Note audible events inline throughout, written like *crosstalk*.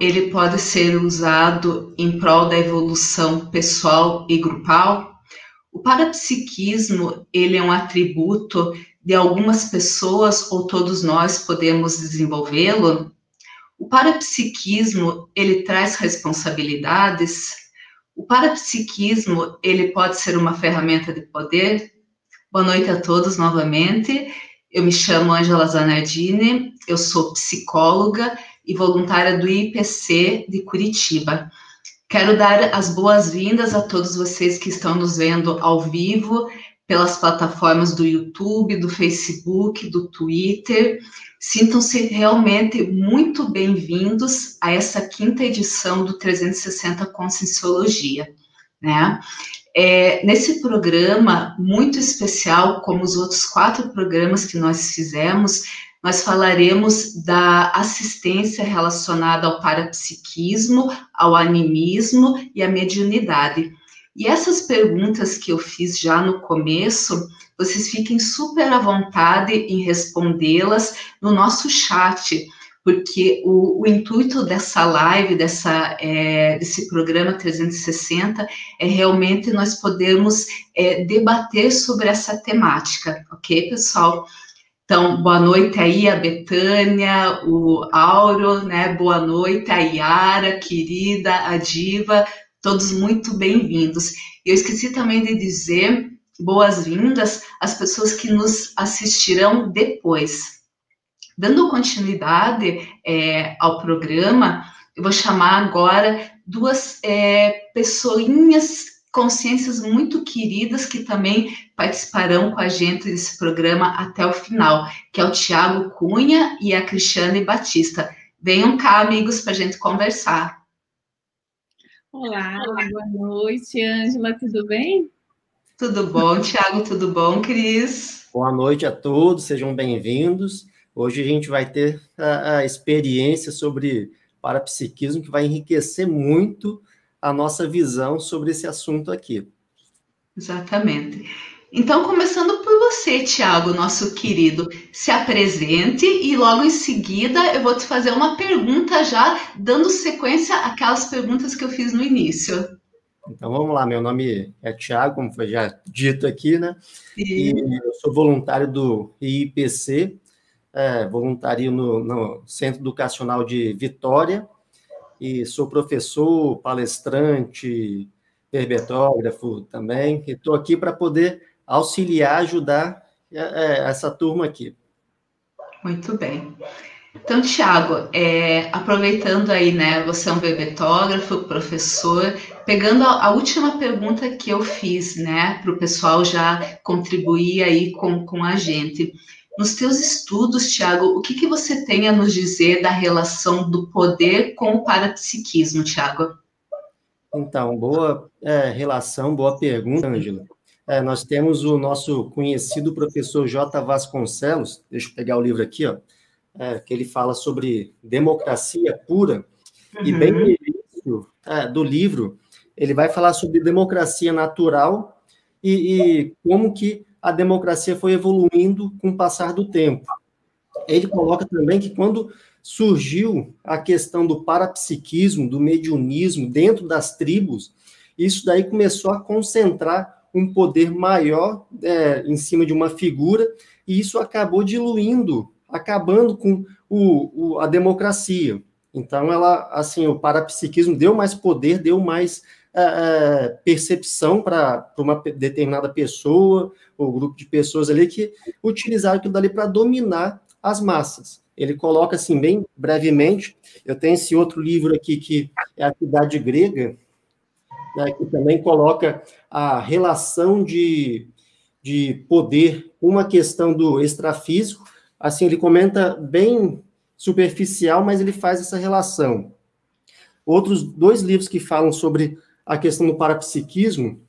ele pode ser usado em prol da evolução pessoal e grupal? O parapsiquismo, ele é um atributo de algumas pessoas ou todos nós podemos desenvolvê-lo? O parapsiquismo, ele traz responsabilidades? O parapsiquismo, ele pode ser uma ferramenta de poder? Boa noite a todos novamente. Eu me chamo Angela Zanardini, eu sou psicóloga e voluntária do IPC de Curitiba. Quero dar as boas-vindas a todos vocês que estão nos vendo ao vivo pelas plataformas do YouTube, do Facebook, do Twitter. Sintam-se realmente muito bem-vindos a essa quinta edição do 360 Conscienciologia, né? É, nesse programa muito especial, como os outros quatro programas que nós fizemos, nós falaremos da assistência relacionada ao parapsiquismo, ao animismo e à mediunidade. E essas perguntas que eu fiz já no começo, vocês fiquem super à vontade em respondê-las no nosso chat, porque o, o intuito dessa live, dessa, é, desse programa 360, é realmente nós podermos é, debater sobre essa temática, ok, pessoal? Então, boa noite aí a Betânia, o Auro, né? Boa noite a Yara, querida, a Diva, todos muito bem-vindos. Eu esqueci também de dizer boas-vindas às pessoas que nos assistirão depois. Dando continuidade é, ao programa, eu vou chamar agora duas é, pessoinhas consciências muito queridas que também participarão com a gente desse programa até o final, que é o Tiago Cunha e a Cristiane Batista. Venham cá, amigos, para a gente conversar. Olá, boa noite, Ângela, tudo bem? Tudo bom, Tiago, tudo bom, Cris? Boa noite a todos, sejam bem-vindos. Hoje a gente vai ter a, a experiência sobre parapsiquismo que vai enriquecer muito a nossa visão sobre esse assunto aqui. Exatamente. Então, começando por você, Tiago, nosso querido, se apresente e logo em seguida eu vou te fazer uma pergunta já, dando sequência àquelas perguntas que eu fiz no início. Então vamos lá, meu nome é Tiago, como foi já dito aqui, né? Sim. E eu sou voluntário do IPC, é, voluntário no, no Centro Educacional de Vitória, e sou professor, palestrante, herbetógrafo também, e estou aqui para poder auxiliar, ajudar é, é, essa turma aqui. Muito bem. Então, Tiago, é, aproveitando aí, né, você é um bebetógrafo, professor, pegando a, a, última pergunta que eu fiz, né, para o pessoal já contribuir aí com, com a gente. Nos teus estudos, Tiago, o que, que você tem a nos dizer da relação do poder com o parapsiquismo, Tiago? Então, boa é, relação, boa pergunta, Ângela. É, nós temos o nosso conhecido professor J. Vasconcelos, deixa eu pegar o livro aqui, ó, é, que ele fala sobre democracia pura, uhum. e bem no início é, do livro, ele vai falar sobre democracia natural e, e como que a democracia foi evoluindo com o passar do tempo. Ele coloca também que quando surgiu a questão do parapsiquismo, do mediunismo dentro das tribos, isso daí começou a concentrar um poder maior é, em cima de uma figura, e isso acabou diluindo, acabando com o, o, a democracia. Então, ela, assim, o parapsiquismo deu mais poder, deu mais percepção para uma determinada pessoa ou grupo de pessoas ali que utilizaram aquilo dali para dominar as massas. Ele coloca assim, bem brevemente, eu tenho esse outro livro aqui que é a Cidade Grega, né, que também coloca a relação de, de poder uma questão do extrafísico. Assim, ele comenta bem superficial, mas ele faz essa relação. Outros dois livros que falam sobre a questão do parapsiquismo,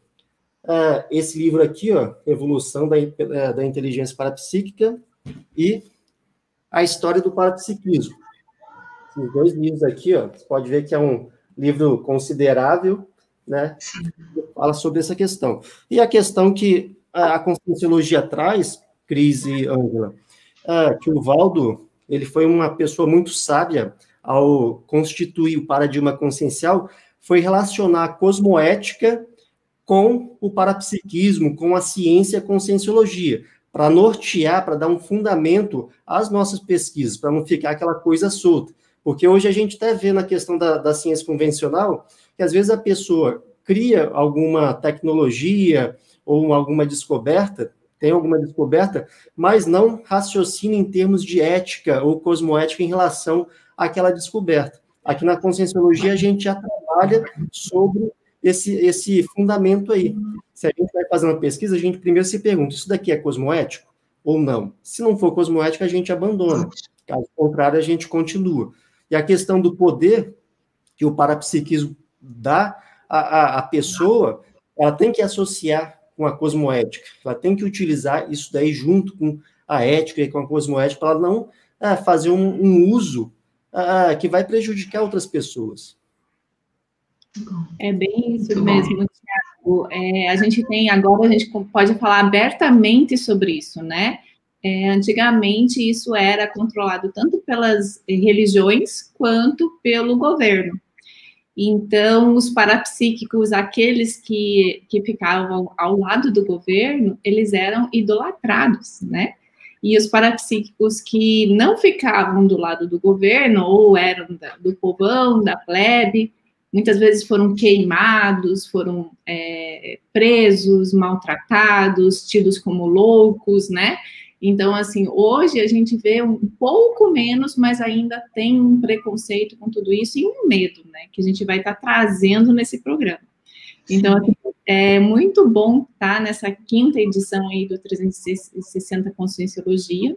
é, esse livro aqui, ó, Evolução da, é, da Inteligência Parapsíquica e A História do Parapsiquismo. Esses dois livros aqui, ó, você pode ver que é um livro considerável, né? Fala sobre essa questão. E a questão que a conscienciologia traz, Cris e Ângela, é que o Valdo, ele foi uma pessoa muito sábia ao constituir o paradigma consciencial, foi relacionar a cosmoética com o parapsiquismo, com a ciência e a conscienciologia, para nortear, para dar um fundamento às nossas pesquisas, para não ficar aquela coisa solta. Porque hoje a gente até vê na questão da, da ciência convencional que às vezes a pessoa cria alguma tecnologia ou alguma descoberta, tem alguma descoberta, mas não raciocina em termos de ética ou cosmoética em relação àquela descoberta. Aqui na conscienciologia a gente já trabalha sobre esse, esse fundamento aí. Se a gente vai fazer uma pesquisa, a gente primeiro se pergunta: isso daqui é cosmoético ou não? Se não for cosmoético, a gente abandona. Caso contrário, a gente continua. E a questão do poder que o parapsiquismo dá à, à pessoa, ela tem que associar com a cosmoética. Ela tem que utilizar isso daí junto com a ética e com a cosmoética para ela não é, fazer um, um uso ah, que vai prejudicar outras pessoas. É bem isso mesmo, Tiago. É, a gente tem, agora a gente pode falar abertamente sobre isso, né? É, antigamente isso era controlado tanto pelas religiões quanto pelo governo. Então, os parapsíquicos, aqueles que, que ficavam ao lado do governo, eles eram idolatrados, né? E os parapsíquicos que não ficavam do lado do governo, ou eram da, do povão, da plebe, muitas vezes foram queimados, foram é, presos, maltratados, tidos como loucos, né? Então, assim, hoje a gente vê um pouco menos, mas ainda tem um preconceito com tudo isso e um medo, né? Que a gente vai estar tá trazendo nesse programa. Então, assim, é muito bom estar tá nessa quinta edição aí do 360 Conscienciologia.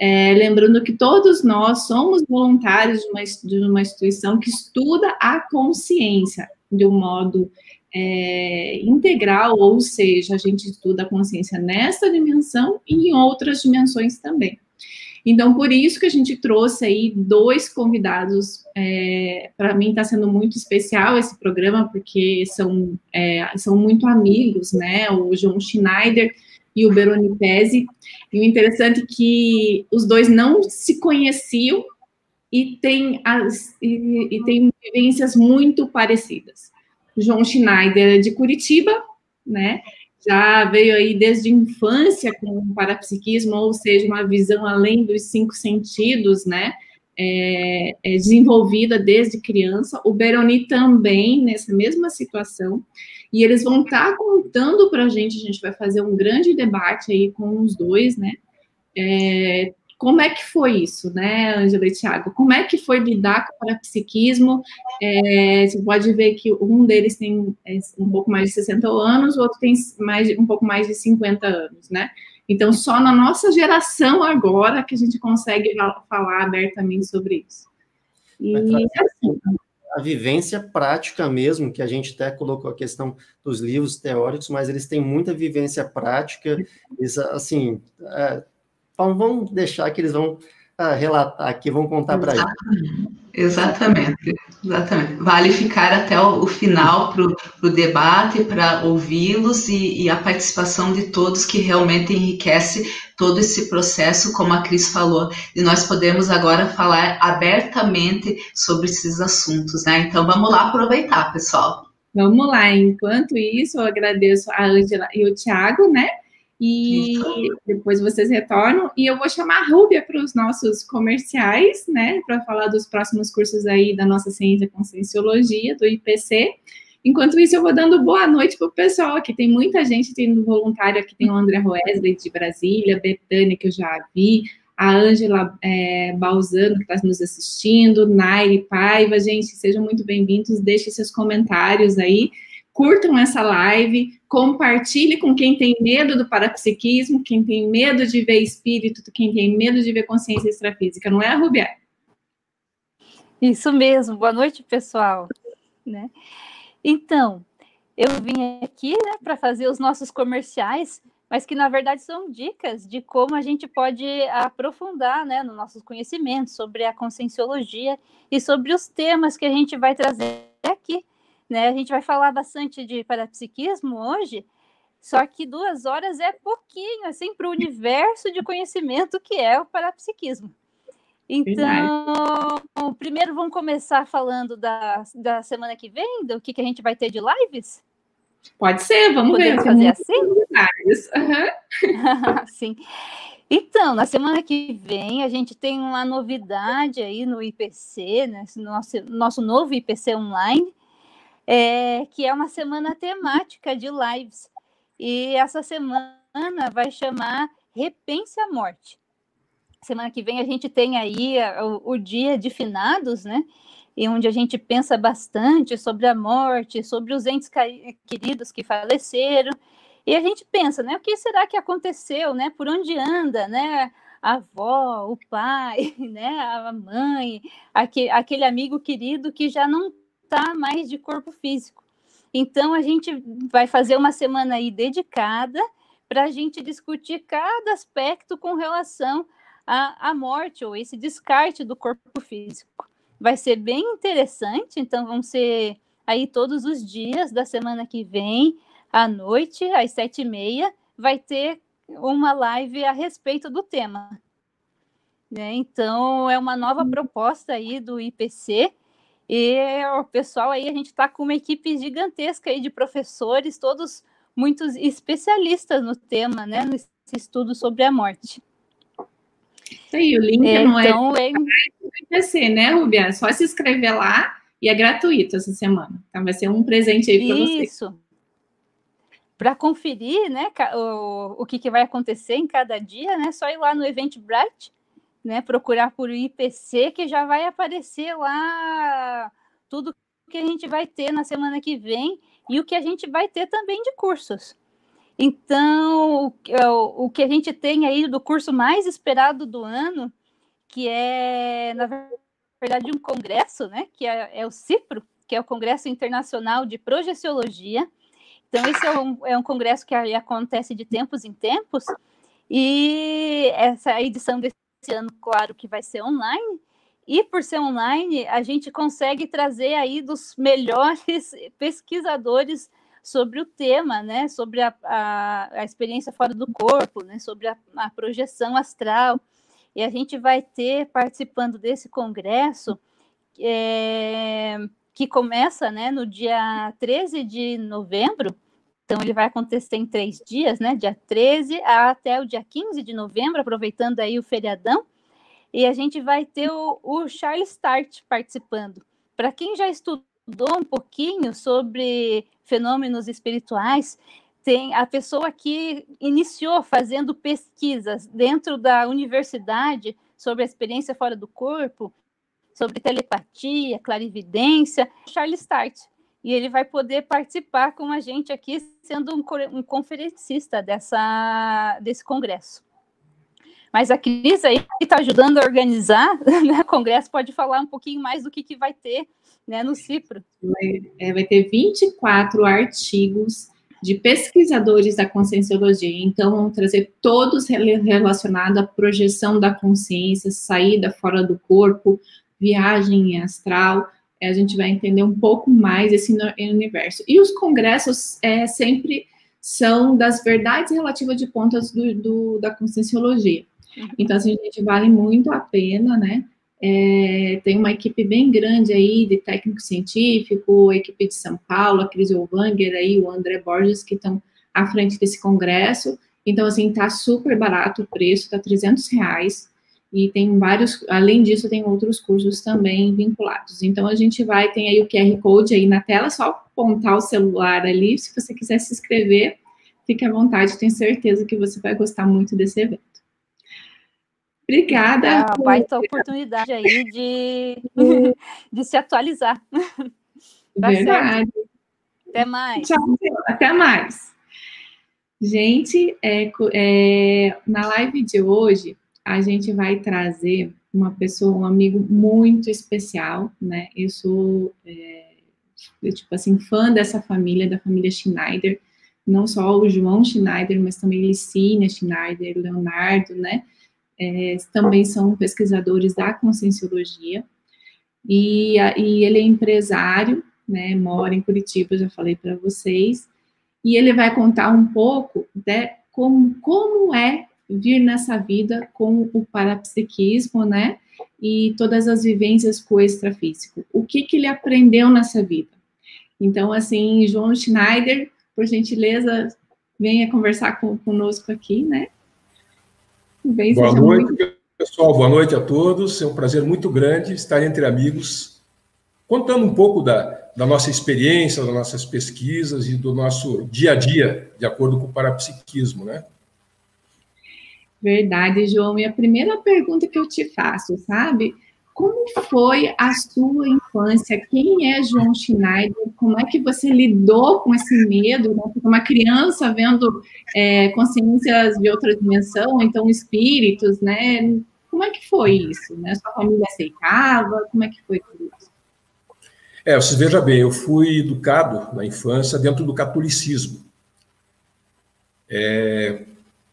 É, lembrando que todos nós somos voluntários de uma, de uma instituição que estuda a consciência de um modo é, integral, ou seja, a gente estuda a consciência nessa dimensão e em outras dimensões também. Então, por isso que a gente trouxe aí dois convidados. É, Para mim está sendo muito especial esse programa, porque são, é, são muito amigos, né? O João Schneider e o Beroni Pese. E o interessante é que os dois não se conheciam e têm, as, e, e têm vivências muito parecidas. O João Schneider é de Curitiba, né? Já veio aí desde a infância com o parapsiquismo, ou seja, uma visão além dos cinco sentidos, né? É, é desenvolvida desde criança. O Beroni também nessa mesma situação. E eles vão estar tá contando para a gente, a gente vai fazer um grande debate aí com os dois, né? É, como é que foi isso, né, Angela e Thiago? Como é que foi lidar com o parapsiquismo? É, você pode ver que um deles tem é, um pouco mais de 60 anos, o outro tem mais, um pouco mais de 50 anos, né? Então, só na nossa geração agora que a gente consegue falar abertamente sobre isso. E assim, a vivência prática mesmo, que a gente até colocou a questão dos livros teóricos, mas eles têm muita vivência prática, eles, assim, é, então, vamos deixar que eles vão uh, relatar aqui, vão contar para gente. Exatamente, exatamente. Vale ficar até o, o final para o debate, para ouvi-los e, e, a participação de todos que realmente enriquece todo esse processo, como a Cris falou, e nós podemos agora falar abertamente sobre esses assuntos, né? Então vamos lá aproveitar, pessoal. Vamos lá, enquanto isso, eu agradeço a Ângela e o Tiago, né? E depois vocês retornam. E eu vou chamar a Rúbia para os nossos comerciais, né? Para falar dos próximos cursos aí da nossa Ciência Conscienciologia, do IPC. Enquanto isso, eu vou dando boa noite para o pessoal aqui. Tem muita gente tendo voluntário aqui. Tem o André Roesley de Brasília, Betânia, que eu já vi, a Ângela é, Balzano, que está nos assistindo, Naire Paiva. Gente, sejam muito bem-vindos. Deixe seus comentários aí curtam essa live, compartilhe com quem tem medo do parapsiquismo, quem tem medo de ver espírito, quem tem medo de ver consciência extrafísica, não é, Rubier? Isso mesmo. Boa noite, pessoal. Né? Então, eu vim aqui né, para fazer os nossos comerciais, mas que na verdade são dicas de como a gente pode aprofundar né, nos nossos conhecimentos sobre a conscienciologia e sobre os temas que a gente vai trazer aqui né? A gente vai falar bastante de parapsiquismo hoje, só que duas horas é pouquinho, assim, para o universo de conhecimento que é o parapsiquismo. Então, primeiro vamos começar falando da, da semana que vem, do que, que a gente vai ter de lives? Pode ser, vamos Podemos ver. fazer assim? Uhum. *laughs* Sim. Então, na semana que vem, a gente tem uma novidade aí no IPC, né, no nosso, nosso novo IPC online, é, que é uma semana temática de lives. E essa semana vai chamar Repense a Morte. Semana que vem a gente tem aí o, o dia de finados, né? E onde a gente pensa bastante sobre a morte, sobre os entes queridos que faleceram. E a gente pensa, né? O que será que aconteceu, né? Por onde anda, né? A avó, o pai, *laughs* né? A mãe, aquele, aquele amigo querido que já não está mais de corpo físico. Então, a gente vai fazer uma semana aí dedicada para a gente discutir cada aspecto com relação à, à morte ou esse descarte do corpo físico. Vai ser bem interessante, então vão ser aí todos os dias da semana que vem, à noite, às sete e meia, vai ter uma live a respeito do tema. Né? Então, é uma nova proposta aí do IPC, e o pessoal aí, a gente está com uma equipe gigantesca aí de professores, todos muito especialistas no tema, né? Nesse estudo sobre a morte. Isso aí, o link é, não então, é IPC, né, Rubia? É só se inscrever lá e é gratuito essa semana. Então vai ser um presente aí para você. Isso. Para conferir, né, o, o que, que vai acontecer em cada dia, né? Só ir lá no Eventbrite né, procurar por IPC, que já vai aparecer lá tudo que a gente vai ter na semana que vem e o que a gente vai ter também de cursos. Então, o, o que a gente tem aí do curso mais esperado do ano, que é, na verdade, um congresso, né, que é, é o CIPRO, que é o Congresso Internacional de Projeciologia. Então, esse é um, é um congresso que acontece de tempos em tempos, e essa edição desse esse ano, claro, que vai ser online. E por ser online, a gente consegue trazer aí dos melhores *laughs* pesquisadores sobre o tema, né? Sobre a, a, a experiência fora do corpo, né? Sobre a, a, projeção astral. E a gente vai ter participando desse congresso é, que começa, né? No dia 13 de novembro. Então, ele vai acontecer em três dias, né? Dia 13 até o dia 15 de novembro, aproveitando aí o feriadão. E a gente vai ter o, o Charles Start participando. Para quem já estudou um pouquinho sobre fenômenos espirituais, tem a pessoa que iniciou fazendo pesquisas dentro da universidade sobre a experiência fora do corpo, sobre telepatia, clarividência, Charles Start e ele vai poder participar com a gente aqui, sendo um, um conferencista dessa, desse congresso. Mas a Cris aí está ajudando a organizar *laughs* né, o congresso, pode falar um pouquinho mais do que, que vai ter né, no CIPRO. Vai, é, vai ter 24 artigos de pesquisadores da conscienciologia. Então, vão trazer todos relacionados à projeção da consciência, saída fora do corpo, viagem astral, a gente vai entender um pouco mais esse universo. E os congressos é, sempre são das verdades relativas de pontas do, do, da conscienciologia. Então, assim, gente, vale muito a pena, né? É, tem uma equipe bem grande aí de técnico científico, a equipe de São Paulo, a Cris Olvanger aí, o André Borges, que estão à frente desse congresso. Então, assim, tá super barato o preço, tá 300 reais e tem vários, além disso, tem outros cursos também vinculados. Então, a gente vai, tem aí o QR Code aí na tela, só apontar o celular ali, se você quiser se inscrever, fique à vontade, tenho certeza que você vai gostar muito desse evento. Obrigada. É uma baita oportunidade aí de, *laughs* de se atualizar. Tá Verdade. Certo. Até mais. Tchau, até mais. Gente, é, é, na live de hoje, a gente vai trazer uma pessoa, um amigo muito especial, né? Eu sou, é, tipo assim, fã dessa família, da família Schneider, não só o João Schneider, mas também Licínia Schneider, Leonardo, né? É, também são pesquisadores da conscienciologia, e, e ele é empresário, né? Mora em Curitiba, já falei para vocês, e ele vai contar um pouco né, como, como é vir nessa vida com o parapsiquismo, né? e todas as vivências com o extrafísico. O que, que ele aprendeu nessa vida? Então, assim, João Schneider, por gentileza, venha conversar com, conosco aqui, né? Bem, Boa noite, muito... pessoal. Boa noite a todos. É um prazer muito grande estar entre amigos, contando um pouco da, da nossa experiência, das nossas pesquisas e do nosso dia a dia, de acordo com o parapsiquismo, né? Verdade, João. E a primeira pergunta que eu te faço, sabe? Como foi a sua infância? Quem é João Schneider? Como é que você lidou com esse medo? Né? Uma criança vendo é, consciências de outra dimensão, então espíritos, né? Como é que foi isso? Né? Sua família aceitava? Como é que foi tudo isso? É, você veja bem, eu fui educado na infância dentro do catolicismo. É,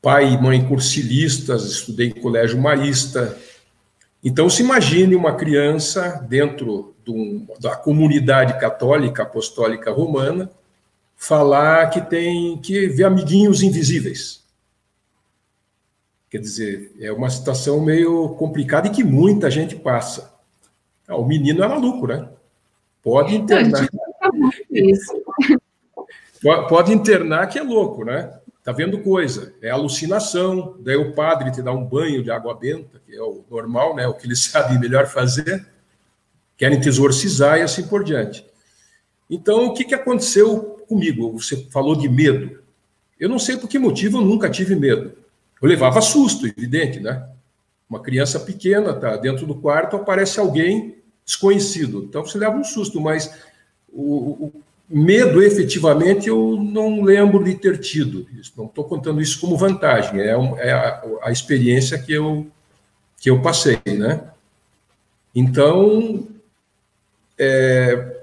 pai e mãe cursilistas, estudei em colégio marista. Então, se imagine uma criança dentro da comunidade católica apostólica romana falar que tem que ver amiguinhos invisíveis. Quer dizer, é uma situação meio complicada e que muita gente passa. Ah, o menino é maluco, né? Pode internar. *laughs* Pode internar que é louco, né? Tá vendo coisa, é alucinação, daí o padre te dá um banho de água benta, que é o normal, né? O que eles *laughs* sabem melhor fazer, querem te exorcizar e assim por diante. Então, o que, que aconteceu comigo? Você falou de medo. Eu não sei por que motivo eu nunca tive medo. Eu levava susto, evidente, né? Uma criança pequena tá dentro do quarto, aparece alguém desconhecido. Então você leva um susto, mas o, Medo, efetivamente, eu não lembro de ter tido. Não estou contando isso como vantagem, é, é a, a, experiência que eu, que eu passei, né? Então, é,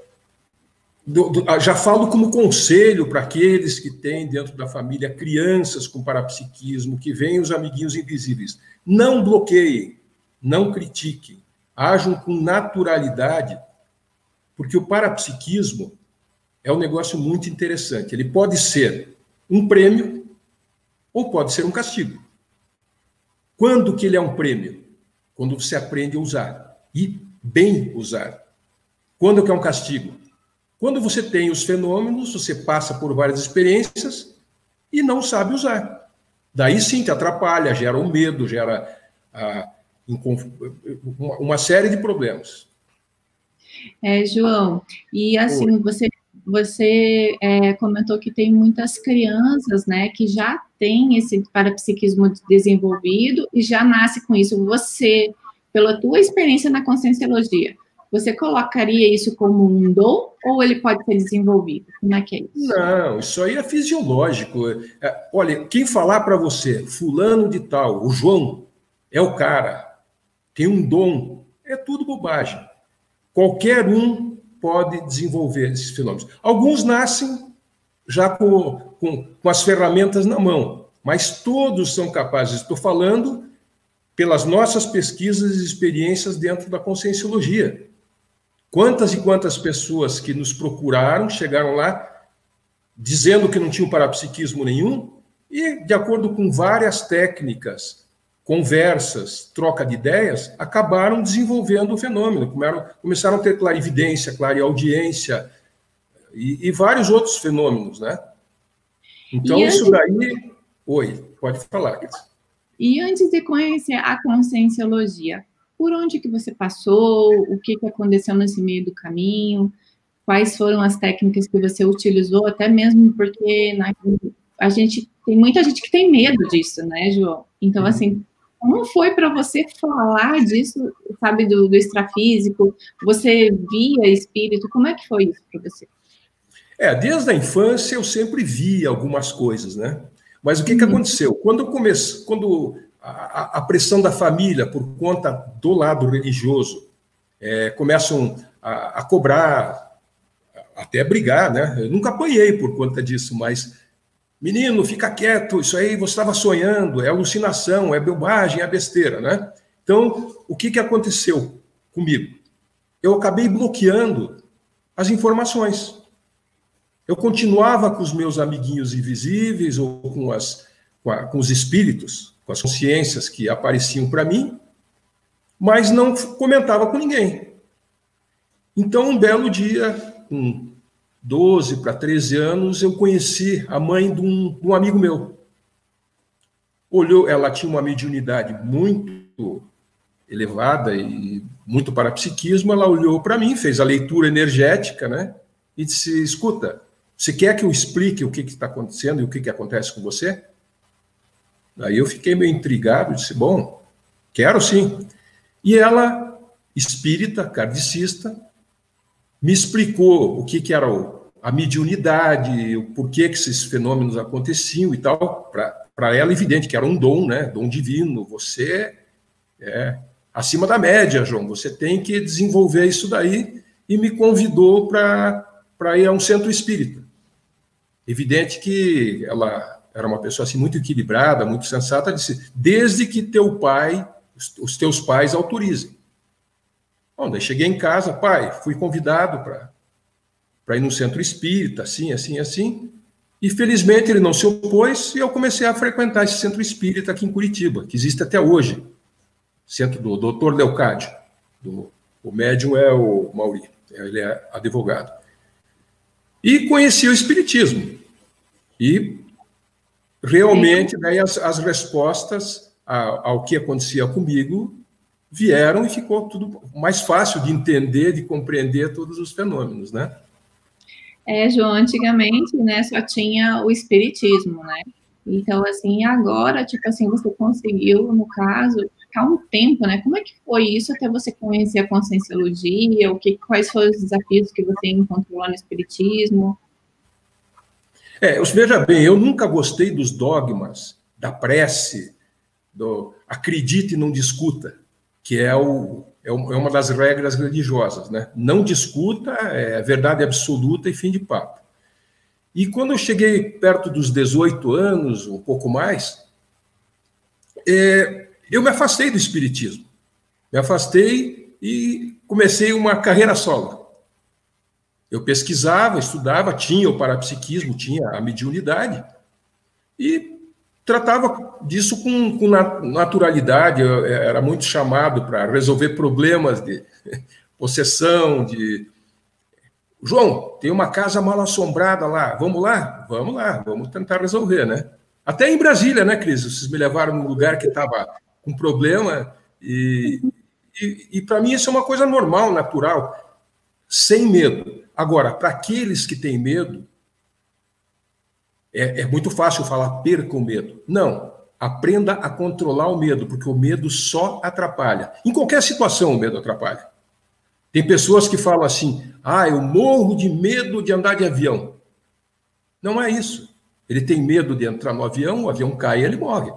do, do, já falo como conselho para aqueles que têm dentro da família crianças com parapsiquismo, que veem os amiguinhos invisíveis. Não bloqueiem, não critiquem, ajam com naturalidade, porque o parapsiquismo é um negócio muito interessante. Ele pode ser um prêmio ou pode ser um castigo. Quando que ele é um prêmio? Quando você aprende a usar e bem usar. Quando que é um castigo? Quando você tem os fenômenos, você passa por várias experiências e não sabe usar. Daí sim te atrapalha, gera um medo, gera ah, uma série de problemas. É, João, e assim, você você é, comentou que tem muitas crianças, né, que já têm esse parapsiquismo desenvolvido e já nasce com isso. Você, pela tua experiência na conscienciologia, você colocaria isso como um dom ou ele pode ser desenvolvido? Como é que é isso? Não, isso aí é fisiológico. É, olha, quem falar para você, fulano de tal, o João, é o cara, tem um dom, é tudo bobagem. Qualquer um pode desenvolver esses fenômenos. Alguns nascem já com, com, com as ferramentas na mão, mas todos são capazes. Estou falando pelas nossas pesquisas e experiências dentro da conscienciologia. Quantas e quantas pessoas que nos procuraram chegaram lá dizendo que não tinham parapsiquismo nenhum e, de acordo com várias técnicas conversas, troca de ideias, acabaram desenvolvendo o fenômeno, começaram, a ter clarividência, clareaudiência e, e vários outros fenômenos, né? Então, e isso daí... Oi, pode falar. E antes de conhecer a conscienciologia, por onde que você passou, o que, que aconteceu nesse meio do caminho, quais foram as técnicas que você utilizou, até mesmo porque na, a gente tem muita gente que tem medo disso, né, João? Então, uhum. assim, como foi para você falar disso, sabe, do, do extrafísico? Você via espírito? Como é que foi isso para você? É, desde a infância eu sempre vi algumas coisas, né? Mas o que, que uhum. aconteceu? Quando eu comecei, quando a, a, pressão da família por conta do lado religioso é, começam a, a, cobrar, até brigar, né? Eu nunca apanhei por conta disso, mas Menino, fica quieto, isso aí você estava sonhando, é alucinação, é bobagem, é besteira, né? Então, o que, que aconteceu comigo? Eu acabei bloqueando as informações. Eu continuava com os meus amiguinhos invisíveis ou com, as, com, a, com os espíritos, com as consciências que apareciam para mim, mas não comentava com ninguém. Então, um belo dia, com 12 para 13 anos, eu conheci a mãe de um, de um amigo meu. Olhou, ela tinha uma mediunidade muito elevada e muito parapsiquismo, ela olhou para mim, fez a leitura energética, né? E disse: escuta, você quer que eu explique o que está acontecendo e o que, que acontece com você? Aí eu fiquei meio intrigado, disse: bom, quero sim. E ela, espírita, kardecista, me explicou o que, que era a mediunidade, o porquê que esses fenômenos aconteciam e tal. Para ela, evidente que era um dom, né? Dom divino. Você é acima da média, João. Você tem que desenvolver isso daí. E me convidou para ir a um centro espírita. Evidente que ela era uma pessoa assim muito equilibrada, muito sensata, disse: desde que teu pai, os teus pais autorizem. Bom, daí cheguei em casa, pai, fui convidado para ir no centro espírita, assim, assim, assim. E felizmente ele não se opôs e eu comecei a frequentar esse centro espírita aqui em Curitiba, que existe até hoje. Centro do Dr. Leocádio. Do, o médium é o Mauri, ele é advogado. E conheci o espiritismo. E realmente daí as, as respostas ao, ao que acontecia comigo vieram e ficou tudo mais fácil de entender, de compreender todos os fenômenos, né? É, João, antigamente, né, só tinha o espiritismo, né? Então, assim, agora, tipo assim, você conseguiu, no caso, ficar um tempo, né? Como é que foi isso até você conhecer a conscienciologia? O que, quais foram os desafios que você encontrou lá no espiritismo? É, veja bem, eu nunca gostei dos dogmas, da prece, do acredite e não discuta que é, o, é, é uma das regras religiosas, né? Não discuta, é verdade absoluta e fim de papo. E quando eu cheguei perto dos 18 anos, um pouco mais, é, eu me afastei do espiritismo. Me afastei e comecei uma carreira solo. Eu pesquisava, estudava, tinha o parapsiquismo, tinha a mediunidade, e tratava disso com, com naturalidade, eu era muito chamado para resolver problemas de *laughs* possessão, de... João, tem uma casa mal assombrada lá, vamos lá? Vamos lá, vamos tentar resolver, né? Até em Brasília, né, Cris? Vocês me levaram num lugar que estava com problema e, e, e para mim isso é uma coisa normal, natural, sem medo. Agora, para aqueles que têm medo, é, é muito fácil falar perca o medo. Não. Aprenda a controlar o medo, porque o medo só atrapalha. Em qualquer situação, o medo atrapalha. Tem pessoas que falam assim: ah, eu morro de medo de andar de avião. Não é isso. Ele tem medo de entrar no avião, o avião cai e ele morre.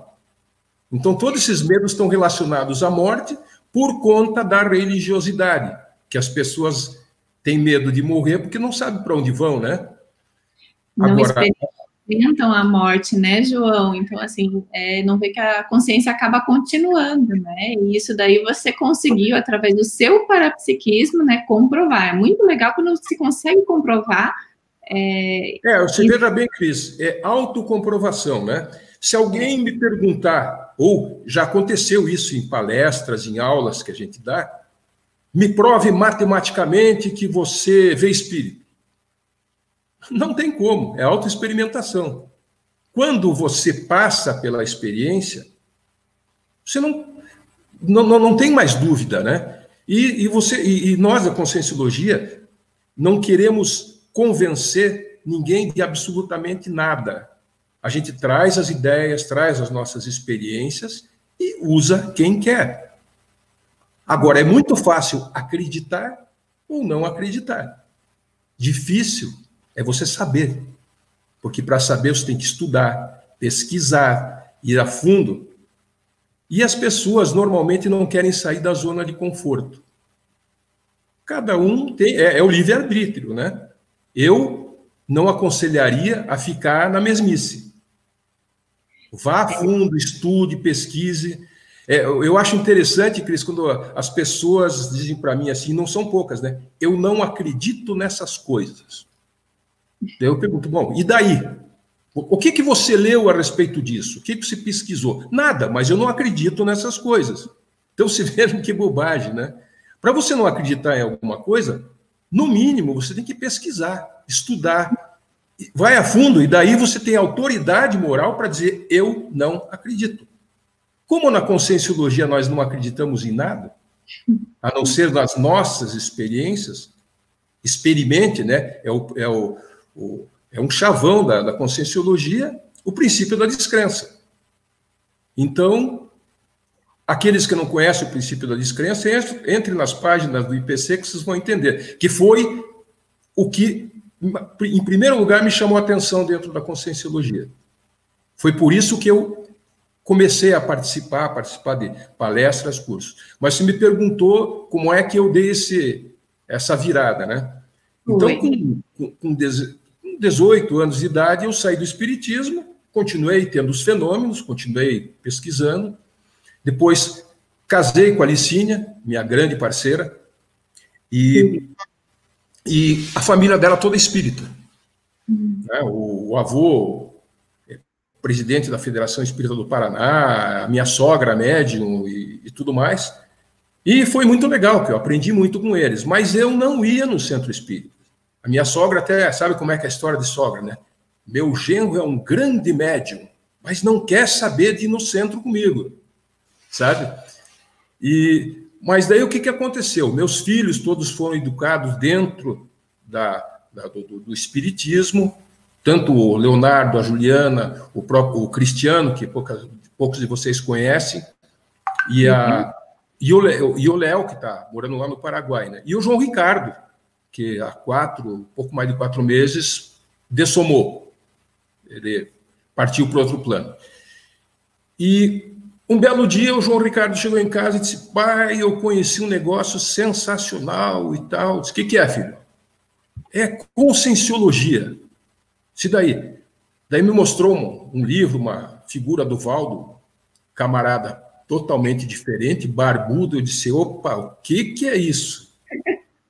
Então, todos esses medos estão relacionados à morte por conta da religiosidade, que as pessoas têm medo de morrer porque não sabem para onde vão, né? Não Agora, enfrentam a morte, né, João? Então, assim, é, não vê que a consciência acaba continuando, né? E isso daí você conseguiu, através do seu parapsiquismo, né, comprovar. É muito legal quando se consegue comprovar. É, é você veja bem, Cris, é autocomprovação, né? Se alguém me perguntar, ou já aconteceu isso em palestras, em aulas que a gente dá, me prove matematicamente que você vê espírito. Não tem como, é autoexperimentação. Quando você passa pela experiência, você não, não, não tem mais dúvida, né? E, e você e, e nós, da Conscienciologia, não queremos convencer ninguém de absolutamente nada. A gente traz as ideias, traz as nossas experiências e usa quem quer. Agora, é muito fácil acreditar ou não acreditar. Difícil é você saber. Porque para saber você tem que estudar, pesquisar, ir a fundo. E as pessoas normalmente não querem sair da zona de conforto. Cada um tem. É, é o livre-arbítrio, né? Eu não aconselharia a ficar na mesmice. Vá a fundo, estude, pesquise. É, eu acho interessante, Cris, quando as pessoas dizem para mim assim, não são poucas, né? Eu não acredito nessas coisas. Eu pergunto, bom, e daí? O que, que você leu a respeito disso? O que, que você pesquisou? Nada, mas eu não acredito nessas coisas. Então, se *laughs* vejam que bobagem, né? Para você não acreditar em alguma coisa, no mínimo, você tem que pesquisar, estudar, vai a fundo, e daí você tem autoridade moral para dizer: eu não acredito. Como na conscienciologia nós não acreditamos em nada, a não ser nas nossas experiências, experimente, né? É, o, é, o, o é um chavão da, da conscienciologia, o princípio da descrença. Então, aqueles que não conhecem o princípio da descrença, entre nas páginas do IPC que vocês vão entender, que foi o que, em primeiro lugar, me chamou a atenção dentro da conscienciologia. Foi por isso que eu comecei a participar, a participar de palestras, cursos. Mas você me perguntou como é que eu dei esse, essa virada, né? Então, com, com, com 18 anos de idade, eu saí do espiritismo, continuei tendo os fenômenos, continuei pesquisando. Depois, casei com a Licínia, minha grande parceira, e, e a família dela toda espírita. Uhum. Né? O, o, avô, presidente da Federação Espírita do Paraná, a minha sogra, médium e, e tudo mais. E foi muito legal, que eu aprendi muito com eles, mas eu não ia no centro espírita. A minha sogra até sabe como é que é a história de sogra, né? Meu genro é um grande médium, mas não quer saber de ir no centro comigo, sabe? E mas daí o que, que aconteceu? Meus filhos todos foram educados dentro da, da do, do, espiritismo, tanto o Leonardo, a Juliana, o próprio o Cristiano, que poucas, poucos de vocês conhecem, e a uhum. e o Léo, que está morando lá no Paraguai, né? E o João Ricardo, que há quatro, pouco mais de quatro meses, dessomou. Ele partiu para outro plano. E um belo dia o João Ricardo chegou em casa e disse: Pai, eu conheci um negócio sensacional e tal. Disse: O que, que é, filho? É conscienciologia. Se daí. Daí me mostrou um, um livro, uma figura do Valdo, camarada totalmente diferente, barbudo. Eu disse: opa, o que, que é isso?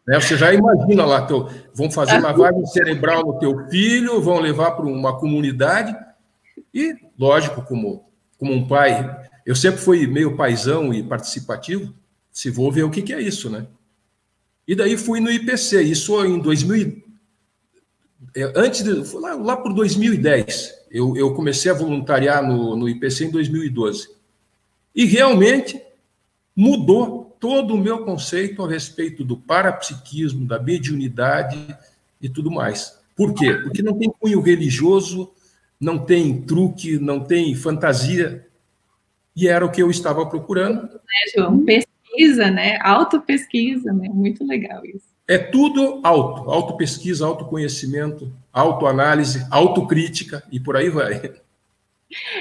Né? Você já imagina lá, teu, vão fazer lavagem *laughs* cerebral no teu filho, vão levar para uma comunidade. E, lógico, como, como um pai, eu sempre fui meio paisão e participativo, se vou ver o que, que é isso, né? E daí fui no IPC, isso em 2000, é, antes de, lá, lá por 2010, eu, eu comecei a voluntariar no, no IPC em 2012. E realmente mudou todo o meu conceito a respeito do parapsiquismo, da mediunidade e tudo mais. Por quê? Porque não tem cunho religioso, não tem truque, não tem fantasia, e era o que eu estava procurando. Né, João? Pesquisa, né? Autopesquisa, né? Muito legal isso. É tudo auto, autopesquisa, autoconhecimento, autoanálise, autocrítica e por aí vai.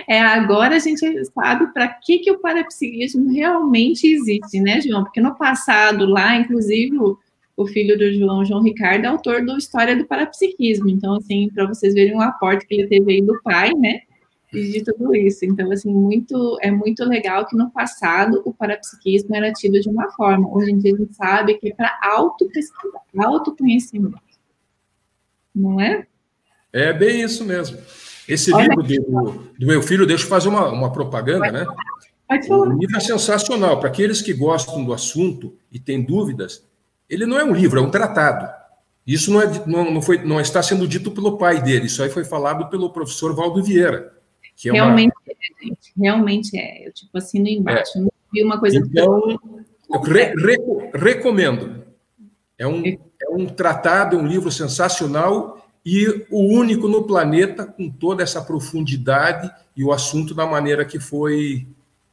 É, agora a gente sabe para que, que o parapsiquismo realmente existe, né, João? Porque no passado, lá, inclusive, o, o filho do João, João Ricardo, é autor da História do Parapsiquismo. Então, assim, para vocês verem o aporte que ele teve aí do pai, né? de tudo isso. Então, assim, muito, é muito legal que no passado o parapsiquismo era tido de uma forma. Hoje em dia a gente sabe que é para autopesquisa, autoconhecimento. Não é? É bem isso mesmo. Esse Olha livro do, do, meu filho, deixa eu fazer uma, uma propaganda, né? O livro é sensacional. Para aqueles que gostam do assunto e têm dúvidas, ele não é um livro, é um tratado. Isso não, é, não, não, foi, não está sendo dito pelo pai dele, isso aí foi falado pelo professor Valdo Vieira. É Realmente uma... é, gente. Realmente é. Eu, tipo, assino embaixo. É. Não vi uma coisa... Então, eu re, re, recomendo. É um, é um tratado, é um livro sensacional e o único no planeta com toda essa profundidade e o assunto da maneira que foi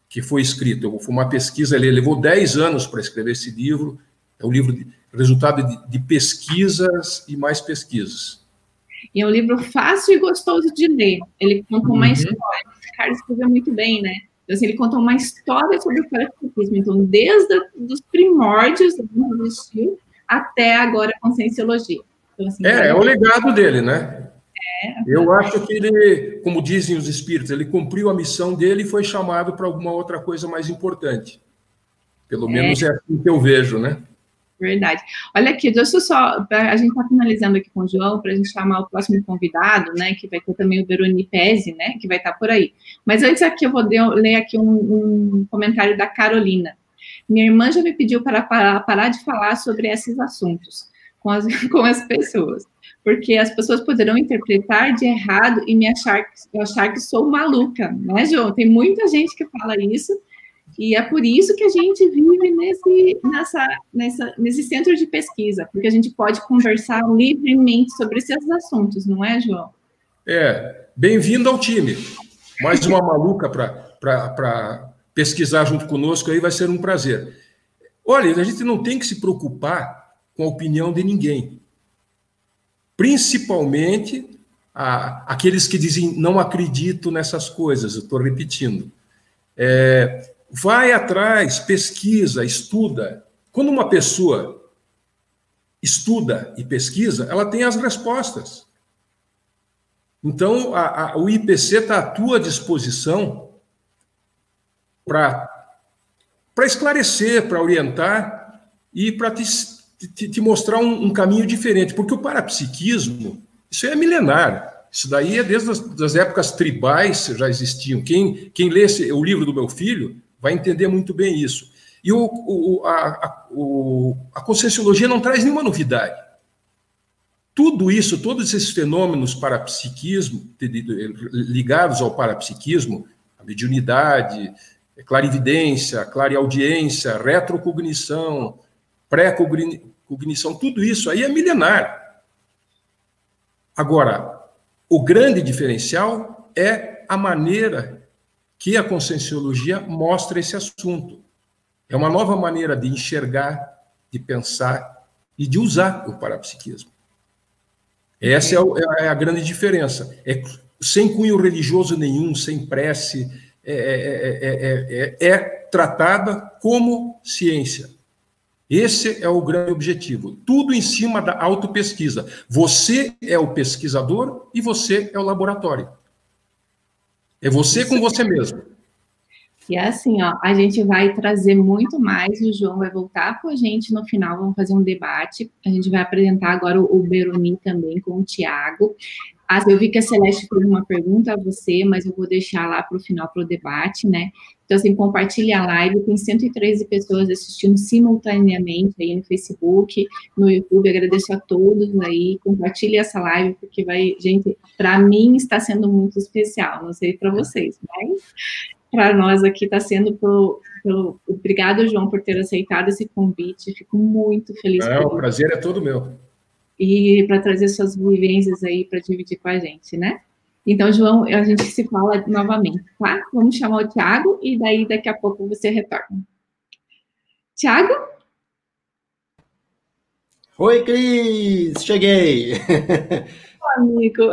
que foi escrito. Foi uma pesquisa, ele levou 10 anos para escrever esse livro, é um livro de, resultado de, de pesquisas e mais pesquisas. E é um livro fácil e gostoso de ler. Ele conta uma uhum. história. O Carlos escreveu muito bem, né? Então, assim, ele conta uma história sobre o parapsiquismo. Então, desde os primórdios do existiu até agora a conscienciologia. Então, assim, é, é o legado dele, né? É. Eu acho que ele, como dizem os espíritos, ele cumpriu a missão dele e foi chamado para alguma outra coisa mais importante. Pelo é. menos é assim que eu vejo, né? Verdade. Olha aqui, deixa eu só. A gente está finalizando aqui com o João para a gente chamar o próximo convidado, né? Que vai ter também o Veroni Pese, né? Que vai estar tá por aí. Mas antes aqui eu vou ler aqui um, um comentário da Carolina. Minha irmã já me pediu para parar, parar de falar sobre esses assuntos com as, *laughs* com as pessoas, porque as pessoas poderão interpretar de errado e me achar, achar que sou maluca, né, João? Tem muita gente que fala isso, e é por isso que a gente vive nesse, nessa, nessa, nesse centro de pesquisa, porque a gente pode conversar livremente sobre esses assuntos, não é, João? É, bem-vindo ao time. Mais uma maluca para pesquisar junto conosco aí vai ser um prazer. Olha, a gente não tem que se preocupar com a opinião de ninguém. Principalmente a, aqueles que dizem não acredito nessas coisas, eu estou repetindo. É, vai atrás, pesquisa, estuda. Quando uma pessoa estuda e pesquisa, ela tem as respostas. Então, a, a, o IPC está à tua disposição para esclarecer, para orientar e para te, te, te, mostrar um, um, caminho diferente. Porque o parapsiquismo, isso é milenar. Isso daí é desde as das épocas tribais já existiam. Quem, quem lê esse, o livro do meu filho vai entender muito bem isso. E o, o, a, a, o, a Conscienciologia não traz nenhuma novidade. Tudo isso, todos esses fenômenos parapsiquismo, ligados ao parapsiquismo, a mediunidade, clarividência, clareaudiência, retrocognição, pré-cognição, tudo isso aí é milenar. Agora, o grande diferencial é a maneira que a conscienciologia mostra esse assunto. É uma nova maneira de enxergar, de pensar e de usar o parapsiquismo. Essa é, é, a grande diferença. É sem cunho religioso nenhum, sem prece, é, é, é, tratada como ciência. Esse é o grande objetivo. Tudo em cima da autopesquisa. Você é o pesquisador e você é o laboratório. É você com você mesmo. E é assim, ó, a gente vai trazer muito mais, o João vai voltar com a gente no final, vamos fazer um debate. A gente vai apresentar agora o, Beroni também com o Tiago. Ah, eu vi que a Celeste fez uma pergunta a você, mas eu vou deixar lá para o final para o debate, né? Então, assim, compartilhe a live, tem 113 pessoas assistindo simultaneamente aí no Facebook, no YouTube, agradeço a todos aí, compartilhe essa live, porque vai, gente, para mim está sendo muito especial, não sei para vocês, mas para nós aqui está sendo pelo, obrigado, João, por ter aceitado esse convite, fico muito feliz. É, o prazer é todo meu. E para trazer suas vivências aí para dividir com a gente, né? Então, João, a gente se fala novamente, tá? Vamos chamar o Tiago e daí daqui a pouco você retorna. Tiago? Oi, Cris! Cheguei! amigo.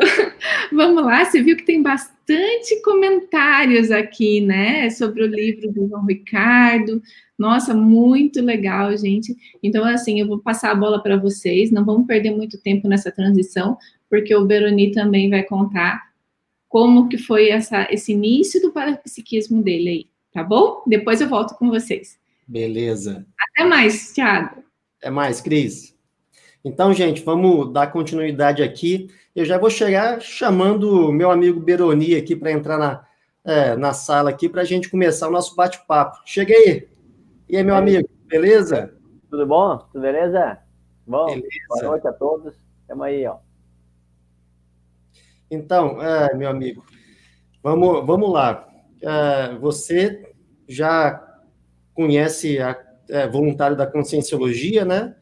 Vamos lá, você viu que tem bastante comentários aqui, né, sobre o livro do João Ricardo. Nossa, muito legal, gente. Então, assim, eu vou passar a bola para vocês. Não vamos perder muito tempo nessa transição, porque o Beroni também vai contar como que foi essa, esse início do parapsiquismo dele aí, tá bom? Depois eu volto com vocês. Beleza. Até mais, Thiago. Até mais, Cris. Então, gente, vamos dar continuidade aqui. Eu já vou chegar chamando o meu amigo Beroni aqui para entrar na, é, na sala aqui para a gente começar o nosso bate-papo. Chega aí. E aí, meu amigo, beleza? Tudo bom? Tudo beleza? Bom, beleza. boa noite a todos. Estamos aí, ó. Então, é, meu amigo, vamos, vamos lá. É, você já conhece a é, voluntário da conscienciologia, né?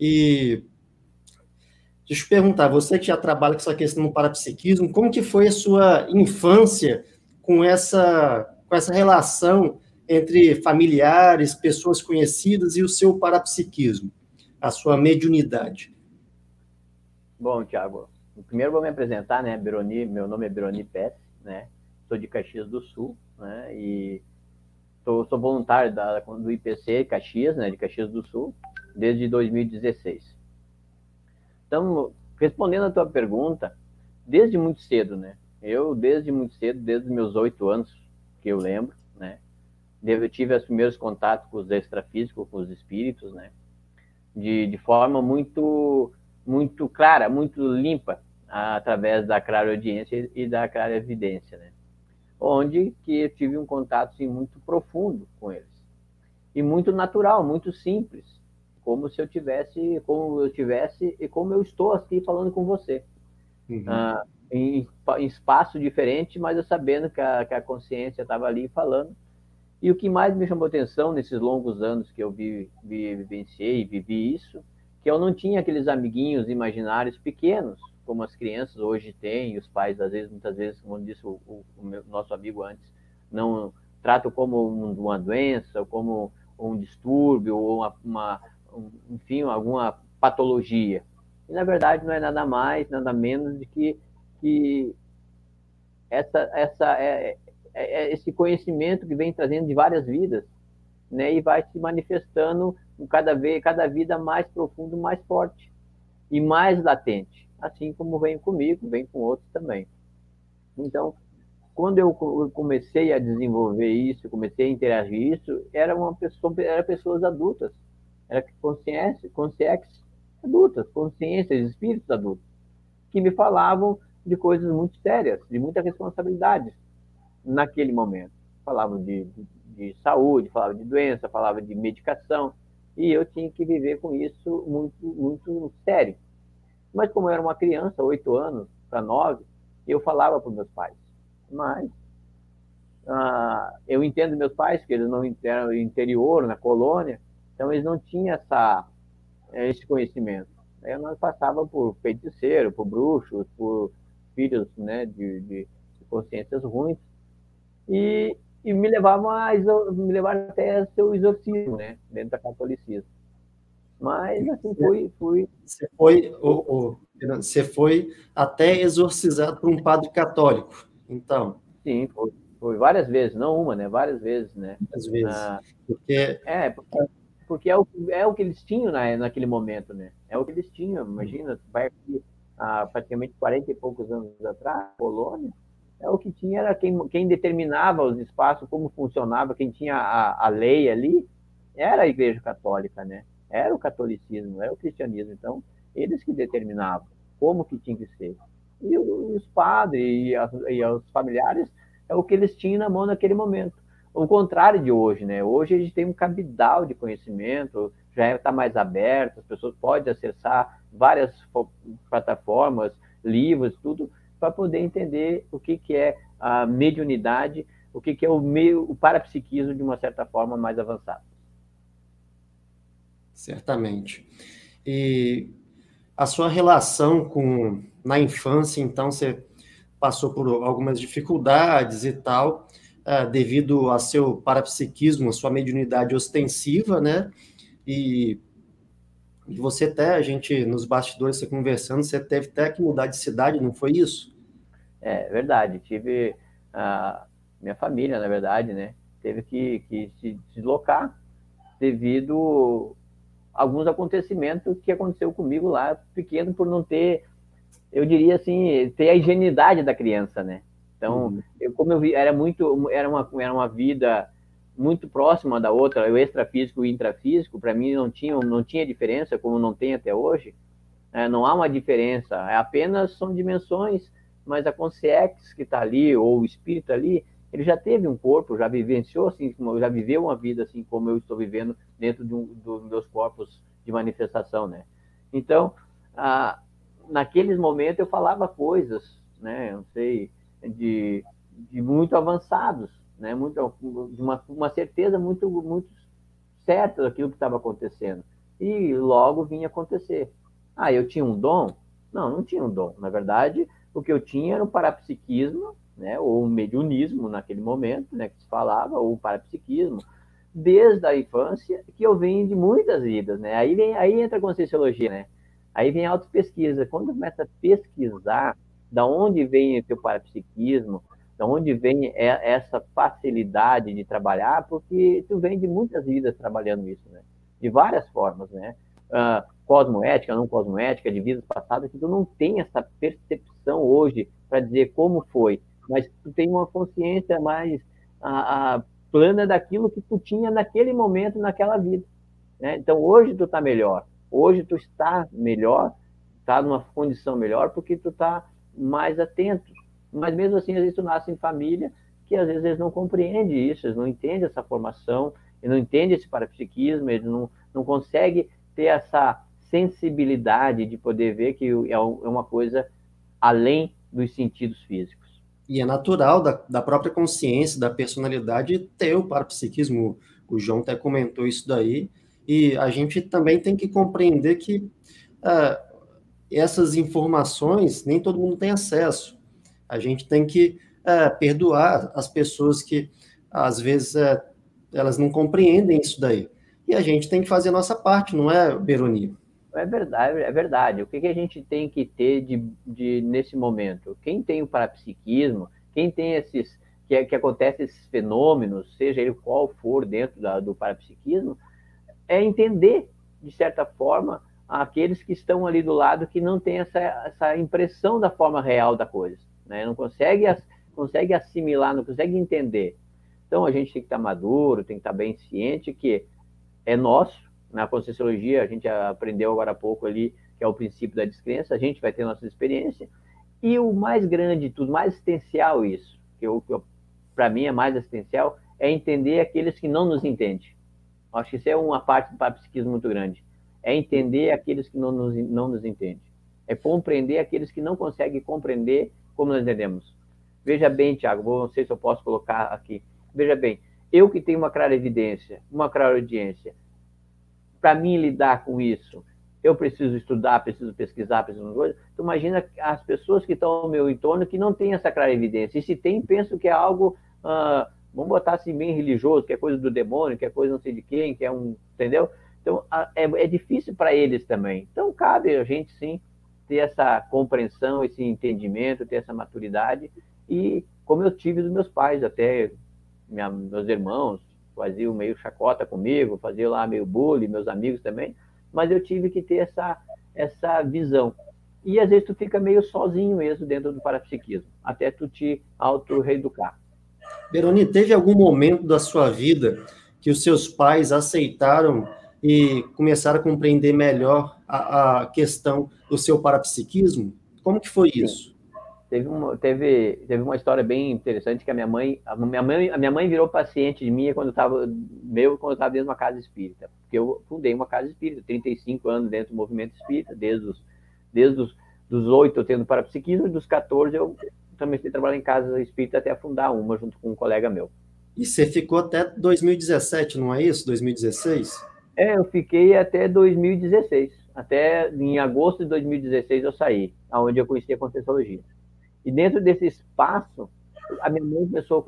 E deixa eu perguntar, você que já trabalha com essa questão do parapsiquismo, como que foi a sua infância com essa, com essa relação entre familiares, pessoas conhecidas e o seu parapsiquismo, a sua mediunidade? Bom, Tiago, primeiro vou me apresentar, né, Beroni, meu nome é Beroni Pérez, né, sou de Caxias do Sul, né, e sou, sou voluntário da, do IPC Caxias, né, de Caxias do Sul, desde 2016. Então, respondendo a tua pergunta, desde muito cedo, né? Eu, desde muito cedo, desde meus oito anos, que eu lembro, né? Eu tive os primeiros contatos com os extrafísicos, com os espíritos, né? De, de forma muito, muito clara, muito limpa, através da clareaudiência e da clarevidência, né? Onde que eu tive um contato, assim, muito profundo com eles. e muito natural, muito simples, como se eu tivesse, como eu tivesse e como eu estou aqui falando com você. Uhum. Ah, em, em, espaço diferente, mas eu sabendo que a, que a consciência estava ali falando. E o que mais me chamou atenção nesses longos anos que eu vi, vi, vivenciei, vivi isso, que eu não tinha aqueles amiguinhos imaginários pequenos, como as crianças hoje têm, os pais, às vezes, muitas vezes, como disse o, o, o meu, nosso amigo antes, não tratam como uma doença, ou como um distúrbio, ou uma, uma um, enfim, alguma patologia. E, na verdade, não é nada mais, nada menos de que, que essa, essa, é, é, é esse conhecimento que vem trazendo de várias vidas, né, e vai se manifestando cada vez, cada vida mais profundo, mais forte e mais latente, assim como vem comigo, vem com outros também. Então, quando eu comecei a desenvolver isso, comecei a interagir isso, era uma pessoa, era pessoas adultas, era consciência, consciência adultas, consciências, espíritos adultos, que me falavam de coisas muito sérias, de muita responsabilidade naquele momento. Falavam de, de, de saúde, falavam de doença, falavam de medicação, e eu tinha que viver com isso muito, muito sério. Mas como eu era uma criança, oito anos para nove, eu falava para meus pais. Mas ah, eu entendo meus pais que eles não eram interior, na colônia, então eles não tinham essa, esse conhecimento. Aí nós passava por feiticeiro, por bruxos, por filhos né, de, de consciências ruins. E e me levavam a me levaram até seu exorcismo, né, dentro da catolicismo. Mas assim fui, fui. Você foi, você foi até exorcizado por um padre católico, então? Sim, foi, foi várias vezes, não uma, né, várias vezes, né. Várias vezes. Ah, porque é porque, porque é o, é o que eles tinham na, naquele momento, né? É o que eles tinham. Imagina, vai aqui há praticamente 40 e poucos anos atrás, Polônia é o que tinha era quem, quem determinava os espaços, como funcionava, quem tinha a, a lei ali, era a Igreja Católica, né? Era o catolicismo, era o cristianismo. Então, eles que determinavam como que tinha que ser. E os padres e, as, e os familiares é o que eles tinham na mão naquele momento. O contrário de hoje, né? Hoje a gente tem um cabidal de conhecimento, já está mais aberto, as pessoas podem acessar várias plataformas, livros, tudo para poder entender o que, que é a mediunidade, o que, que é o, meio, o parapsiquismo de uma certa forma mais avançado. Certamente. E a sua relação com na infância, então você passou por algumas dificuldades e tal, uh, devido a seu parapsiquismo, a sua mediunidade ostensiva, né? E, e você até, a gente, nos bastidores, você conversando, você teve até que mudar de cidade, não foi isso? É verdade, tive a minha família, na verdade, né, teve que, que se deslocar devido alguns acontecimentos que aconteceu comigo lá pequeno por não ter, eu diria assim, ter a ingenuidade da criança, né? Então, uhum. eu, como eu vi, era muito, era uma, era uma vida muito próxima da outra, o extrafísico e o intrafísico, para mim não tinha, não tinha diferença, como não tem até hoje. É, não há uma diferença, é apenas são dimensões mas a consciência que está ali, ou o espírito ali, ele já teve um corpo, já vivenciou assim, já viveu uma vida assim como eu estou vivendo dentro de um, dos meus corpos de manifestação, né? Então, ah, naqueles momentos eu falava coisas, né? Não sei, de, de muito avançados, né? Muito, de uma, uma certeza muito, muito certa daquilo que estava acontecendo. E logo vinha acontecer. Ah, eu tinha um dom? Não, não tinha um dom. Na verdade, o que eu tinha era o parapsiquismo, né, ou o mediunismo naquele momento, né, que se falava, ou o parapsiquismo, desde a infância, que eu venho de muitas vidas, né? Aí vem, aí entra a conscienciologia, né? Aí vem a autopesquisa. Quando começa a pesquisar da onde vem o teu parapsiquismo, da onde vem essa facilidade de trabalhar, porque tu vem de muitas vidas trabalhando isso, né? De várias formas, né? Uh, cosmoética, não cosmoética, de vidas passadas, que tu não tem essa percepção hoje para dizer como foi, mas tu tem uma consciência mais a, a, plana daquilo que tu tinha naquele momento, naquela vida. Né? Então, hoje tu está melhor, hoje tu está melhor, está numa condição melhor, porque tu está mais atento. Mas mesmo assim, às vezes tu nasce em família que às vezes eles não compreendem isso, eles não entendem essa formação, ele não entende esse parapsiquismo, ele não, não consegue ter essa sensibilidade de poder ver que é, é uma coisa além dos sentidos físicos. E é natural da, da própria consciência, da personalidade, ter o parapsiquismo. O João até comentou isso daí. E a gente também tem que compreender que uh, essas informações nem todo mundo tem acesso. A gente tem que uh, perdoar as pessoas que, às vezes, uh, elas não compreendem isso daí. E a gente tem que fazer a nossa parte, não é, Beroni? É verdade, é verdade. O que, que a gente tem que ter de, de, nesse momento? Quem tem o parapsiquismo, quem tem esses que, que acontece esses fenômenos, seja ele qual for dentro da, do parapsiquismo, é entender de certa forma aqueles que estão ali do lado que não tem essa, essa impressão da forma real da coisa, né? Não consegue consegue assimilar, não consegue entender. Então a gente tem que estar maduro, tem que estar bem ciente que é nosso, na Conscienciologia, a gente aprendeu agora há pouco ali, que é o princípio da descrença, a gente vai ter nossa experiência. E o mais grande, tudo mais essencial isso, que, que para mim é mais essencial, é entender aqueles que não nos entendem. Acho que isso é uma parte do parapsiquismo muito grande. É entender aqueles que não nos, não nos entendem. É compreender aqueles que não conseguem compreender como nós entendemos. Veja bem, Tiago, não sei se eu posso colocar aqui. Veja bem, eu que tenho uma clara evidência, uma clara audiência, para mim lidar com isso, eu preciso estudar, preciso pesquisar, preciso coisa. Então imagina as pessoas que estão ao meu entorno que não têm essa clara evidência. E se tem, penso que é algo, uh, vamos botar assim bem religioso, que é coisa do demônio, que é coisa não sei de quem, que é um, entendeu? Então é, é difícil para eles também. Então cabe a gente sim ter essa compreensão, esse entendimento, ter essa maturidade e como eu tive dos meus pais até minha, meus irmãos, faziam meio chacota comigo, faziam lá meio bullying, meus amigos também, mas eu tive que ter essa, essa visão. E às vezes tu fica meio sozinho mesmo dentro do parapsiquismo, até tu te auto-reeducar. Beroni, teve algum momento da sua vida que os seus pais aceitaram e começaram a compreender melhor a, a questão do seu parapsiquismo? Como que foi isso? Teve uma, teve, teve uma história bem interessante que a minha mãe, a minha mãe, a minha mãe virou paciente de minha quando estava meu quando estava dentro de uma casa espírita, porque eu fundei uma casa espírita, 35 anos dentro do movimento espírita, desde os desde os dos 8 eu tendo parapsiquismo e dos 14 eu comecei a trabalhar em casa espírita até fundar uma junto com um colega meu. E você ficou até 2017, não é isso? 2016? É, eu fiquei até 2016. Até em agosto de 2016 eu saí, aonde eu conheci a Conscienciologia. E dentro desse espaço, a minha mãe começou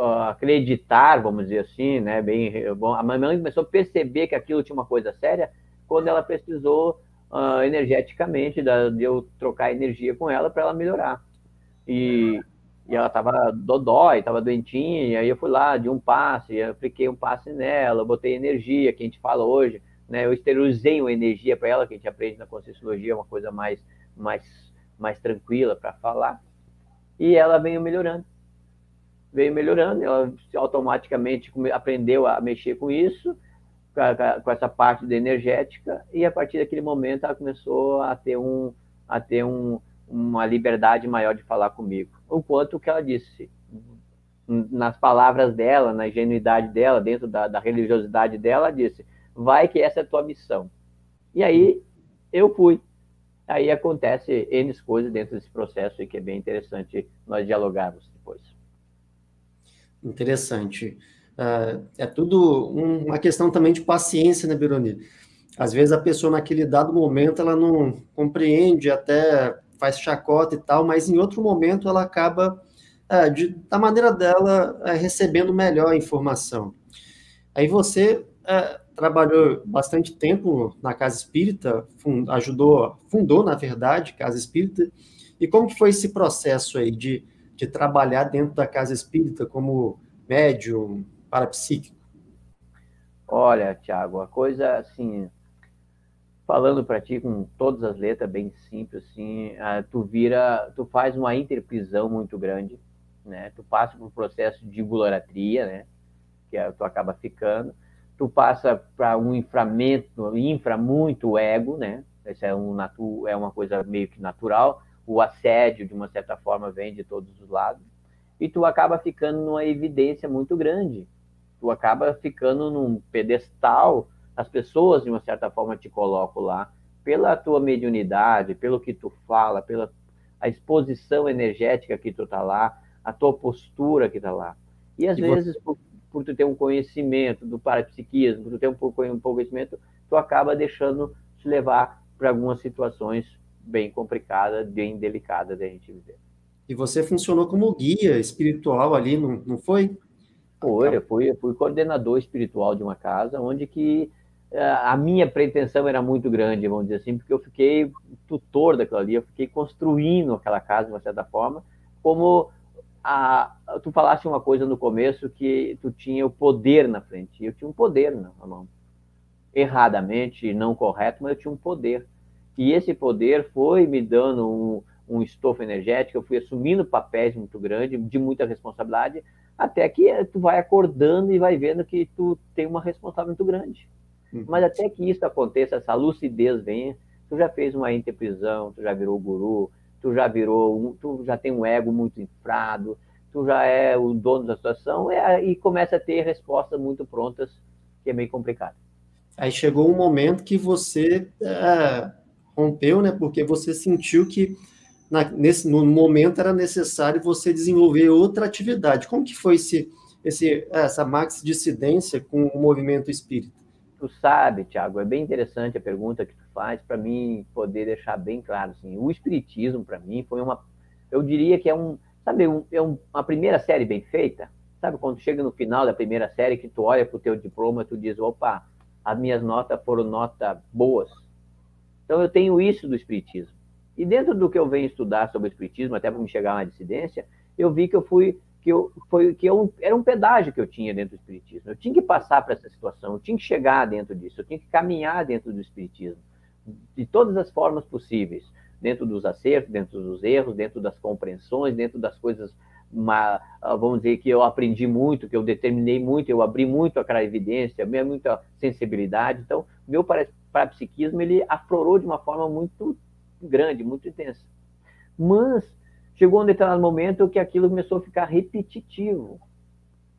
a acreditar, vamos dizer assim, né? Bem, a minha mãe começou a perceber que aquilo tinha uma coisa séria quando ela precisou uh, energeticamente de eu trocar energia com ela para ela melhorar. E, e ela estava dodói, estava doentinha, e aí eu fui lá de um passe, apliquei um passe nela, botei energia, que a gente fala hoje, né? Eu esterilizei uma energia para ela, que a gente aprende na Conscienciologia, uma coisa mais, mais mais tranquila para falar. E ela veio melhorando. Veio melhorando, ela automaticamente aprendeu a mexer com isso, com essa parte da energética, e a partir daquele momento ela começou a ter, um, a ter um, uma liberdade maior de falar comigo. O quanto que ela disse, nas palavras dela, na ingenuidade dela, dentro da, da religiosidade dela, disse: vai que essa é a tua missão. E aí eu fui aí acontece N coisas dentro desse processo e que é bem interessante nós dialogarmos depois. Interessante. Uh, é tudo um, uma questão também de paciência, né, Bironi? Às vezes a pessoa naquele dado momento ela não compreende, até faz chacota e tal, mas em outro momento ela acaba, uh, de, da maneira dela, uh, recebendo melhor a informação. Aí você trabalhou bastante tempo na Casa Espírita, fund, ajudou, fundou, na verdade, Casa Espírita. E como que foi esse processo aí de, de trabalhar dentro da Casa Espírita como médium parapsíquico? Olha, Tiago, a coisa assim, falando para ti com todas as letras bem simples, assim, tu vira, tu faz uma interprisão muito grande, né? Tu passa por um processo de guloratria, né? Que é, tu acaba ficando tu passa para um inframento, infra muito ego, né? Isso é, um natu, é uma coisa meio que natural. O assédio, de uma certa forma, vem de todos os lados. E tu acaba ficando numa evidência muito grande. tu acaba ficando num pedestal, as pessoas de uma certa forma te colocam lá pela tua mediunidade, pelo que tu fala, pela a exposição energética que tu tá lá, a tua postura que tá lá. E às e vezes, você... por, por tu ter um conhecimento do parapsiquismo, por tu ter um, pouco, um conhecimento, tu acaba deixando te levar para algumas situações bem complicadas, bem delicadas da gente viver. E você funcionou como guia espiritual ali, não, não foi? Foi, eu fui, eu fui coordenador espiritual de uma casa, onde que eh, a minha pretensão era muito grande, vamos dizer assim, porque eu fiquei tutor daquilo ali, eu fiquei construindo aquela casa de uma certa forma, como a, tu falaste uma coisa no começo que tu tinha o poder na frente, eu tinha um poder na mão, erradamente, não correto, mas eu tinha um poder, e esse poder foi me dando um, um estofo energético, eu fui assumindo papéis muito grandes, de muita responsabilidade, até que tu vai acordando e vai vendo que tu tem uma responsabilidade muito grande. Uhum. Mas até que isso aconteça, essa lucidez venha, tu já fez uma interprisão, tu já virou guru, tu já virou, tu já tem um ego muito infrado, tu já é o dono da situação é, e começa a ter respostas muito prontas, que é meio complicado. Aí chegou um momento que você é, rompeu, né? Porque você sentiu que na, nesse, no momento era necessário você desenvolver outra atividade. Como que foi esse, esse, essa max dissidência com o movimento espírita? Tu sabe, Tiago, é bem interessante a pergunta que tu faz para mim poder deixar bem claro. Assim, o espiritismo para mim foi uma, eu diria que é um, sabe, um, é um, uma primeira série bem feita. Sabe quando chega no final da primeira série que tu olha para o teu diploma, tu diz, opa, as minhas notas foram notas boas. Então eu tenho isso do espiritismo. E dentro do que eu venho estudar sobre o espiritismo, até para me chegar a uma dissidência, eu vi que eu fui que eu foi que eu era um pedágio que eu tinha dentro do espiritismo. Eu tinha que passar para essa situação, eu tinha que chegar dentro disso, eu tinha que caminhar dentro do espiritismo de todas as formas possíveis, dentro dos acertos, dentro dos erros, dentro das compreensões, dentro das coisas uma, vamos dizer que eu aprendi muito, que eu determinei muito, eu abri muito a evidência, muita sensibilidade. Então, meu parapsiquismo ele aflorou de uma forma muito grande, muito intensa. Mas chegou um determinado momento que aquilo começou a ficar repetitivo.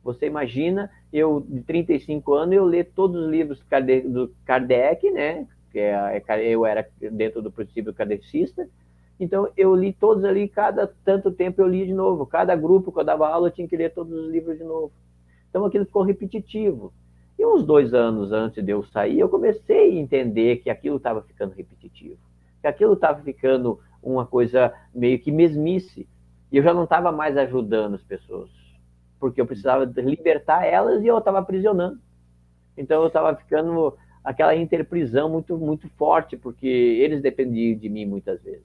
Você imagina, eu de 35 anos, eu ler todos os livros do Kardec, né? Que é, é eu era dentro do princípio kardecista. Então, eu li todos ali, cada tanto tempo eu li de novo. Cada grupo que eu dava aula, eu tinha que ler todos os livros de novo. Então, aquilo ficou repetitivo. E uns dois anos antes de eu sair, eu comecei a entender que aquilo estava ficando repetitivo que aquilo estava ficando uma coisa meio que mesmice. E eu já não estava mais ajudando as pessoas, porque eu precisava libertar elas e eu estava aprisionando. Então eu estava ficando aquela interprisão muito muito forte, porque eles dependiam de mim muitas vezes.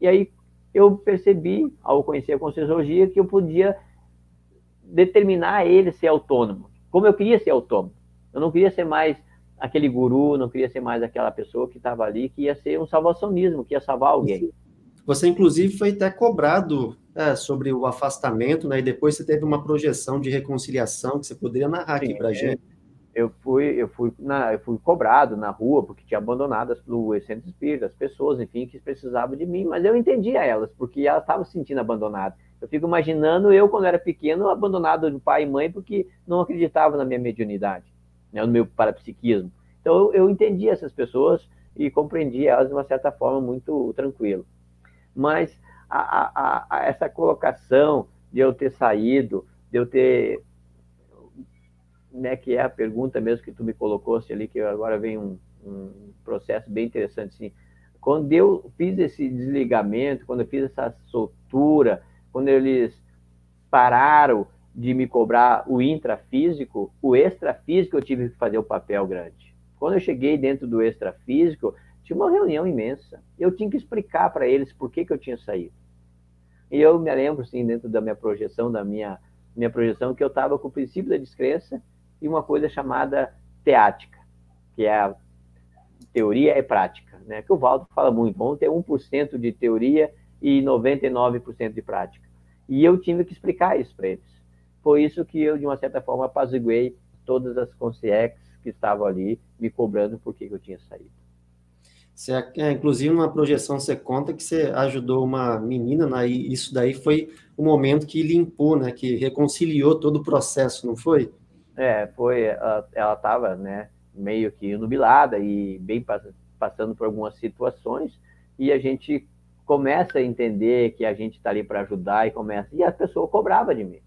E aí eu percebi, ao conhecer a Conscienciologia, que eu podia determinar ele ser autônomo, como eu queria ser autônomo. Eu não queria ser mais aquele guru, não queria ser mais aquela pessoa que estava ali, que ia ser um salvacionismo, que ia salvar alguém. Você, inclusive, foi até cobrado é, sobre o afastamento, né? E depois você teve uma projeção de reconciliação que você poderia narrar Sim, aqui para a é, gente. Eu fui, eu fui, na, eu fui cobrado na rua porque tinha abandonado o centro espírita, as pessoas, enfim, que precisavam de mim, mas eu entendia elas porque elas estavam se sentindo abandonadas. Eu fico imaginando eu quando era pequeno abandonado de pai e mãe porque não acreditavam na minha mediunidade né, no meu parapsiquismo. Então eu, eu entendi essas pessoas e compreendi elas de uma certa forma muito tranquilo. Mas a, a, a, essa colocação de eu ter saído, de eu ter, né, que é a pergunta mesmo que tu me colocou ali, que agora vem um, um processo bem interessante, assim, quando eu fiz esse desligamento, quando eu fiz essa soltura, quando eles pararam de me cobrar o intrafísico, o extrafísico eu tive que fazer o papel grande. Quando eu cheguei dentro do extrafísico, tinha uma reunião imensa. Eu tinha que explicar para eles por que, que eu tinha saído. E eu me lembro, assim, dentro da minha projeção, da minha, minha projeção, que eu estava com o princípio da descrença e uma coisa chamada teática, que é a teoria e prática, né? Que o Valdo fala muito, vamos ter 1% de teoria e 99% de prática. E eu tive que explicar isso para eles. Foi isso que eu, de uma certa forma, apaziguei todas as consciências que estavam ali me cobrando por que eu tinha saído. Você, é, inclusive, numa projeção, você conta que você ajudou uma menina, né, e isso daí foi o momento que limpou, né, que reconciliou todo o processo, não foi? É, foi, ela estava, né, meio que nubilada e bem passando por algumas situações, e a gente começa a entender que a gente está ali para ajudar e começa, e a pessoa cobrava de mim.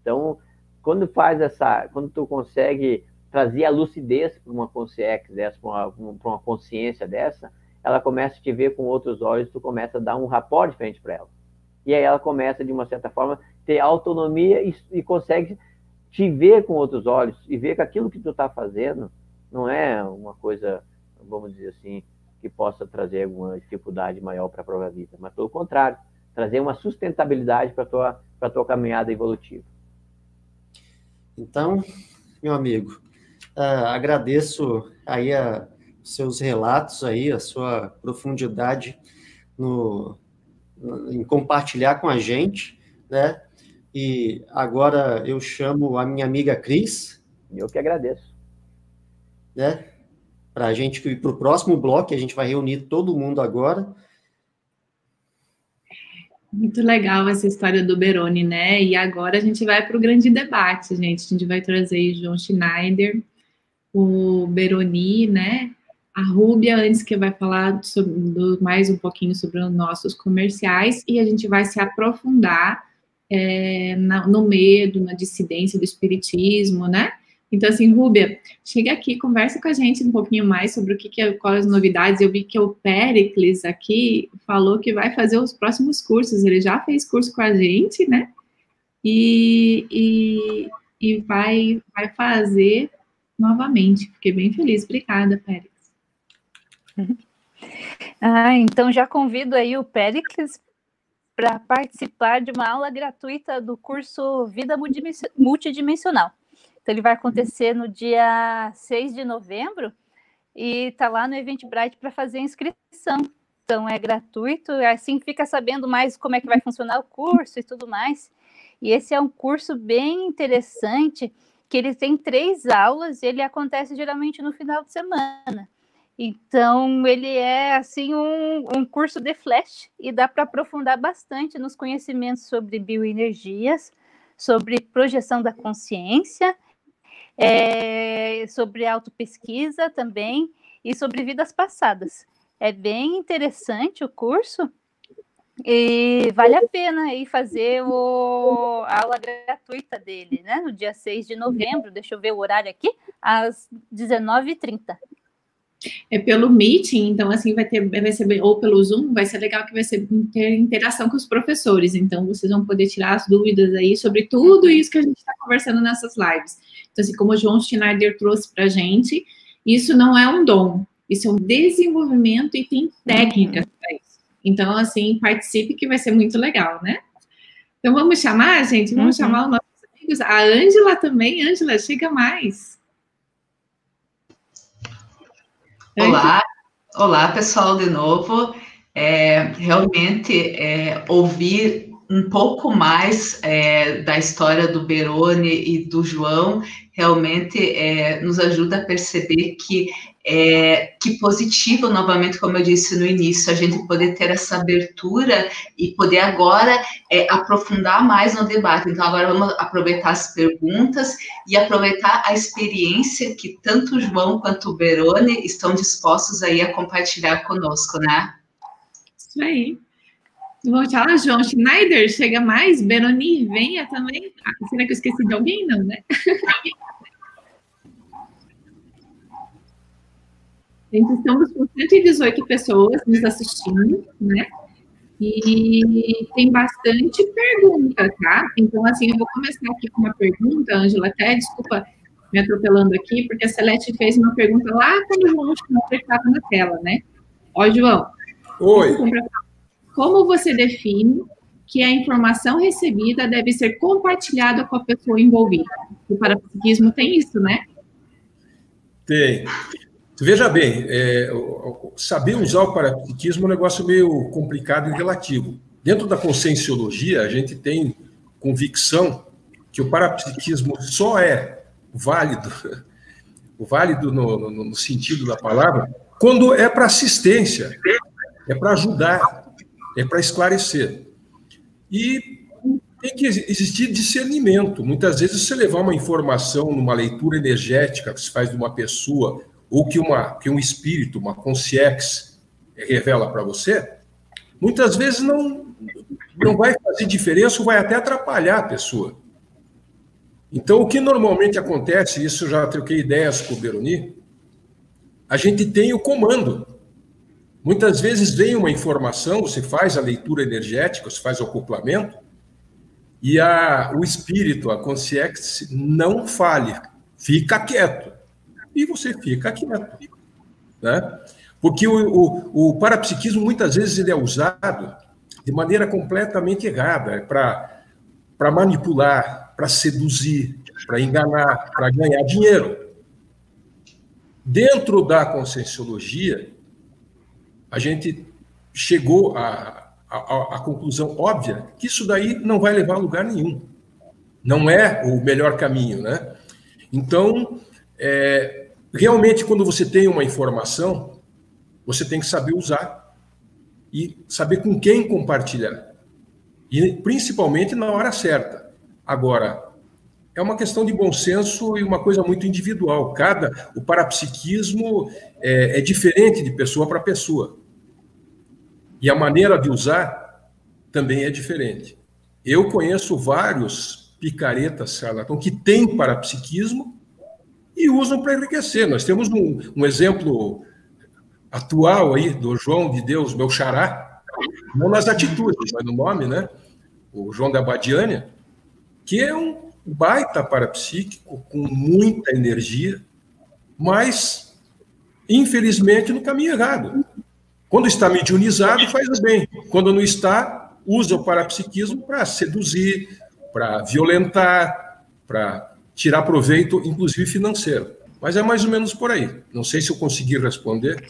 Então, quando faz essa, quando tu consegue trazer a lucidez para uma consciência dessa, para uma, uma, consciência dessa, ela começa a te ver com outros olhos, tu começa a dar um rapport diferente para ela. E aí ela começa, de uma certa forma, ter autonomia e, e consegue te ver com outros olhos e ver que aquilo que tu está fazendo não é uma coisa, vamos dizer assim, que possa trazer alguma dificuldade maior para a própria vida, mas pelo contrário, trazer uma sustentabilidade para a tua, tua caminhada evolutiva. Então, meu amigo, uh, agradeço aí a, seus relatos aí, a sua profundidade no, em compartilhar com a gente, né? E agora eu chamo a minha amiga Cris. Eu que agradeço. Né? Para a gente ir para o próximo bloco, a gente vai reunir todo mundo agora. Muito legal essa história do Beroni, né? E agora a gente vai para o grande debate, gente. A gente vai trazer o João Schneider, o Beroni, né? A Rúbia, antes que vai falar sobre, mais um pouquinho sobre os nossos comerciais, e a gente vai se aprofundar é, na, no medo, na dissidência do espiritismo, né? Então, assim, Rúbia, chega aqui, conversa com a gente um pouquinho mais sobre o que, que é, quais as novidades. Eu vi que o Pericles aqui falou que vai fazer os próximos cursos. Ele já fez curso com a gente, né? E, e, e vai, vai fazer novamente. Fiquei bem feliz. Obrigada, Pericles. Ah, então já convido aí o Pericles para participar de uma aula gratuita do curso Vida Multidimensional. Então, ele vai acontecer no dia 6 de novembro e está lá no Eventbrite para fazer a inscrição. Então, é gratuito, assim fica sabendo mais como é que vai funcionar o curso e tudo mais. E esse é um curso bem interessante, que ele tem três aulas e ele acontece geralmente no final de semana. Então, ele é assim um, um curso de flash e dá para aprofundar bastante nos conhecimentos sobre bioenergias, sobre projeção da consciência, é, sobre autopesquisa também e sobre vidas passadas. É bem interessante o curso e vale a pena aí fazer o, a aula gratuita dele, né? No dia 6 de novembro, deixa eu ver o horário aqui, às 19h30 é pelo meeting, então assim vai ter, vai ser ou pelo Zoom, vai ser legal que vai ser ter interação com os professores, então vocês vão poder tirar as dúvidas aí sobre tudo isso que a gente está conversando nessas lives. Então assim como o João Schneider trouxe para a gente, isso não é um dom, isso é um desenvolvimento e tem técnicas para isso. Então assim participe que vai ser muito legal, né? Então vamos chamar, gente, vamos uhum. chamar os nossos amigos, a Ângela também, Ângela, chega mais. Olá, olá pessoal de novo. É, realmente é, ouvir um pouco mais é, da história do Berone e do João realmente é, nos ajuda a perceber que é, que positivo, novamente, como eu disse no início, a gente poder ter essa abertura e poder agora é, aprofundar mais no debate. Então, agora vamos aproveitar as perguntas e aproveitar a experiência que tanto o João quanto o Berone estão dispostos aí a compartilhar conosco, né? Isso aí. Vou falar, João Schneider, chega mais, Beroni, venha também. Ah, será que eu esqueci de alguém? Não, né? *laughs* Gente, estamos com 118 pessoas nos assistindo, né? E tem bastante pergunta, tá? Então, assim, eu vou começar aqui com uma pergunta, Ângela, até desculpa me atropelando aqui, porque a Celeste fez uma pergunta lá quando o João estava na tela, né? Ó, João. Oi. Como você define que a informação recebida deve ser compartilhada com a pessoa envolvida? O parapsiquismo tem isso, né? Tem. Veja bem, é, saber usar o parapsiquismo é um negócio meio complicado e relativo. Dentro da conscienciologia, a gente tem convicção que o parapsiquismo só é válido, *laughs* válido no, no, no sentido da palavra, quando é para assistência, é para ajudar, é para esclarecer. E tem que existir discernimento. Muitas vezes, você levar uma informação numa leitura energética que se faz de uma pessoa, ou que, uma, que um espírito, uma consciência, revela para você, muitas vezes não, não vai fazer diferença ou vai até atrapalhar a pessoa. Então, o que normalmente acontece, isso já troquei ideias com o Beroni, a gente tem o comando. Muitas vezes vem uma informação, você faz a leitura energética, você faz o acoplamento, e a, o espírito, a consciência, não fale, fica quieto. E você fica quieto. Né? Porque o, o, o parapsiquismo, muitas vezes, ele é usado de maneira completamente errada para manipular, para seduzir, para enganar, para ganhar dinheiro. Dentro da conscienciologia, a gente chegou à, à, à conclusão óbvia que isso daí não vai levar a lugar nenhum. Não é o melhor caminho, né? Então, é, realmente, quando você tem uma informação, você tem que saber usar e saber com quem compartilhar. E principalmente na hora certa. Agora, é uma questão de bom senso e uma coisa muito individual. Cada o parapsiquismo é, é diferente de pessoa para pessoa e a maneira de usar também é diferente. Eu conheço vários picaretas charlatão que têm parapsiquismo e usam para enriquecer. Nós temos um, um exemplo atual aí do João de Deus, meu xará, não nas atitudes, mas no nome, né? O João da Abadiânia, que é um baita parapsíquico, com muita energia, mas, infelizmente, no caminho errado. Quando está mediunizado, faz bem. Quando não está, usa o parapsiquismo para seduzir, para violentar, para tirar proveito, inclusive financeiro. Mas é mais ou menos por aí. Não sei se eu consegui responder.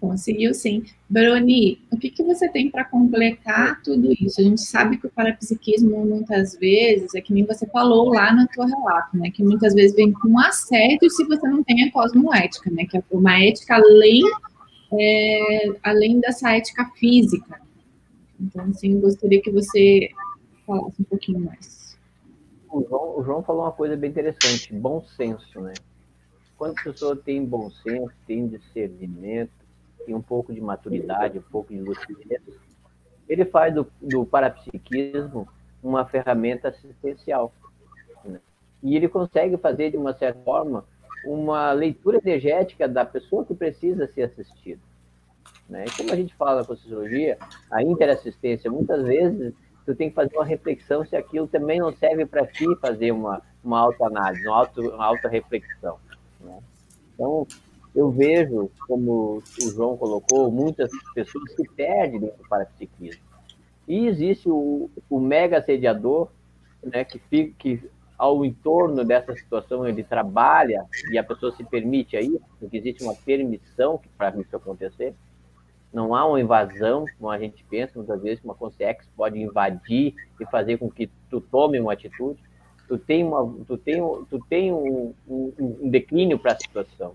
Conseguiu sim. Bruni, o que, que você tem para completar tudo isso? A gente sabe que o parapsiquismo, muitas vezes, é que nem você falou lá no teu relato, né? Que muitas vezes vem com assédio se você não tem a cosmoética, né? Que é uma ética além, é, além dessa ética física. Então, assim, gostaria que você falasse um pouquinho mais. O João, o João falou uma coisa bem interessante, bom senso, né? Quando a pessoa tem bom senso, tem discernimento, tem um pouco de maturidade, um pouco de lucidez, ele faz do, do parapsiquismo uma ferramenta assistencial. Né? E ele consegue fazer, de uma certa forma, uma leitura energética da pessoa que precisa ser assistida. Né? E como a gente fala com a sociologia, a interassistência, muitas vezes, tu tem que fazer uma reflexão se aquilo também não serve para ti fazer uma, uma autoanálise, uma, auto, uma auto-reflexão. Né? Então, eu vejo, como o João colocou, muitas pessoas se perdem dentro do parapsiquismo. E existe o, o mega assediador, né, que, fica, que ao entorno dessa situação ele trabalha e a pessoa se permite aí, porque existe uma permissão para isso acontecer. Não há uma invasão, como a gente pensa muitas vezes, uma consciência pode invadir e fazer com que tu tome uma atitude. Tu tem, uma, tu tem, tu tem um, um, um declínio para a situação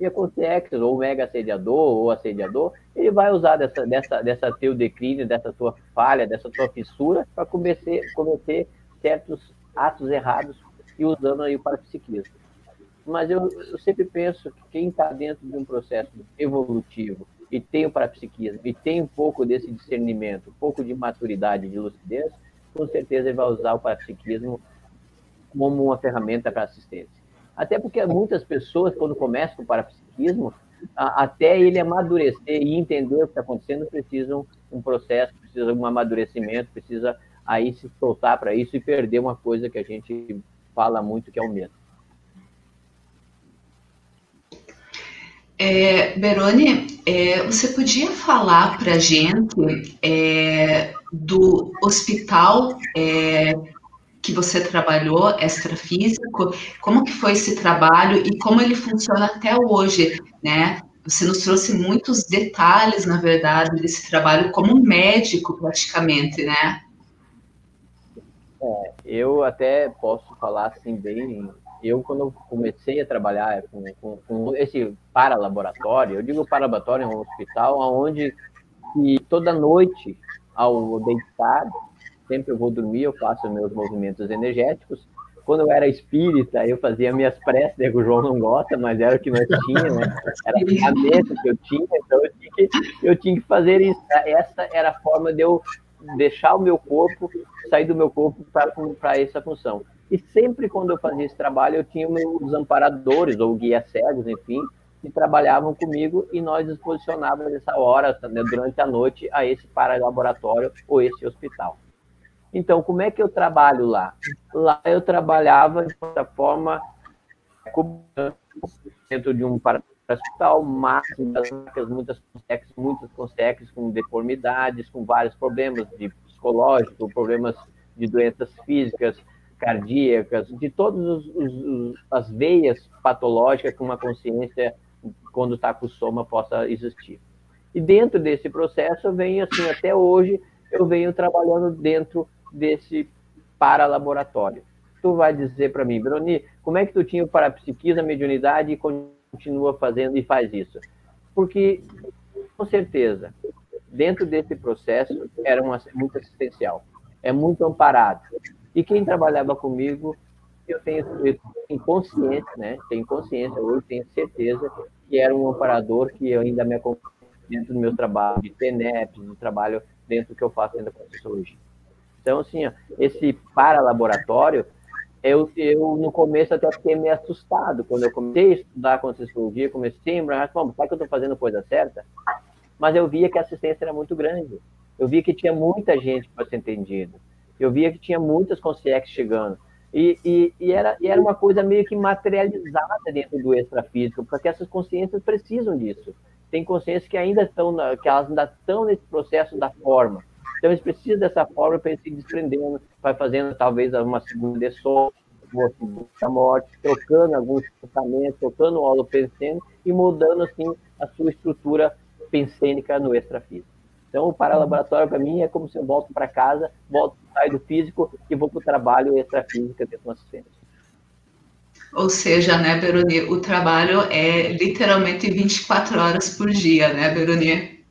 e a consciência, ou mega assediador, ou assediador, ele vai usar dessa, dessa, dessa teu declínio, dessa tua falha, dessa tua fissura, para cometer, cometer certos atos errados e usando aí o parapsiquismo. Mas eu, eu sempre penso que quem está dentro de um processo evolutivo e tem o parapsiquismo e tem um pouco desse discernimento, um pouco de maturidade, de lucidez, com certeza ele vai usar o parapsiquismo como uma ferramenta para assistência. Até porque muitas pessoas, quando começam com o parapsiquismo, até ele amadurecer e entender o que está acontecendo, precisam um processo, precisa um amadurecimento, precisa aí se soltar para isso e perder uma coisa que a gente fala muito, que é o medo. É, Berone, é, você podia falar para a gente é, do hospital é, que você trabalhou extrafísico, como que foi esse trabalho e como ele funciona até hoje, né? Você nos trouxe muitos detalhes, na verdade, desse trabalho como médico, praticamente, né? É, eu até posso falar assim bem. Eu, quando comecei a trabalhar com, com, com esse para-laboratório, eu digo para-laboratório é um hospital onde toda noite, ao deitar, sempre eu vou dormir, eu faço meus movimentos energéticos. Quando eu era espírita, eu fazia minhas preces, o João não gosta, mas era o que nós tínhamos, né? Era a ferramenta que eu tinha, então eu tinha, que, eu tinha que fazer isso. Essa era a forma de eu deixar o meu corpo, sair do meu corpo para essa função. E sempre quando eu fazia esse trabalho, eu tinha meus amparadores, ou guias cegos, enfim, que trabalhavam comigo e nós nos posicionávamos nessa hora, né, durante a noite, a esse para-laboratório ou esse hospital. Então, como é que eu trabalho lá? Lá eu trabalhava de certa forma dentro de um para-hospital, máximas, muitas consex, muitas consex com deformidades, com vários problemas de psicológico, problemas de doenças físicas, cardíacas, de todas as veias patológicas que uma consciência, quando está com soma, possa existir. E dentro desse processo, eu venho, assim, até hoje, eu venho trabalhando dentro desse para-laboratório. Tu vai dizer para mim, Bruni, como é que tu tinha o parapsiquismo, a mediunidade e continua fazendo e faz isso? Porque, com certeza, dentro desse processo, era muito assistencial, é muito amparado. E quem trabalhava comigo, eu tenho, eu tenho consciência, né? Tenho consciência, hoje tenho certeza que era um amparador que eu ainda me acompanha dentro do meu trabalho de TENEP, do trabalho dentro do que eu faço dentro da Conscienciologia. Então, assim, ó, esse para-laboratório, eu, eu no começo até fiquei meio assustado. Quando eu comecei a estudar Conscienciologia, comecei a lembrar, será que eu estou fazendo coisa certa? Mas eu via que a assistência era muito grande. Eu via que tinha muita gente para ser entendido eu via que tinha muitas consciências chegando. E, e, e, era, e era uma coisa meio que materializada dentro do extrafísico, porque essas consciências precisam disso. Tem consciências que ainda estão, na, que elas ainda estão nesse processo da forma. Então, eles precisam dessa forma para se desprendendo, vai fazendo talvez uma segunda de sono, a morte, trocando alguns pensamentos, trocando o holopensene e mudando, assim, a sua estrutura pensênica no extrafísico. Então, o paralaboratório, para mim, é como se eu volto para casa, volto, saio do físico e vou para o trabalho extrafísica dentro do assistente. Ou seja, né, Beroni, o trabalho é literalmente 24 horas por dia, né, Beroni?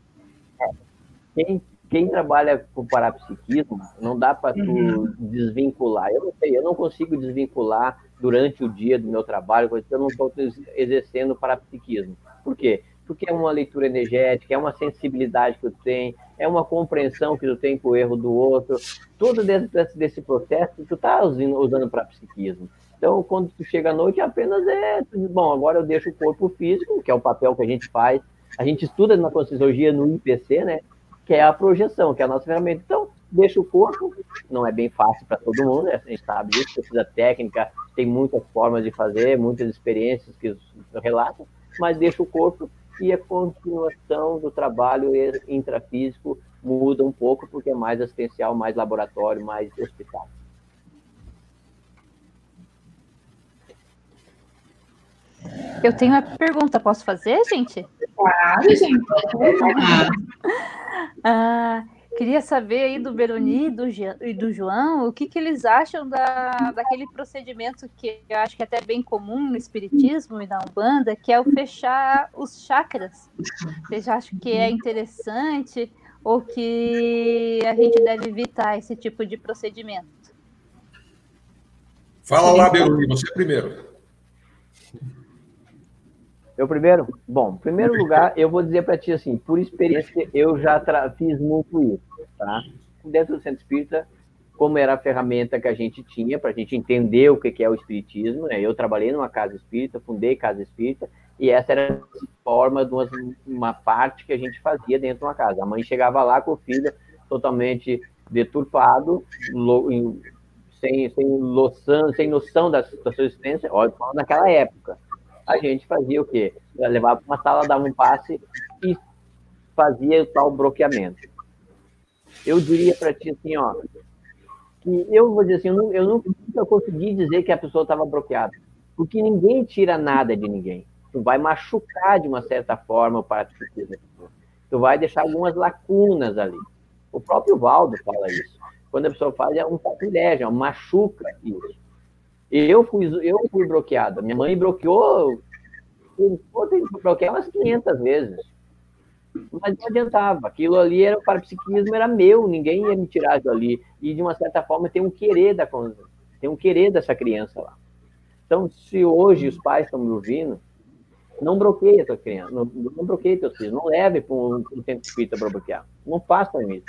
Quem, quem trabalha com parapsiquismo, não dá para tu uhum. desvincular. Eu não sei, eu não consigo desvincular durante o dia do meu trabalho, porque eu não estou exercendo parapsiquismo. Por quê? Porque é uma leitura energética, é uma sensibilidade que tu tem, é uma compreensão que tu tem com o erro do outro. Tudo dentro desse, desse processo tu tá usando, usando para psiquismo. Então, quando tu chega à noite, apenas é, bom, agora eu deixo o corpo físico, que é o papel que a gente faz. A gente estuda na Conscienciologia no IPC, né? Que é a projeção, que é a nossa ferramenta. Então, deixa o corpo, não é bem fácil para todo mundo, né? a gente sabe disso, precisa técnica, tem muitas formas de fazer, muitas experiências que relatam, mas deixa o corpo e a continuação do trabalho intrafísico muda um pouco, porque é mais assistencial, mais laboratório, mais hospital. Eu tenho uma pergunta, posso fazer, gente? Claro, gente. *laughs* ah, Queria saber aí do Beroni e do, e do João o que, que eles acham da, daquele procedimento que eu acho que é até bem comum no Espiritismo e na Umbanda, que é o fechar os chakras. Vocês acham que é interessante ou que a gente deve evitar esse tipo de procedimento? Fala lá, Beroni, você primeiro. Eu primeiro? Bom, em primeiro lugar, eu vou dizer para ti assim, por experiência, eu já fiz muito isso, tá? Dentro do Centro Espírita, como era a ferramenta que a gente tinha para a gente entender o que é o Espiritismo, né? Eu trabalhei numa casa espírita, fundei casa espírita, e essa era a forma de uma, uma parte que a gente fazia dentro de uma casa. A mãe chegava lá com o filho totalmente deturpado, sem, sem, noção, sem noção da, da sua existência, olha, naquela época a gente fazia o quê? Levava para uma sala, dava um passe e fazia o tal bloqueamento. Eu diria para ti assim, ó, que eu vou dizer assim, eu, não, eu nunca consegui dizer que a pessoa estava bloqueada, porque ninguém tira nada de ninguém. Tu vai machucar de uma certa forma o parapsiquismo. Tu vai deixar algumas lacunas ali. O próprio Valdo fala isso. Quando a pessoa faz, é um sacrilégio, machuca isso. Eu fui, eu fui bloqueada. Minha mãe bloqueou. Eu bloqueei umas 500 vezes. Mas não adiantava. Aquilo ali era o parapsiquismo era meu, ninguém ia me tirar aquilo ali. E de uma certa forma tem um querer da tem um querer dessa criança lá. Então, se hoje os pais estão me ouvindo, não bloqueie a tua criança, não, não bloqueie teus filhos, não leve para um, um tempo espírita para bloquear. Não façam isso.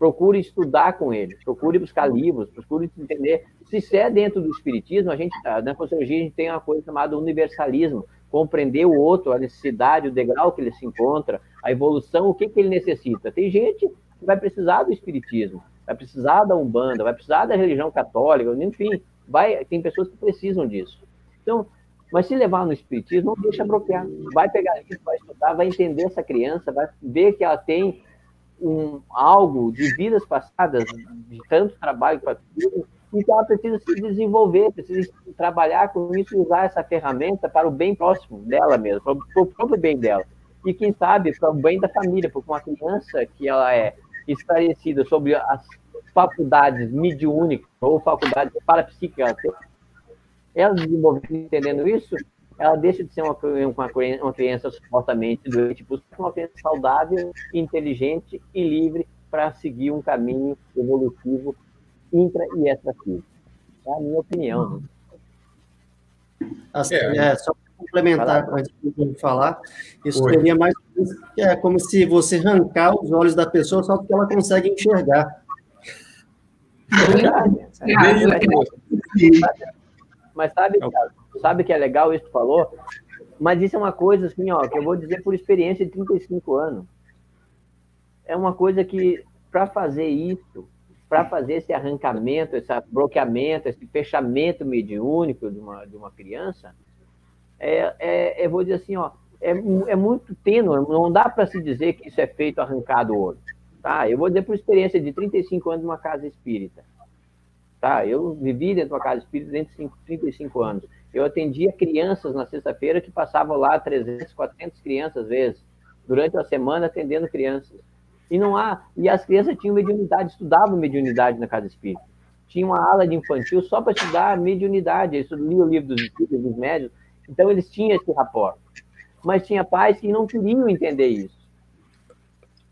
Procure estudar com eles, procure buscar livros, procure entender. Se é dentro do espiritismo, a gente, na Consciologia, a gente tem uma coisa chamada universalismo, compreender o outro, a necessidade, o degrau que ele se encontra, a evolução, o que, que ele necessita. Tem gente que vai precisar do espiritismo, vai precisar da Umbanda, vai precisar da religião católica, enfim, vai, tem pessoas que precisam disso. Então, mas se levar no espiritismo, não deixa bloquear. Vai pegar isso, vai estudar, vai entender essa criança, vai ver que ela tem um, algo de vidas passadas, de tanto trabalho para tudo, então ela precisa se desenvolver, precisa trabalhar com isso e usar essa ferramenta para o bem próximo dela mesma, para o próprio bem dela. E quem sabe para o bem da família, porque uma criança que ela é esclarecida sobre as faculdades mediúnicas ou faculdades parapsíquicas, ela desenvolvendo entendendo isso, ela deixa de ser uma, uma, uma criança supostamente doente, uma criança saudável, inteligente e livre para seguir um caminho evolutivo intra e extrafísico. É a minha opinião. Assim, é. é, só para complementar, antes de falar, isso Oi. seria mais é como se você arrancar os olhos da pessoa só porque ela consegue enxergar. É verdade. Mas sabe, sabe que é legal isso que tu falou? Mas isso é uma coisa assim, ó, que eu vou dizer por experiência de 35 anos. É uma coisa que, para fazer isso, para fazer esse arrancamento, esse bloqueamento, esse fechamento mediúnico de uma, de uma criança, é, é, é vou dizer assim, ó, é, é muito tênue, não dá para se dizer que isso é feito arrancado o olho. Tá? Eu vou dizer por experiência de 35 anos numa casa espírita. Tá? Eu vivi dentro de uma casa espírita dentro de 35 anos. Eu atendia crianças na sexta-feira que passavam lá 300, 400 crianças às vezes, durante a semana atendendo crianças. E não há, e as crianças tinham mediunidade, estudavam mediunidade na casa espírita. Tinha uma ala de infantil só para estudar mediunidade, eles liam o livro dos espíritos, dos médios, então eles tinham esse rapport. Mas tinha pais que não queriam entender isso.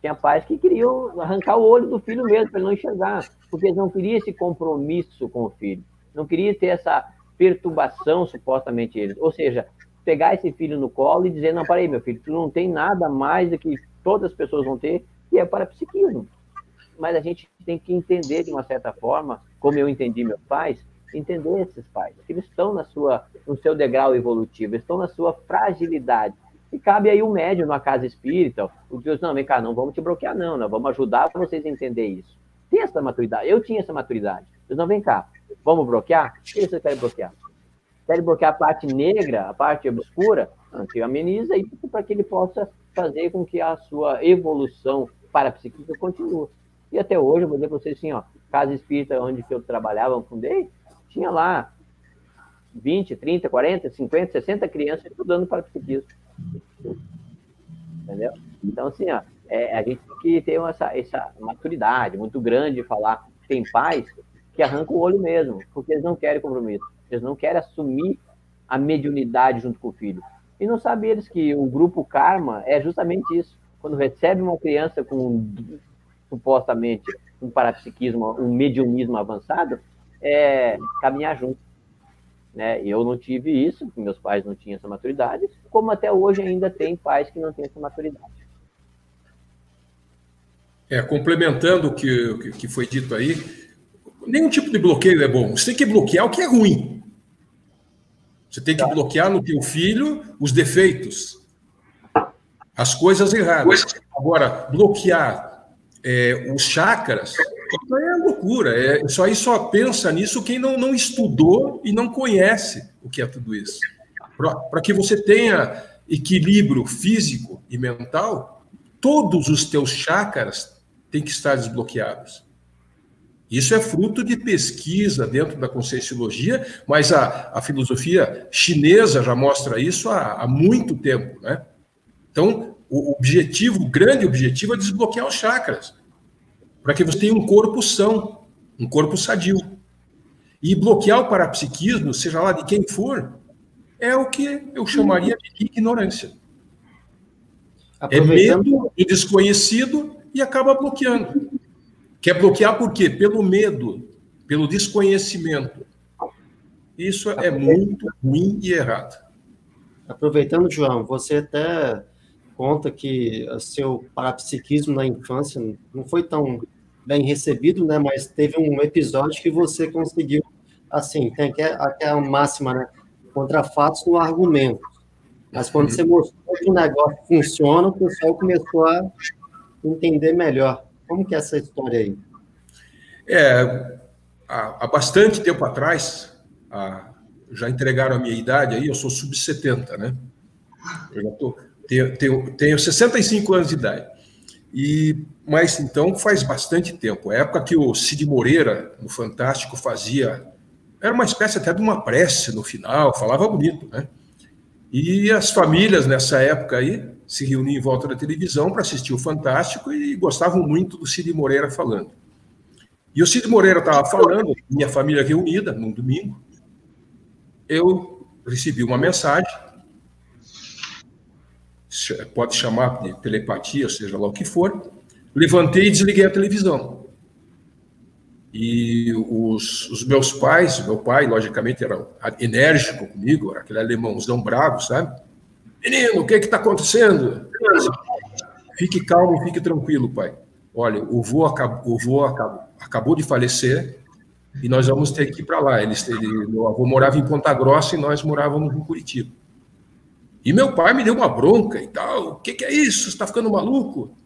Tinha pais que queriam arrancar o olho do filho mesmo, para ele não enxergar, porque eles não queriam esse compromisso com o filho, não queriam ter essa perturbação, supostamente eles. Ou seja, pegar esse filho no colo e dizer: não, parei, meu filho, tu não tem nada mais do que todas as pessoas vão ter, e é para psiquismo. Mas a gente tem que entender, de uma certa forma, como eu entendi meus pais, entender esses pais, que eles estão na sua, no seu degrau evolutivo, estão na sua fragilidade e cabe aí o médium numa casa espírita, o Deus, não, vem cá, não vamos te bloquear, não, nós vamos ajudar vocês a entender isso. Tem essa maturidade, eu tinha essa maturidade. Deus, não, vem cá, vamos bloquear? O que você quer bloquear? Quer bloquear a parte negra, a parte obscura? Te ameniza aí para que ele possa fazer com que a sua evolução para a psiquismo continue. E até hoje, eu vou dizer para vocês assim, ó, casa espírita onde eu trabalhava, eu fundei, tinha lá 20, 30, 40, 50, 60 crianças estudando para psiquismo. Entendeu? Então, assim, ó, é, a gente tem que ter essa, essa maturidade muito grande de falar. Tem pais que arrancam o olho mesmo, porque eles não querem compromisso. Eles não querem assumir a mediunidade junto com o filho. E não sabem eles que o grupo Karma é justamente isso. Quando recebe uma criança com supostamente um parapsiquismo, um mediunismo avançado, é caminhar junto. Né? Eu não tive isso, meus pais não tinham essa maturidade, como até hoje ainda tem pais que não têm essa maturidade. É, complementando o que, que foi dito aí, nenhum tipo de bloqueio é bom. Você tem que bloquear o que é ruim. Você tem que tá. bloquear no teu filho os defeitos, as coisas erradas. Agora, bloquear é, os chakras isso é loucura. É, só aí só pensa nisso quem não, não estudou e não conhece o que é tudo isso. Para que você tenha equilíbrio físico e mental, todos os teus chakras têm que estar desbloqueados. Isso é fruto de pesquisa dentro da Conscienciologia, mas a, a filosofia chinesa já mostra isso há, há muito tempo. Né? Então, o objetivo, o grande objetivo é desbloquear os chakras para que você tenha um corpo são, um corpo sadio. E bloquear o parapsiquismo, seja lá de quem for, é o que eu chamaria de ignorância. É medo do desconhecido e acaba bloqueando. Quer bloquear por quê? Pelo medo, pelo desconhecimento. Isso é muito ruim e errado. Aproveitando, João, você até conta que o seu parapsiquismo na infância não foi tão bem recebido, né? Mas teve um episódio que você conseguiu, assim, tem aquela máxima, né? Contra fatos no argumento. Mas quando você mostrou que o negócio funciona, o pessoal começou a entender melhor. Como que é essa história aí? É, há, há bastante tempo atrás, há, já entregaram a minha idade aí, eu sou sub-70, né? Eu já tô, tenho, tenho, tenho 65 anos de idade. E, mas então faz bastante tempo. A época que o Cid Moreira, no Fantástico, fazia. Era uma espécie até de uma prece no final, falava bonito, né? E as famílias nessa época aí se reuniam em volta da televisão para assistir o Fantástico e gostavam muito do Cid Moreira falando. E o Cid Moreira estava falando, minha família reunida, num domingo. Eu recebi uma mensagem, pode chamar de telepatia, seja lá o que for. Levantei e desliguei a televisão. E os, os, meus pais, meu pai, logicamente, era enérgico comigo, era aquele alemãozão bravo, sabe? Menino, o que está acontecendo? Fique calmo, fique tranquilo, pai. Olha, o vô, acabou, o vô acabou, acabou de falecer e nós vamos ter que ir para lá. Ele, ele, meu avô morava em Ponta Grossa e nós morávamos em Curitiba. E meu pai me deu uma bronca e tal. O que, que é isso? Você está ficando maluco?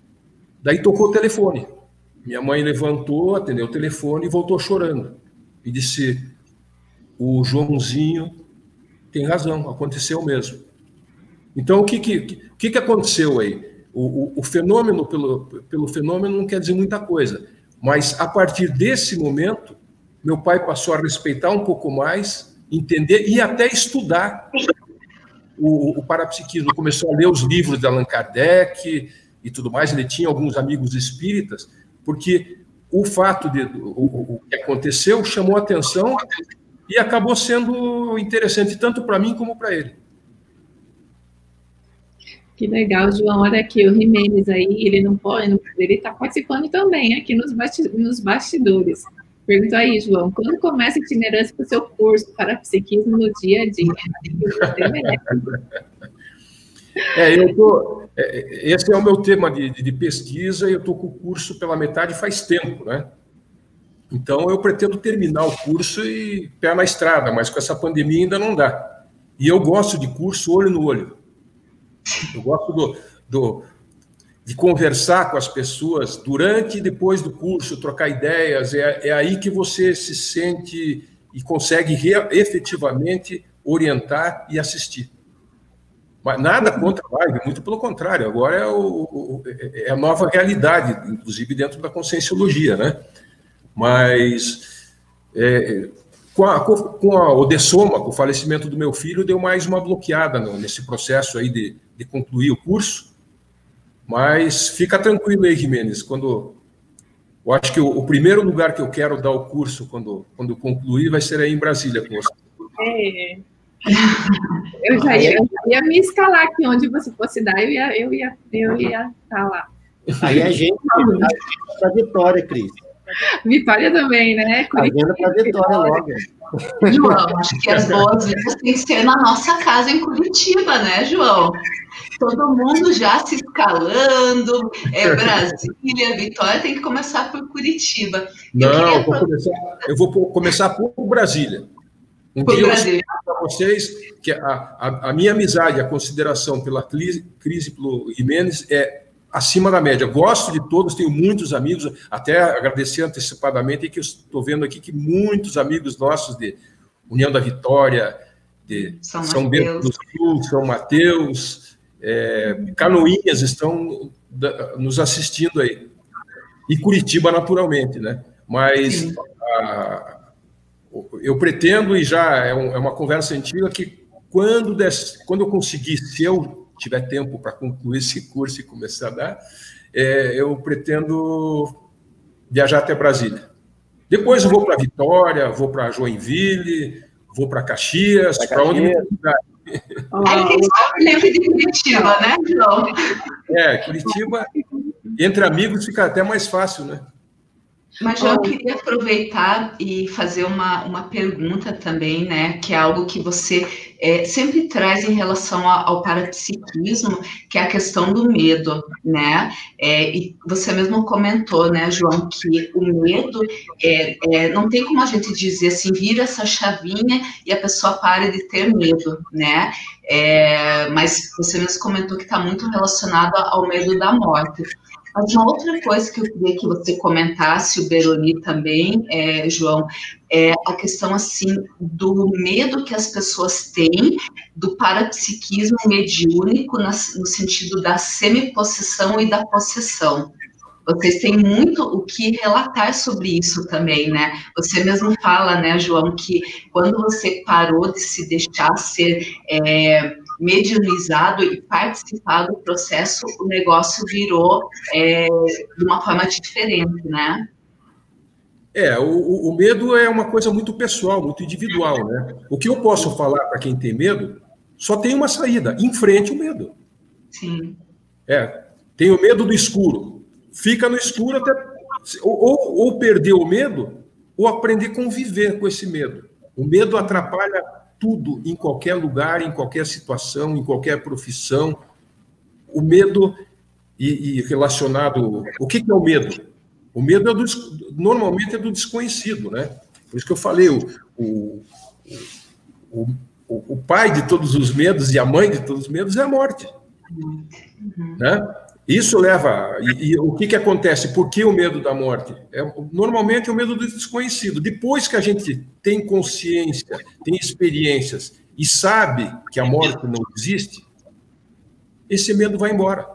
Daí tocou o telefone. Minha mãe levantou, atendeu o telefone e voltou chorando. E disse: O Joãozinho tem razão, aconteceu mesmo. Então, o que, que, que, que aconteceu aí? O, o, o, fenômeno, pelo, pelo fenômeno, não quer dizer muita coisa. Mas, a partir desse momento, meu pai passou a respeitar um pouco mais, entender e até estudar o, o parapsiquismo. Começou a ler os livros de Allan Kardec e tudo mais. Ele tinha alguns amigos espíritas porque o fato de o, o que aconteceu chamou atenção e acabou sendo interessante tanto para mim como para ele. Que legal, João. Olha aqui, o Jimenez aí, ele não pode, ele está participando também aqui nos, nos bastidores. Perguntou aí, João, quando começa a itinerância para o seu curso para psiquismo no dia a dia? É, eu tô, é, esse é o meu tema de, de pesquisa e eu estou com o curso pela metade faz tempo, né? Então eu pretendo terminar o curso e pé na estrada, mas com essa pandemia ainda não dá. E eu gosto de curso olho no olho. Eu gosto do, do, de conversar com as pessoas durante e depois do curso, trocar ideias. É, é aí que você se sente e consegue efetivamente orientar e assistir. Mas nada contra a live, muito pelo contrário. Agora é, o, é a nova realidade, inclusive dentro da conscienciologia, né? Mas é, com, a, com a, o com o falecimento do meu filho, deu mais uma bloqueada nesse processo aí de, de concluir o curso. Mas fica tranquilo aí, Jimenez, quando eu acho que o, o, primeiro lugar que eu quero dar o curso quando, quando concluir vai ser aí em Brasília com você. É, eu já ia, eu já ia me escalar aqui onde você fosse dar, eu ia, eu ia, eu ia estar lá. Aí a gente para Vitória, Cris. Vitória também, né? Agenda para Vitória logo. João, acho que as boas-vindas têm que ser na nossa casa em Curitiba, né, João? Todo mundo já se escalando, é Brasília, Vitória, tem que começar por Curitiba. Não, eu, vou começar, eu vou começar por Brasília. Um dia eu para vocês que a, a, a, minha amizade, a consideração pela crise pelo Jimenez é acima da média. Gosto de todos, tenho muitos amigos, até agradecer antecipadamente que estou vendo aqui que muitos amigos nossos de União da Vitória, de São, São Bento do Sul, São Mateus, é, Canoinhas estão nos assistindo aí. E Curitiba, naturalmente, né? Mas a, eu pretendo, e já é, um, é uma conversa antiga, que quando, des, quando eu conseguir, se eu tiver tempo para concluir esse curso e começar a dar, é, eu pretendo viajar até Brasília. Depois eu vou para Vitória, vou para Joinville, vou para Caxias, para onde me Aí quem sabe lembra de Curitiba, né, João? É, Curitiba, entre amigos fica até mais fácil, né? Mas eu queria aproveitar e fazer uma, uma pergunta também, né? Que é algo que você é, sempre traz em relação ao, ao parapsiquismo, que é a questão do medo, né? É, e você mesmo comentou, né, João, que o medo é, é, não tem como a gente dizer assim, vira essa chavinha e a pessoa pare de ter medo, né? É, mas você mesmo comentou que está muito relacionado ao medo da morte. Mas uma outra coisa que eu queria que você comentasse, o Beroni também, é, João, é a questão assim do medo que as pessoas têm do parapsiquismo mediúnico no sentido da semipossessão e da possessão. Vocês têm muito o que relatar sobre isso também, né? Você mesmo fala, né, João, que quando você parou de se deixar ser é, medianizado e participar do processo, o negócio virou é, de uma forma diferente, né? É, o, o, medo é uma coisa muito pessoal, muito individual, né? O que eu posso falar para quem tem medo, só tem uma saída: enfrente o medo. Sim. É, tem o medo do escuro. Fica no escuro até. Ou, ou perder o medo, ou aprender a conviver com esse medo. O medo atrapalha tudo, em qualquer lugar, em qualquer situação, em qualquer profissão. O medo e, e relacionado. O que, que, é o medo? O medo é do, normalmente é do desconhecido, né? Por isso que eu falei, o, o, o, o, pai de todos os medos e a mãe de todos os medos é a morte. Né? Isso leva. E, e, o que, que acontece? Por que o medo da morte? É, normalmente é o medo do desconhecido. Depois que a gente tem consciência, tem experiências e sabe que a morte não existe, esse medo vai embora.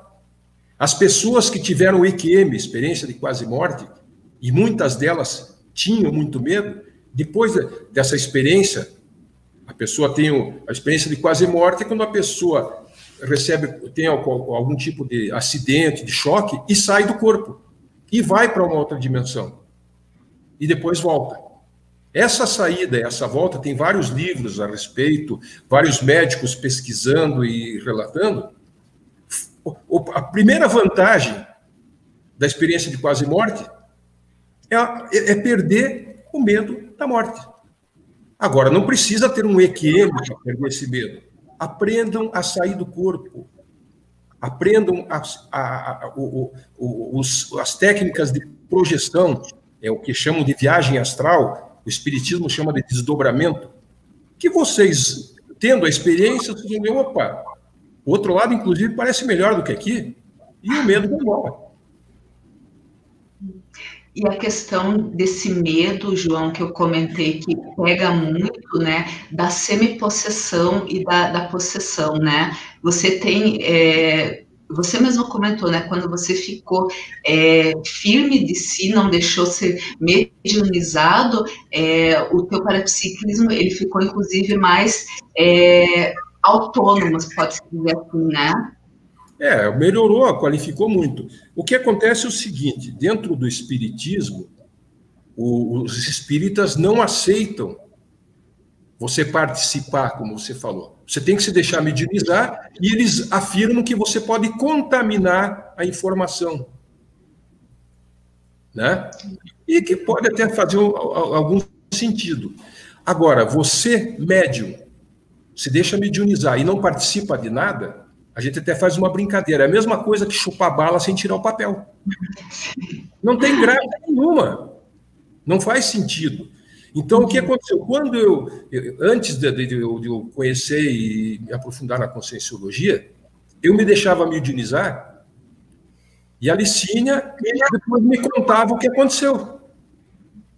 As pessoas que tiveram EQM, experiência de quase morte, e muitas delas tinham muito medo, depois dessa experiência, a pessoa tem a experiência de quase morte, quando a pessoa recebe, tem algum tipo de acidente, de choque, e sai do corpo. E vai para uma outra dimensão. E depois volta. Essa saída, essa volta, tem vários livros a respeito, vários médicos pesquisando e relatando. A primeira vantagem da experiência de quase morte é, é perder o medo da morte. Agora, não precisa ter um EQM para perder esse medo aprendam a sair do corpo, aprendam a, a, a, o, o, os, as técnicas de projeção, é o que chamam de viagem astral, o Espiritismo chama de desdobramento, que vocês, tendo a experiência, vocês vão ver, opa, o outro lado, inclusive, parece melhor do que aqui, e o medo vai embora. E a questão desse medo, João, que eu comentei, que pega muito, né, da semipossessão e da, da possessão, né? Você tem, é, você mesmo comentou, né, quando você ficou é, firme de si, não deixou ser mediunizado, é, o teu parapsiquismo, ele ficou, inclusive, mais é, autônomo, pode-se dizer assim, né? É, melhorou, qualificou muito. O que acontece é o seguinte: dentro do espiritismo, os espíritas não aceitam você participar, como você falou. Você tem que se deixar medianizar e eles afirmam que você pode contaminar a informação. Né? E que pode até fazer algum sentido. Agora, você, médium, se deixa mediunizar e não participa de nada, a gente até faz uma brincadeira. É a mesma coisa que chupar bala sem tirar o papel. Não tem graça nenhuma. Não faz sentido. Então, o que aconteceu? Quando eu, antes de, de, de, eu conhecer e me aprofundar na conscienciologia, eu me deixava mediunizar e a Licínia depois me contava o que aconteceu.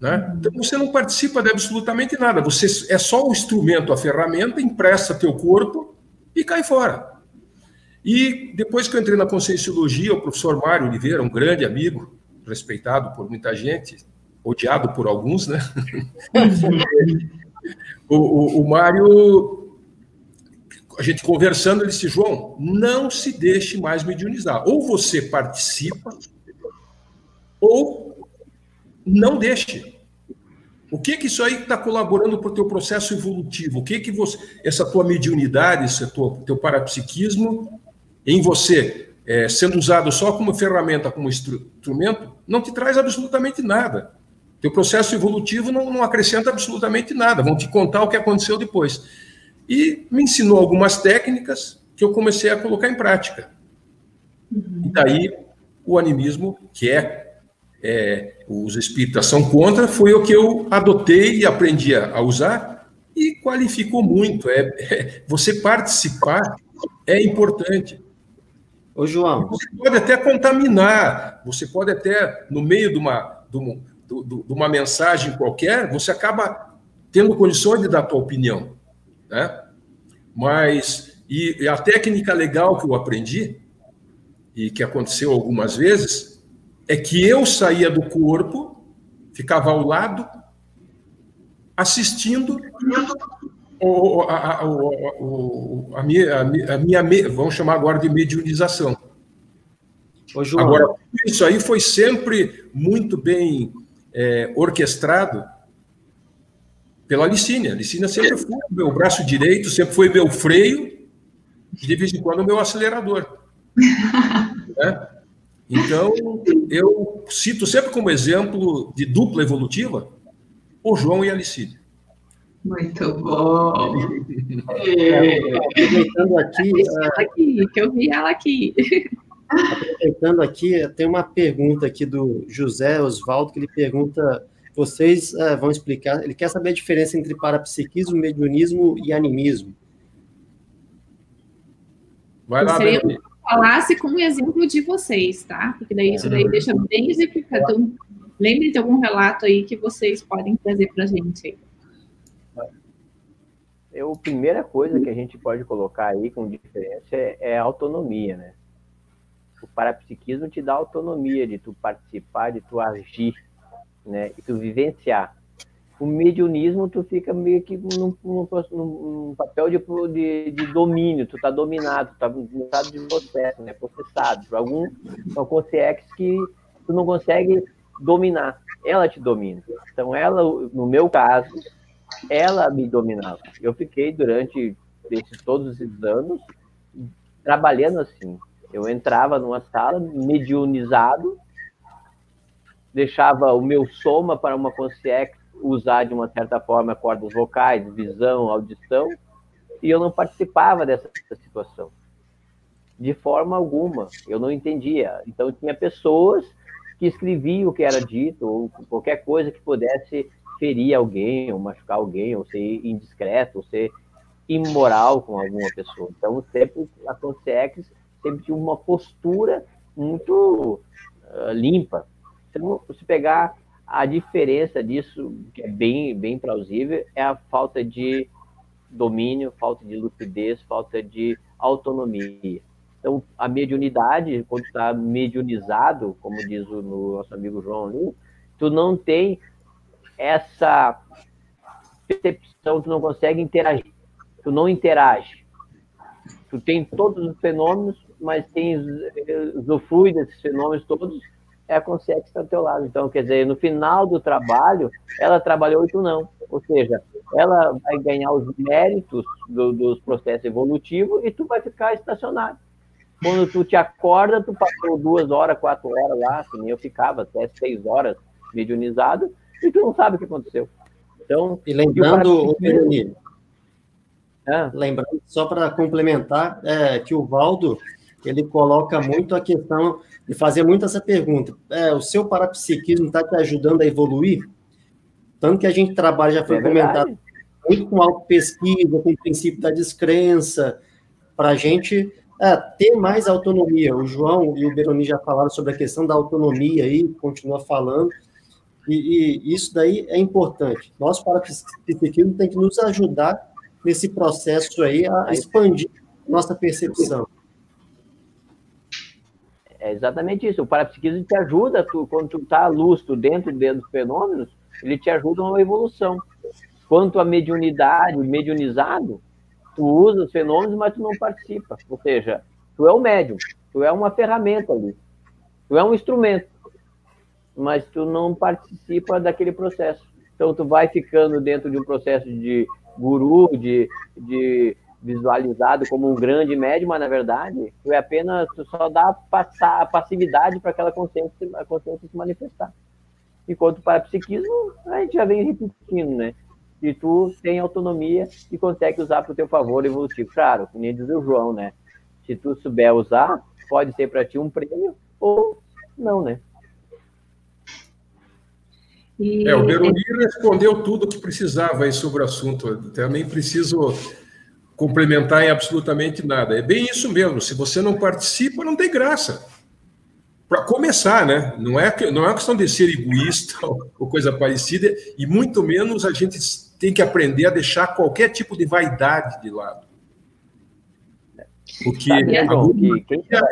Né? Então, você não participa de absolutamente nada. Você é só o instrumento, a ferramenta, empresta teu corpo e cai fora. E depois que eu entrei na Conscienciologia, o professor Mário Oliveira, um grande amigo, respeitado por muita gente, odiado por alguns, né? *laughs* o, o, o Mário, a gente conversando, ele disse: João, não se deixe mais mediunizar. Ou você participa, ou não deixe. O que que isso aí está colaborando para o teu processo evolutivo? O que que você, essa tua mediunidade, esse teu, teu parapsiquismo em você, é, sendo usado só como ferramenta, como instrumento, não te traz absolutamente nada. Teu processo evolutivo não, não acrescenta absolutamente nada. Vão te contar o que aconteceu depois. E me ensinou algumas técnicas que eu comecei a colocar em prática. Uhum. E daí o animismo, que é, é, os espíritas são contra, foi o que eu adotei e aprendi a usar e qualificou muito. É, é você participar é importante. Ô, João. Você pode até contaminar, você pode até, no meio de uma, de uma, de uma mensagem qualquer, você acaba tendo condições de dar a tua opinião. Né? Mas, e, e a técnica legal que eu aprendi, e que aconteceu algumas vezes, é que eu saía do corpo, ficava ao lado, assistindo o, a, o, a, minha, a, minha, vamos chamar agora de mediunização. Ô, agora, isso aí foi sempre muito bem é, orquestrado pela Licínia. A Licínia sempre foi o meu braço direito, sempre foi meu freio, e de vez em quando o meu acelerador. *laughs* né? Então, eu cito sempre como exemplo de dupla evolutiva o João e a Licínia. Muito bom. É, aproveitando aqui, aqui, que eu vi ela aqui. Aproveitando aqui, tem uma pergunta aqui do José Oswaldo, que ele pergunta, vocês uh, vão explicar, ele quer saber a diferença entre parapsiquismo, mediunismo e animismo. Vai lá, Gostaria que falasse com um exemplo de vocês, tá? Porque daí isso daí deixa bem exemplificado. Então, lembre de algum relato aí que vocês podem trazer para a gente. Eu, a primeira coisa que a gente pode colocar aí com diferença é, é autonomia, né? o parapsiquismo te dá autonomia de tu participar, de tu agir, né? E tu vivenciar. O mediunismo, tu fica meio que num, num, num papel de, de, de, domínio, tu tá dominado, tu tá estado de processo, né? Processado por algum, uma que tu não consegue dominar. Ela te domina. Então, ela, no meu caso, ela me dominava. Eu fiquei durante esses, todos esses anos trabalhando assim, eu entrava numa sala mediunizado, deixava o meu soma para uma consciência usar de uma certa forma cordas vocais, visão, audição, e eu não participava dessa situação. De forma alguma, eu não entendia. Então tinha pessoas que escreviam o que era dito, ou qualquer coisa que pudesse ferir alguém, ou machucar alguém, ou ser indiscreto, ou ser imoral com alguma pessoa. Então sempre a consciência sempre tinha uma postura muito uh, limpa. Então, se pegar a diferença disso, que é bem, bem plausível, é a falta de domínio, falta de lucidez, falta de autonomia. Então, a mediunidade, quando está mediunizado, como diz o nosso amigo João ali, tu não tem essa percepção, tu não consegue interagir, tu não interage. Tu tem todos os fenômenos, mas quem usufrui desses fenômenos todos é a consciência que está ao teu lado. Então, quer dizer, no final do trabalho, ela trabalhou e tu não. Ou seja, ela vai ganhar os méritos do, dos processos evolutivos e tu vai ficar estacionado. Quando tu te acorda, tu passou duas horas, quatro horas lá, assim, eu ficava até seis horas mediunizado, e tu não sabe o que aconteceu. Então, e lembrando, o é. lembrando, só para complementar, é, que o Valdo ele coloca muito a questão de fazer muito essa pergunta. É, o seu parapsiquismo está te ajudando a evoluir? Tanto que a gente trabalha, já foi é comentado, muito com auto-pesquisa, com o princípio da descrença, para a gente é, ter mais autonomia. O João e o Beroni já falaram sobre a questão da autonomia aí, continua falando, e, e isso daí é importante. Nosso parapsiquismo tem que nos ajudar nesse processo aí a expandir nossa percepção. É exatamente isso. O parapsiquismo te ajuda, tu, quando tu está lustro dentro, dentro dos fenômenos, ele te ajuda uma evolução. Quanto à mediunidade, o mediunizado, tu usa os fenômenos, mas tu não participa. Ou seja, tu é o médium, tu é uma ferramenta ali, tu é um instrumento, mas tu não participa daquele processo. Então, tu vai ficando dentro de um processo de guru, de, de visualizado como um grande médium, mas na verdade, tu é apenas, tu só dá passar passividade para aquela consciência, a consciência se manifestar. Enquanto para psiquismo, a gente já vem repetindo, né? E tu tem autonomia e consegue usar para o teu favor evolutivo. Claro, como diz o João, né? Se tu souber usar, pode ser para ti um prêmio ou não, né? E... É, o Beroni respondeu tudo o que precisava aí sobre o assunto. Também preciso complementar em absolutamente nada. É bem isso mesmo. Se você não participa, não tem graça. Para começar, né? Não é, não é uma questão de ser egoísta *laughs* ou coisa parecida, e muito menos a gente tem que aprender a deixar qualquer tipo de vaidade de lado. Porque a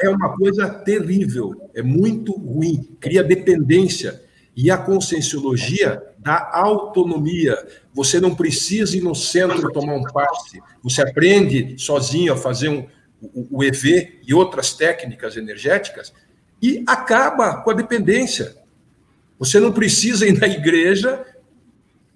é uma coisa terrível, é muito ruim, cria dependência e a conscienciologia dá autonomia. Você não precisa ir no centro tomar um passe. Você aprende sozinho a fazer um, o, o EV e outras técnicas energéticas e acaba com a dependência. Você não precisa ir na igreja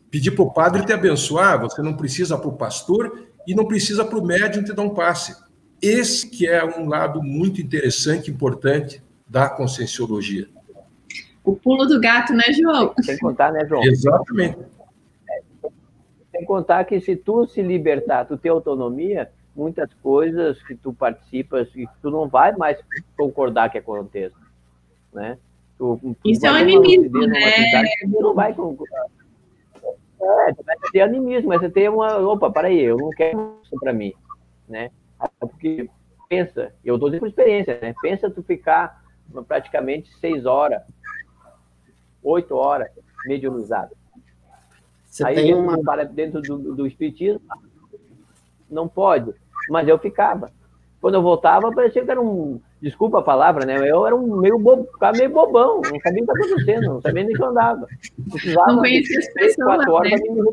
pedir para o padre te abençoar, você não precisa para o pastor e não precisa para o médium te dar um passe. Esse que é um lado muito interessante, importante da conscienciologia. O pulo do gato, né, João? Sem contar, né, João? Exatamente. Sem contar que se tu se libertar, tu ter autonomia, muitas coisas que tu participas e tu não vai mais concordar que aconteça, né? Tu, tu Isso é um animismo, né? Tu não vai concordar. É, tu vai ter animismo, mas você tem uma, opa, para aí, eu não quero isso para mim, né? Porque pensa, eu estou dizendo por experiência, né? Pensa tu ficar praticamente seis horas oito horas mediunizado. Você Aí tem uma... para dentro do, do espiritismo, não pode, mas eu ficava. Quando eu voltava, parecia que era um, desculpa a palavra, né? Eu era um meio bobo, ficava meio bobão, não sabia o que estava acontecendo, não sabia nem que eu andava. Precisava não conhecia as pessoas, horas né? me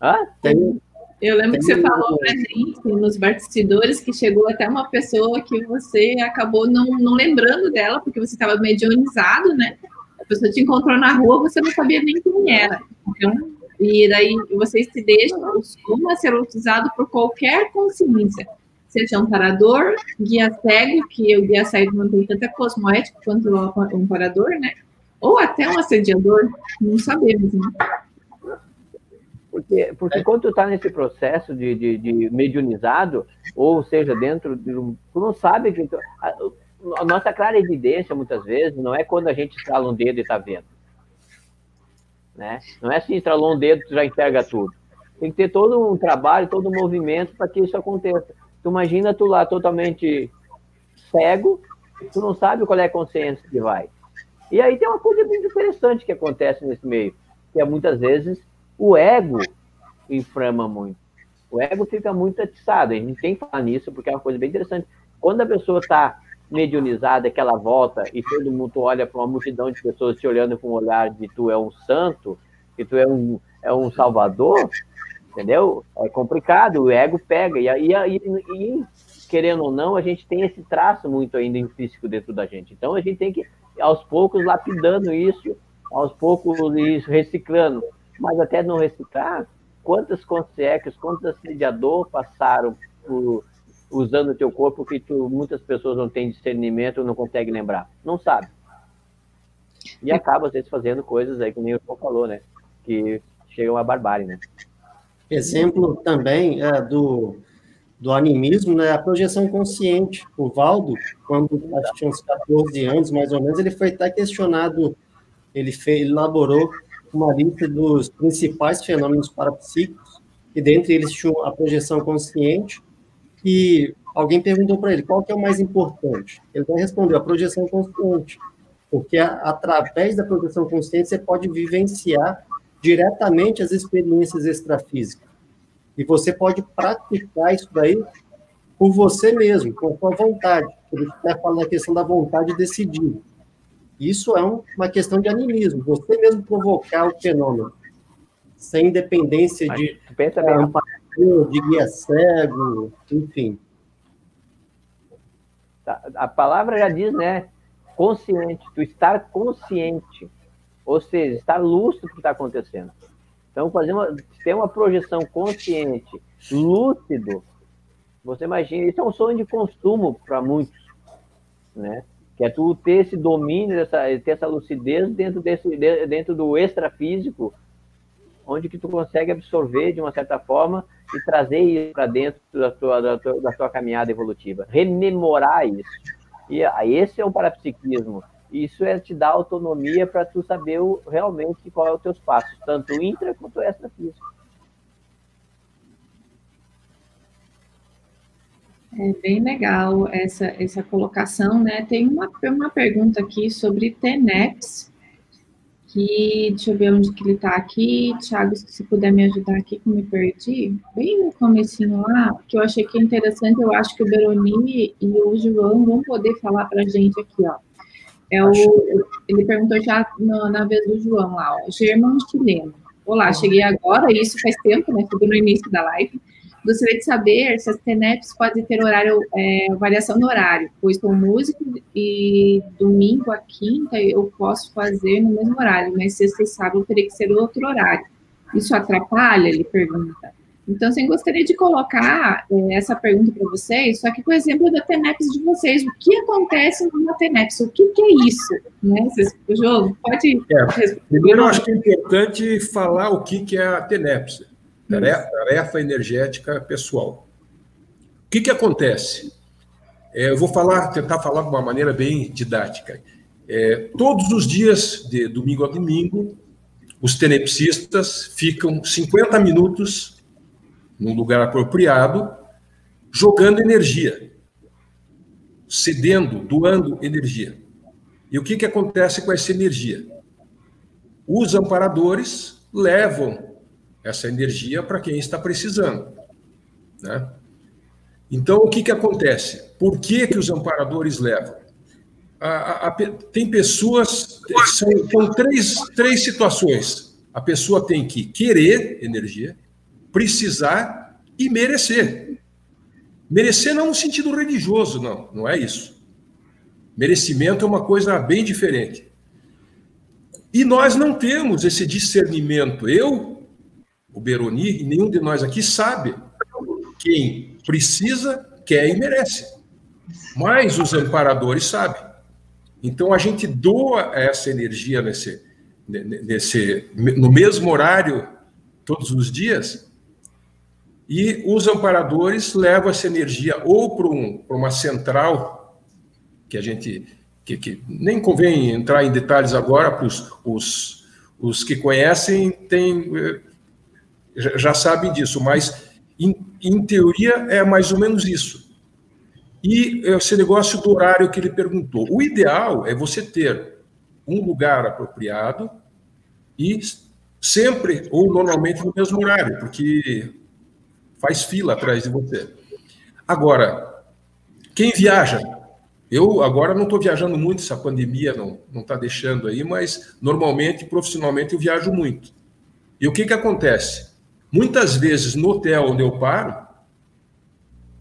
Hã? Tem, eu lembro que você falou pra gente nos bastidores que chegou até uma pessoa que você acabou não, não lembrando dela, porque você estava medianizado, né? A pessoa te encontrou na rua, você não sabia nem quem era. Então, e daí você se deixa, costuma ser utilizado por qualquer consciência, seja um parador, guia cego, que o guia cego não tem tanta cosmoética quanto um parador, né? Ou até um assediador, não sabemos, né? Porque, porque quando tu está nesse processo de, de, de, mediunizado, ou seja, dentro de um. Tu não sabe que. Tu, a, a, nossa clara evidência, muitas vezes, não é quando a gente estrala um dedo e está vendo. Né? Não é assim, estralou um dedo, tu já enxerga tudo. Tem que ter todo um trabalho, todo um movimento para que isso aconteça. Tu imagina tu lá totalmente cego, tu não sabe qual é a consciência que vai. E aí tem uma coisa muito interessante que acontece nesse meio, que é muitas vezes o ego inflama muito. O ego fica muito atiçado. A gente tem que falar nisso, porque é uma coisa bem interessante. Quando a pessoa está mediunizada, que ela volta e todo mundo olha para uma multidão de pessoas te olhando com um olhar de tu é um santo, que tu é um, é um salvador, entendeu? É complicado, o ego pega. E, e, e, querendo ou não, a gente tem esse traço muito ainda intrínseco dentro da gente. Então a gente tem que, aos poucos, lapidando isso, aos poucos, isso, reciclando mas até não reciclar, quantas consciências, quantos assediadores passaram por, usando o teu corpo que tu, muitas pessoas não têm discernimento, não conseguem lembrar, não sabe. E acaba, às vezes, fazendo coisas aí, que nem o João falou, né? Que chegam a barbárie, né? Exemplo também é, do, do animismo, né? A projeção consciente. O Valdo, quando tinha uns 14 anos, mais ou menos, ele foi até questionado, ele, fez, ele elaborou uma lista dos principais fenômenos parapsíquicos, e dentre eles tinha a projeção consciente, e alguém perguntou para ele qual que é o mais importante. Ele respondeu a projeção consciente, porque através da projeção consciente você pode vivenciar diretamente as experiências extrafísicas. E você pode praticar isso daí por você mesmo, com a sua vontade. Ele está falando a questão da vontade de decidir. Isso é um, uma questão de animismo, você mesmo provocar o fenômeno, sem dependência Mas, de, pensa bem, uh, de guia cego, enfim. Tá, a palavra já diz, né? Consciente, tu estar consciente. ou seja, estar lúcido do que está acontecendo. Então, fazer uma, ter uma projeção consciente, lúcido, você imagina, isso é um sonho de consumo para muitos, né? Que é tu ter esse domínio, essa, ter essa lucidez dentro, desse, dentro do extrafísico, onde que tu consegue absorver de uma certa forma e trazer isso para dentro da tua, da, tua, da tua caminhada evolutiva. Rememorar isso. E ah, esse é o parapsiquismo. Isso é te dar autonomia para tu saber o, realmente qual é o teus passos, tanto intra quanto extrafísico. É bem legal essa, essa colocação, né? Tem uma, uma pergunta aqui sobre TENEPS, que, deixa eu ver onde que ele está aqui, Thiago, se puder me ajudar aqui, que eu me perdi, bem no comecinho lá, que eu achei que é interessante, eu acho que o Beroni e o João vão poder falar para a gente aqui, ó. É o, ele perguntou já na, na vez do João lá, ó, Germão chileno. Olá, cheguei agora, isso faz tempo, né, foi no início da live, Gostaria de saber se as TENEPs podem ter horário, é, variação no horário, pois sou músico e domingo a quinta eu posso fazer no mesmo horário, mas sexta e sábado teria que ser outro horário. Isso atrapalha? Ele pergunta. Então, assim, gostaria de colocar é, essa pergunta para vocês, só que com o exemplo da TENEPS de vocês. O que acontece numa TENEPS? O que, que é isso? Né? Vocês, o jogo pode... É, primeiro, eu acho que é importante falar o que, que é a TENEPS. Tarefa, tarefa energética pessoal. O que, que acontece? É, eu vou falar, tentar falar de uma maneira bem didática. É, todos os dias, de domingo a domingo, os tenepsistas ficam 50 minutos num lugar apropriado, jogando energia, cedendo, doando energia. E o que, que acontece com essa energia? Os amparadores levam essa energia para quem está precisando. Né? Então, o que, que acontece? Por que, que os amparadores levam? A, a, a, tem pessoas, são, são três, três situações. A pessoa tem que querer energia, precisar e merecer. Merecer não no sentido religioso, não, não é isso. Merecimento é uma coisa bem diferente. E nós não temos esse discernimento. Eu, o Beroni, e nenhum de nós aqui sabe quem precisa, quer e merece. Mas os amparadores sabem. Então a gente doa essa energia nesse, nesse, no mesmo horário, todos os dias, e os amparadores levam essa energia ou para um, uma central, que a gente. Que, que, nem convém entrar em detalhes agora, para os, os, os que conhecem, tem já sabem disso, mas em, em, teoria é mais ou menos isso. E esse negócio do horário que ele perguntou. O ideal é você ter um lugar apropriado e sempre ou normalmente no mesmo horário, porque faz fila atrás de você. Agora, quem viaja, eu agora não estou viajando muito, essa pandemia não está deixando aí, mas normalmente, profissionalmente, eu viajo muito. E o que que acontece? Muitas vezes no hotel onde eu paro,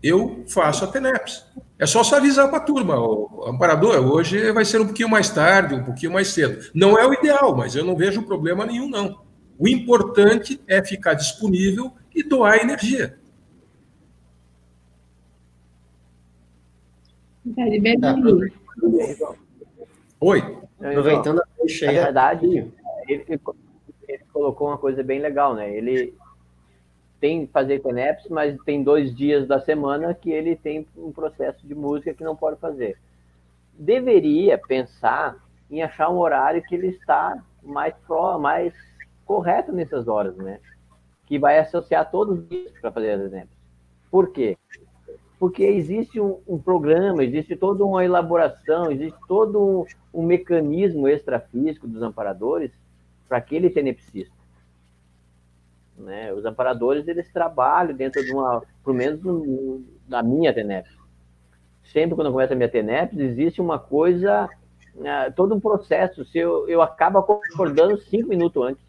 eu faço a TENEPS. É só só avisar para a turma, o amparador, hoje vai ser um pouquinho mais tarde, um pouquinho mais cedo. Não é o ideal, mas eu não vejo problema nenhum, não. O importante é ficar disponível e doar energia. Oi. Aproveitando a deixa aí. Na verdade, ele, ele colocou uma coisa bem legal, né? Ele, tem fazer TENEPS, mas tem dois dias da semana que ele tem um processo de música que não pode fazer. Deveria pensar em achar um horário que ele está mais pro, mais correto nessas horas, né? Que vai associar todos os dias para fazer as TENEPS. Por quê? Porque existe um, um, programa, existe toda uma elaboração, existe todo um, um mecanismo extrafísico dos amparadores para aquele tenepsista. Né? Os amparadores eles trabalham dentro de uma, pelo menos no, na minha TENEP. Sempre quando eu começo a minha TENEP, existe uma coisa, uh, todo um processo. Se eu, eu acabo acordando cinco minutos antes.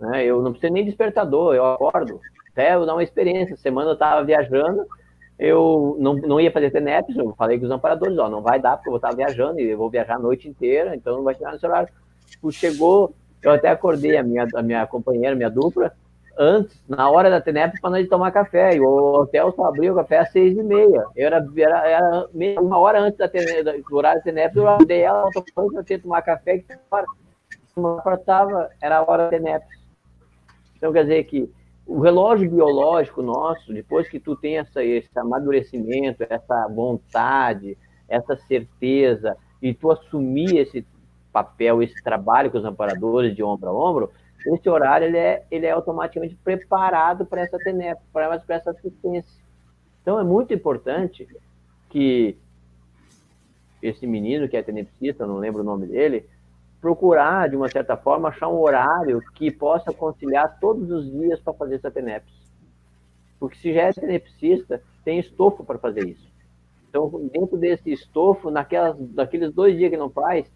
Né? Eu não preciso nem despertador, eu acordo. Até eu dar uma experiência. Semana eu estava viajando, eu não, não ia fazer TENEPs, eu falei com os amparadores, ó, não vai dar porque eu vou estar viajando e eu vou viajar a noite inteira, então não vai tirar horário. tipo, chegou, eu até acordei a minha, a minha companheira, minha dupla, antes, na hora da TENEP, para nós tomar café. E o hotel só abriu o café às seis e meia. Eu era, era, era uma hora antes da TENEP, do horário da TENEP, eu dei ela para tomar café, que uma hora era a hora da TENEP. Então, quer dizer que o relógio biológico nosso, depois que tu tem essa, esse amadurecimento, essa vontade, essa certeza, e tu assumir esse papel, esse trabalho com os amparadores de ombro a ombro, esse horário ele é, ele é automaticamente preparado para essa TENEP, para essa assistência. Então, é muito importante que esse menino que é tenepsista, não lembro o nome dele, procurar, de uma certa forma, achar um horário que possa conciliar todos os dias para fazer essa TENEPS. Porque se já é tenepsista, tem estofo para fazer isso. Então, dentro desse estofo, naquelas, naqueles dois dias que não faz,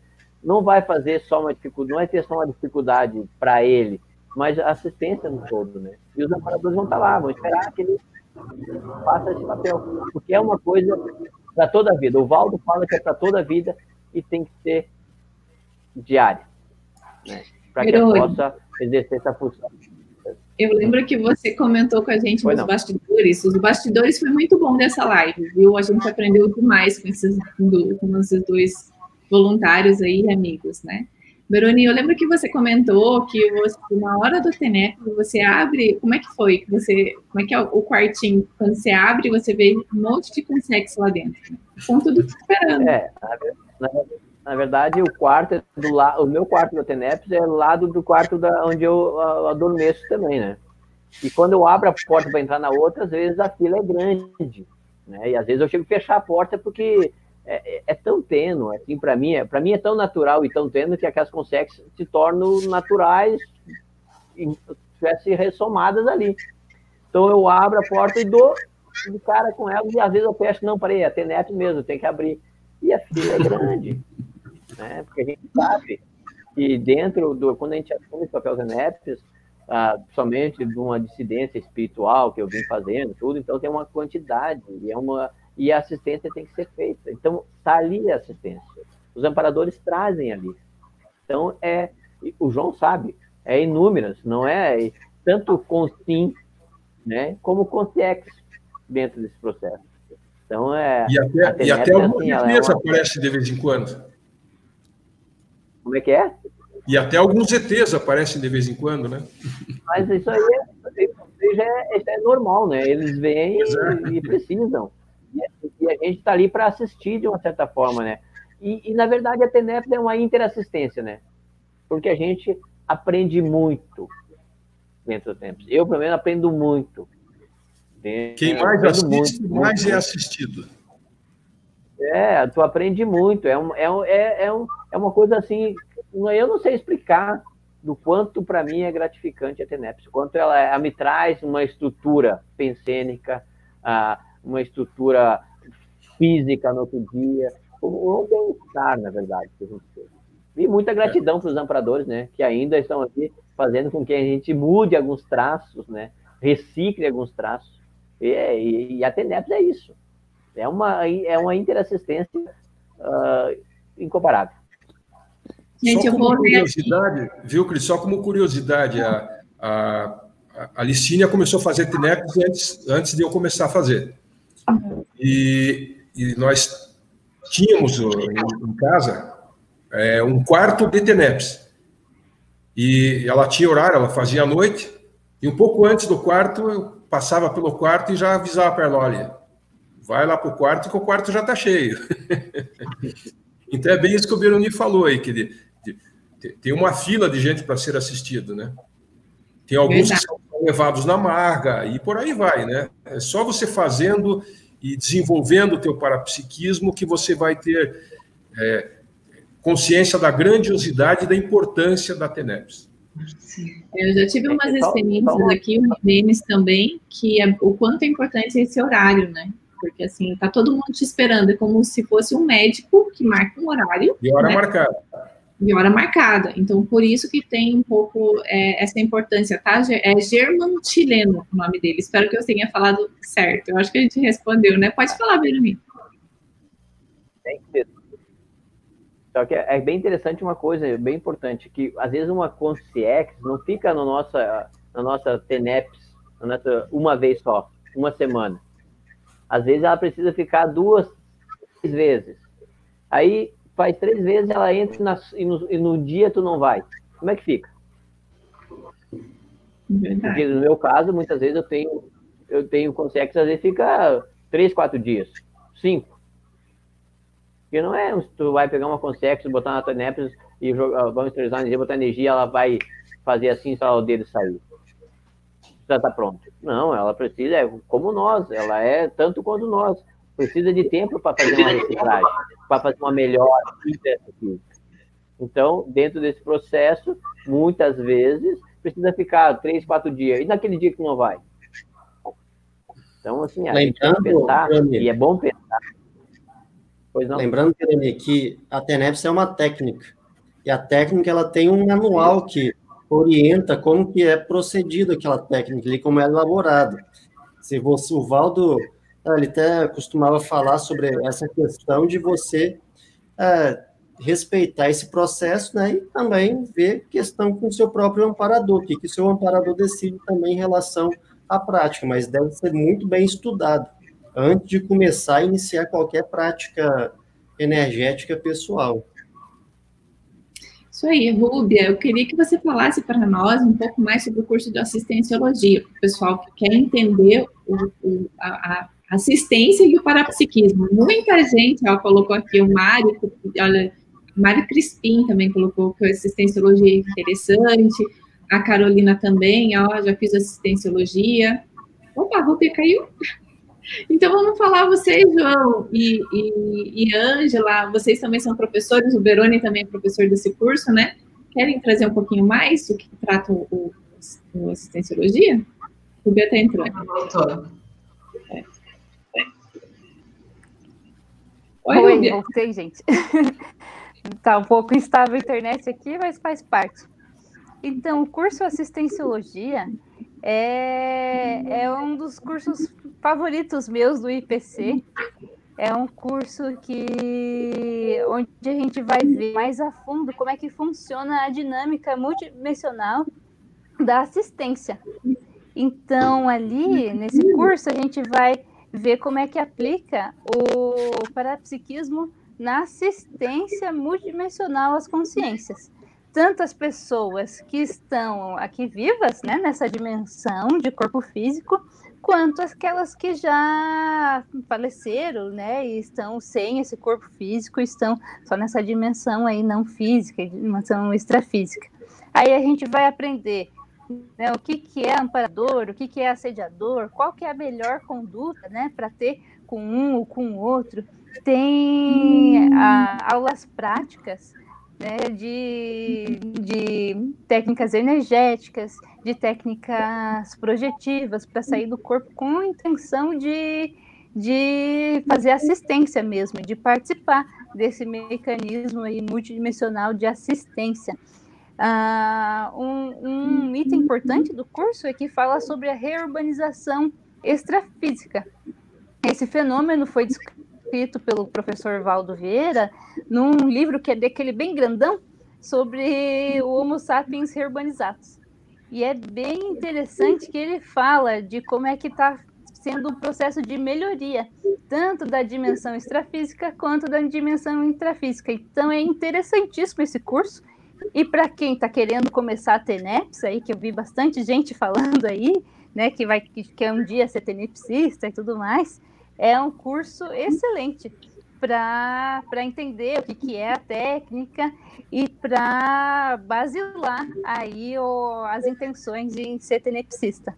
não vai fazer só uma dificuldade, não vai ter só uma dificuldade para ele, mas assistência no todo, né? E os amparadores vão estar tá lá, vão esperar que ele faça esse papel, porque é uma coisa para toda a vida. O Valdo fala que é para toda a vida e tem que ser diária, né? Para que ele possa exercer essa função. Eu lembro que você comentou com a gente foi nos não. bastidores. Os bastidores foi muito bom dessa live, viu? A gente aprendeu demais com esses, com esses dois voluntários aí, amigos, né? Veroni, eu lembro que você comentou que você, na hora do TENEP, você abre, como é que foi? Você, como é que é o quartinho? Quando você abre, você vê um monte de consex lá dentro. Né? Estão tudo esperando. É, na, na, verdade, o quarto é do lado, o meu quarto do TENEP é do lado do quarto da, onde eu adormeço também, né? E quando eu abro a porta para entrar na outra, às vezes a fila é grande, né? E às vezes eu chego a fechar a porta porque é, é, é, tão tênue, assim, para mim, é, para mim é tão natural e tão tênue que aquelas consex se tornam naturais e tivessem ressomadas ali. Então eu abro a porta e dou de cara com elas e às vezes eu fecho, não, parei, é TENEP mesmo, tem que abrir. E a fila é grande, né? Porque a gente sabe que dentro do, quando a gente assume o papel TENEPs, ah, somente de uma dissidência espiritual que eu vim fazendo, tudo, então tem uma quantidade, e é uma e a assistência tem que ser feita. Então, está ali a assistência. Os amparadores trazem ali. Então, é, o João sabe, é inúmeras, não é tanto com sim, né, como com CX dentro desse processo. Então, é. E até, e até alguma assim, ETs é uma... aparece de vez em quando. Como é que é? E até alguns ETs aparecem de vez em quando, né? Mas isso aí é, isso aí é, é normal, né? Eles vêm é. e precisam. E a gente está ali para assistir de uma certa forma, né? E, e, na verdade, a TENEP é uma interassistência, né? Porque a gente aprende muito dentro do tempo. Eu, pelo menos, aprendo muito. Quem mais assiste, muito, mais muito, é assistido. É, tu aprende muito. É, um, é, um, é, é, um, é uma coisa assim, eu não sei explicar do quanto para mim é gratificante a TENEPS, quanto ela, ela me traz uma estrutura pensênica, ah, uma estrutura física no outro dia, um bem-estar, na verdade, que a gente tem. E muita gratidão para os amparadores, né, que ainda estão aqui fazendo com que a gente mude alguns traços, né, recicle alguns traços. E, e, e a TENEPS é isso. É uma, é uma interassistência uh, incomparável. Gente, só como curiosidade, viu, Cris? Só como curiosidade, a, a, a Licínia começou a fazer TENEPS antes, antes de eu começar a fazer. E, e nós tínhamos em, casa é, um quarto de TENEPS. E ela tinha horário, ela fazia à noite, e um pouco antes do quarto, eu passava pelo quarto e já avisava para ela: olha, vai lá para o quarto que o quarto já está cheio. *laughs* então é bem isso que o Beroni falou aí, que de, de, tem uma fila de gente para ser assistido, né? Tem alguns que são levados na marga e por aí vai, né? É só você fazendo e desenvolvendo o teu parapsiquismo que você vai ter é, consciência da grandiosidade e da importância da TENEPS. Sim. Eu já tive umas experiências aqui, uns memes também, que é o quanto é importante esse horário, né? Porque assim, tá todo mundo te esperando, é como se fosse um médico que marca um horário. E hora né? marcada de hora marcada. Então, por isso que tem um pouco é, essa importância, tá? É German Chileno o nome dele. Espero que eu tenha falado certo. Eu acho que a gente respondeu, né? Pode falar, Benjamin. Tem que. Só que é, é bem interessante uma coisa, bem importante, que às vezes uma consciex não fica no nossa, na nossa TENEPS uma vez só, uma semana. Às vezes ela precisa ficar duas, vezes. Aí faz três vezes, ela entra na, e, no, e, no, dia tu não vai. Como é que fica? Verdade. Porque no meu caso, muitas vezes eu tenho, eu tenho que às vezes fica três, quatro dias, cinco. Porque não é, tu vai pegar uma consciência, botar na tua Nepes e jogar, vamos utilizar energia, botar energia, ela vai fazer assim só o dedo sair. Já tá pronto. Não, ela precisa, é como nós, ela é tanto quanto nós precisa de tempo para fazer uma reciclagem, para fazer uma melhor Então, dentro desse processo, muitas vezes precisa ficar três, quatro dias. E naquele dia que não vai? Então, assim, Lembrando, pensar, e é bom pensar. Lembrando, que a TENEPS é uma técnica. E a técnica ela tem um manual que orienta como que é procedido aquela técnica e como é elaborado. Se você, o Valdo ele até costumava falar sobre essa questão de você é, respeitar esse processo, né, e também ver questão com o seu próprio amparador, o que, que o seu amparador decide também em relação à prática, mas deve ser muito bem estudado antes de começar a iniciar qualquer prática energética pessoal. Isso aí, Rúbia, eu queria que você falasse para nós um pouco mais sobre o curso de assistenciologia, para o pessoal que quer entender o, o, a, assistência e o parapsiquismo. Muita gente, ó, colocou aqui o Mário, olha, Mário Crispim também colocou que a assistenciologia é interessante, a Carolina também, ó, já fiz assistenciologia. Opa, Rúbia caiu. *laughs* Então vamos falar vocês, João e, e, e Ângela, vocês também são professores, o Beroni também é professor desse curso, né? Querem trazer um pouquinho mais do que trata o, o, o assistenciologia? O Rubia está entrando. É. Oi, Oi voltei, gente. *laughs* tá um pouco instável a internet aqui, mas faz parte. Então, o curso Assistenciologia é, é um dos cursos favoritos meus do IPC. É um curso que onde a gente vai ver mais a fundo como é que funciona a dinâmica multidimensional da assistência. Então, ali, nesse curso, a gente vai ver como é que aplica o parapsiquismo na assistência multidimensional às consciências. Tanto as pessoas que estão aqui vivas, né, nessa dimensão de corpo físico, quanto aquelas que já faleceram, né, e estão sem esse corpo físico, estão só nessa dimensão aí não física, dimensão extrafísica. Aí a gente vai aprender né, o que, que é amparador, o que, que é assediador, qual que é a melhor conduta né, para ter com um ou com o outro. Tem a, aulas práticas né, de, de técnicas energéticas, de técnicas projetivas para sair do corpo com a intenção de, de fazer assistência mesmo, de participar desse mecanismo aí multidimensional de assistência. Uh, um, um, item importante do curso é que fala sobre a reurbanização extrafísica. Esse fenômeno foi descrito pelo professor Valdo Vieira num livro que é daquele bem grandão sobre o Homo sapiens reurbanizados. E é bem interessante que ele fala de como é que está sendo um processo de melhoria, tanto da dimensão extrafísica quanto da dimensão intrafísica. Então é interessantíssimo esse curso e para quem está querendo começar a ter NEPS, aí, que eu vi bastante gente falando aí, né, que vai que quer um dia ser tenepsista e tudo mais, é um curso excelente para entender o que, que é a técnica e para basilar aí o, as intenções de ser tenepsista.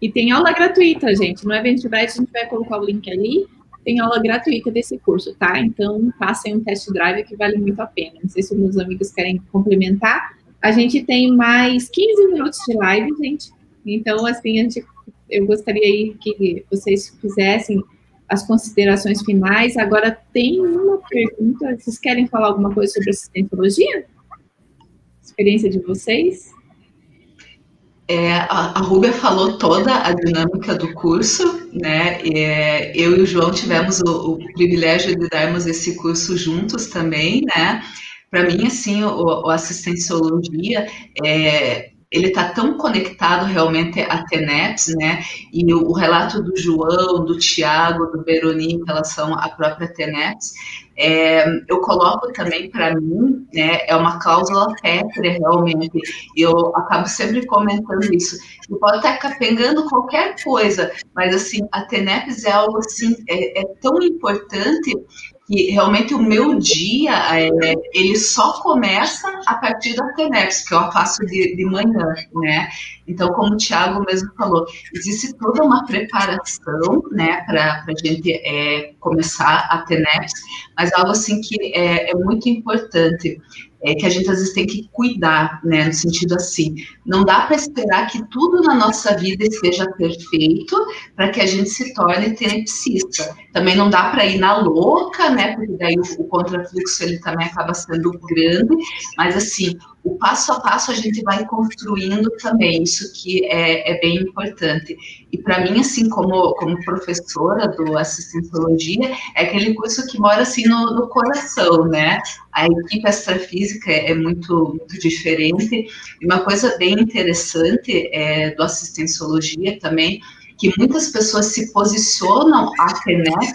E tem aula gratuita, gente. No Eventbrite a gente vai colocar o link ali tem aula gratuita desse curso, tá? Então, passem um test drive que vale muito a pena. Não sei se meus amigos querem complementar. A gente tem mais 15 minutos de live, gente. Então, assim, gente, eu gostaria aí que vocês fizessem as considerações finais. Agora, tem uma pergunta. Vocês querem falar alguma coisa sobre assistentologia? Experiência de vocês? É, a, a Rúbia falou toda a dinâmica do curso, né? É, eu e o João tivemos o, o, privilégio de darmos esse curso juntos também, né? Para mim, assim, o, o assistenciologia é, ele está tão conectado realmente à TENEPS, né? E o, o, relato do João, do Tiago, do Beroni em relação à própria TENEPS, é, eu coloco também para mim, né? É uma cláusula pétrea realmente. Eu acabo sempre comentando isso. Eu pode estar capengando qualquer coisa, mas assim a TENEPS é algo assim é, é tão importante que realmente o meu dia é, ele só começa a partir da TENEPS, que eu faço de, de manhã, né? Então, como o Tiago mesmo falou, existe toda uma preparação, né, para a gente é, começar a TENEPS, mas algo assim que é, é muito importante é, que a gente às vezes tem que cuidar, né, no sentido assim, não dá para esperar que tudo na nossa vida esteja perfeito para que a gente se torne tenepsista. Também não dá para ir na louca, né, porque daí o, o contrafluxo ele também acaba sendo grande, mas assim, o passo a passo a gente vai construindo também, isso que é, é bem importante. E para mim, assim, como, como professora do assistenciologia, é aquele curso que mora assim no, no coração, né? A equipe extrafísica é, muito, muito diferente. E uma coisa bem interessante é, do assistenciologia também, que muitas pessoas se posicionam a TENET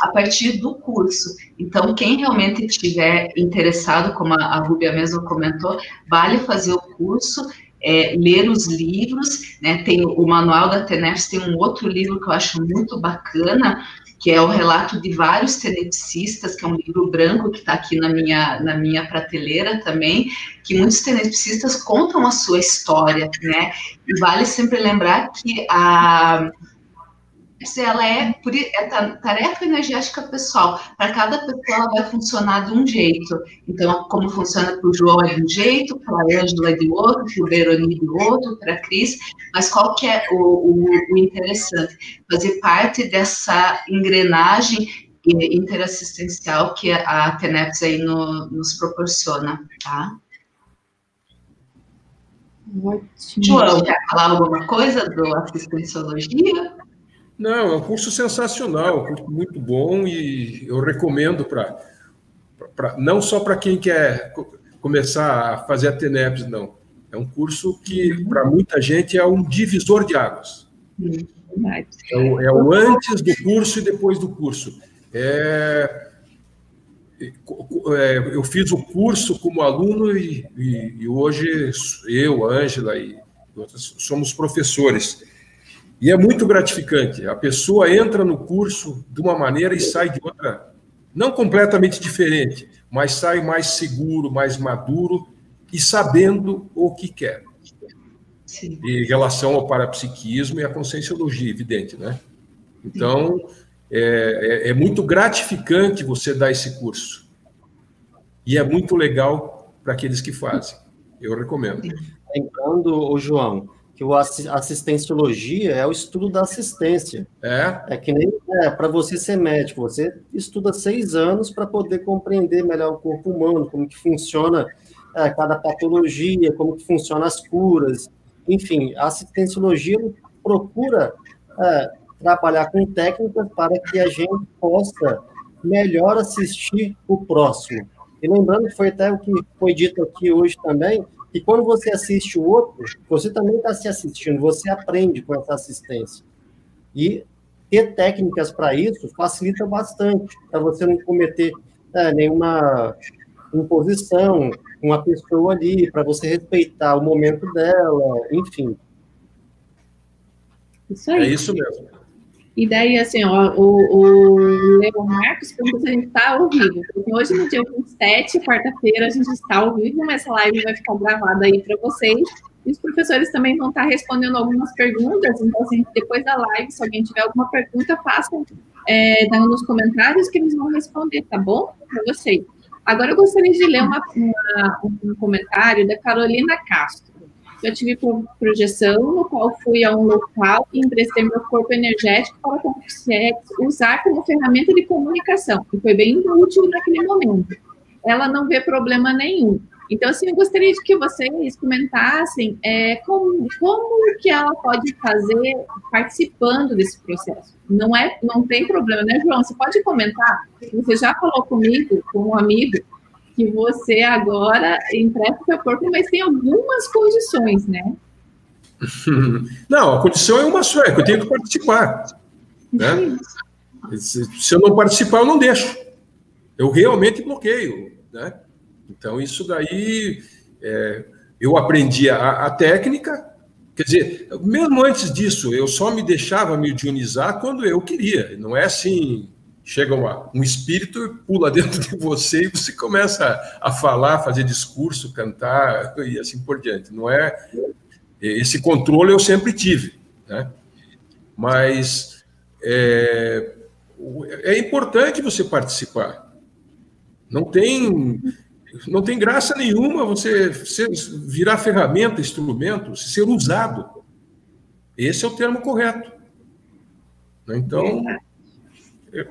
a partir do curso. Então, quem realmente estiver interessado, como a, a Rúbia mesmo comentou, vale fazer o curso, é, ler os livros, né? Tem o manual da TENEPS, tem um outro livro que eu acho muito bacana, que é o relato de vários tenepsistas, que é um livro branco que está aqui na minha, na minha prateleira também, que muitos tenepsistas contam a sua história, né? E vale sempre lembrar que a ela é, é tarefa energética pessoal. Para cada pessoa, ela vai funcionar de um jeito. Então, como funciona para o João é de um jeito, para a Ângela é de outro, para o Veroni de outro, para a Cris. Mas qual que é o, o, o interessante? Fazer parte dessa engrenagem interassistencial que a TENEPS aí no, nos proporciona, tá? Ótimo. João, quer falar alguma coisa do assistenciologia? Não, é um curso sensacional, um curso muito bom e eu recomendo para não só para quem quer começar a fazer a TENEPS, não. É um curso que, para muita gente, é um divisor de águas. É o, é o, antes do curso e depois do curso. É, é, eu fiz o curso como aluno e, e, e hoje eu, Ângela e outras somos professores. E é muito gratificante. A pessoa entra no curso de uma maneira e sai de outra, não completamente diferente, mas sai mais seguro, mais maduro e sabendo o que quer. Sim. Em relação ao parapsiquismo e à conscienciologia, evidente, né? Então, é, é, é muito gratificante você dar esse curso. E é muito legal para aqueles que fazem. Eu recomendo. Lembrando, o João, que o assistenciologia é o estudo da assistência. É. É que nem é, para você ser médico, você estuda seis anos para poder compreender melhor o corpo humano, como que funciona é, cada patologia, como que funcionam as curas. Enfim, a assistenciologia procura é, trabalhar com técnicas para que a gente possa melhor assistir o próximo. E lembrando que foi até o que foi dito aqui hoje também, e quando você assiste o outro, você também está se assistindo, você aprende com essa assistência. E ter técnicas para isso facilita bastante, para você não cometer é, nenhuma imposição com a pessoa ali, para você respeitar o momento dela, enfim. Isso aí. É isso mesmo. E daí, assim, ó, o, o Leo Marcos pergunta se a gente está ao vivo. Porque hoje, no dia 27, quarta-feira, a gente está ao vivo, mas essa live vai ficar gravada aí para vocês. E os professores também vão estar tá respondendo algumas perguntas. Então, assim, depois da live, se alguém tiver alguma pergunta, façam é, nos comentários que eles vão responder, tá bom? Para vocês. Agora, eu gostaria de ler uma, uma, um comentário da Carolina Castro. Eu tive projeção, no qual fui a um local e emprestei meu corpo energético para usar como ferramenta de comunicação, e foi bem útil naquele momento. Ela não vê problema nenhum. Então, assim, eu gostaria de que vocês comentassem é, como, como que ela pode fazer participando desse processo. Não é, não tem problema, né, João? Você pode comentar? Você já falou comigo, com um amigo, que você agora empresta o seu corpo, mas tem algumas condições, né? *laughs* Não, a condição é uma só, é que eu tenho que participar. Né? Se eu não participar, eu não deixo. Eu realmente bloqueio. Né? Então, isso daí, é, eu aprendi a, a, técnica, quer dizer, mesmo antes disso, eu só me deixava me dionizar quando eu queria. Não é assim, chega uma, um espírito pula dentro de você e você começa a, a falar, fazer discurso, cantar e assim por diante. Não é esse controle eu sempre tive, né? Mas é, é importante você participar. Não tem não tem graça nenhuma você ser, virar ferramenta, instrumento, ser usado. Esse é o termo correto. Então,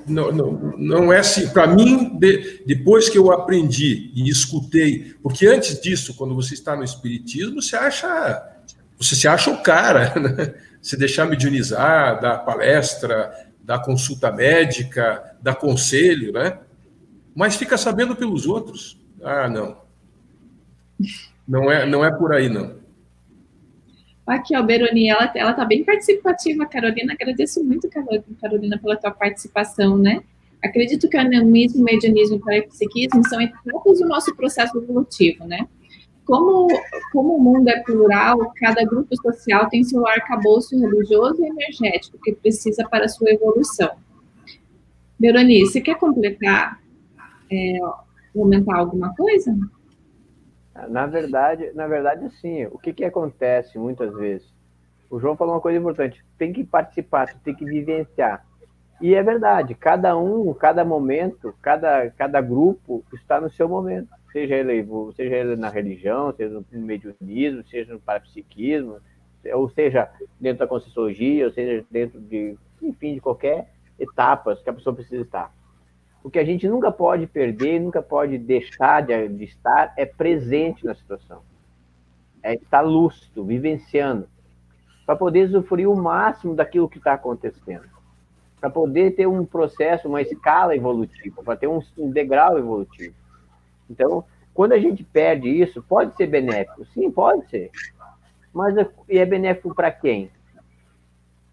não, não, não é assim. Para mim, de, depois que eu aprendi e escutei, porque antes disso, quando você está no Espiritismo, você acha. Você se acha o cara, *laughs* né? Se deixar mediunizar, dar palestra, dar consulta médica, dar conselho, né? Mas fica sabendo pelos outros. Ah, não. Não é, não é por aí, não. Aqui, ó, Beroni, ela, ela tá bem participativa, Carolina. Agradeço muito, Carolina, pela tua participação, né? Acredito que o animismo, o medianismo e o parapsiquismo são etapas do nosso processo evolutivo, né? Como, como o mundo é plural, cada grupo social tem seu arcabouço religioso e energético que precisa para a sua evolução. Beroni, você quer completar é, comentar alguma coisa? Na verdade, na verdade, sim. O que, que acontece muitas vezes? O João falou uma coisa importante. Tem que participar, tem que vivenciar. E é verdade. Cada um, cada momento, cada, cada grupo está no seu momento. Seja ele, seja ele na religião, seja no mediunismo, seja no parapsiquismo, ou seja dentro da conscienciologia, ou seja dentro de, enfim, de qualquer etapa que a pessoa precisa estar. O que a gente nunca pode perder, nunca pode deixar de, de estar, é presente na situação. É estar lúcido, vivenciando, para poder usufruir o máximo daquilo que está acontecendo. Para poder ter um processo, uma escala evolutiva, para ter um, um degrau evolutivo. Então, quando a gente perde isso, pode ser benéfico? Sim, pode ser. Mas é, benéfico para quem?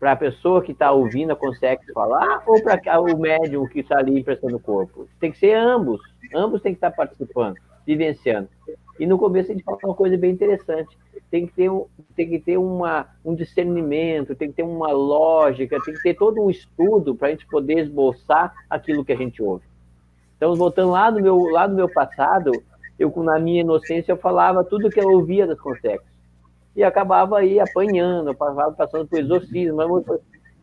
Para a pessoa que está ouvindo consegue falar ou para o médium que está ali emprestando o corpo? Tem que ser ambos. Ambos têm que estar participando, vivenciando. E no começo a gente fala uma coisa bem interessante. Tem que ter, um, tem que ter uma, um discernimento, tem que ter uma lógica, tem que ter todo um estudo para a gente poder esboçar aquilo que a gente ouve. Então, voltando lá no meu, lá no meu passado, eu, na minha inocência, eu falava tudo que eu ouvia das consexas e acabava aí apanhando, passava passando por exorcismo,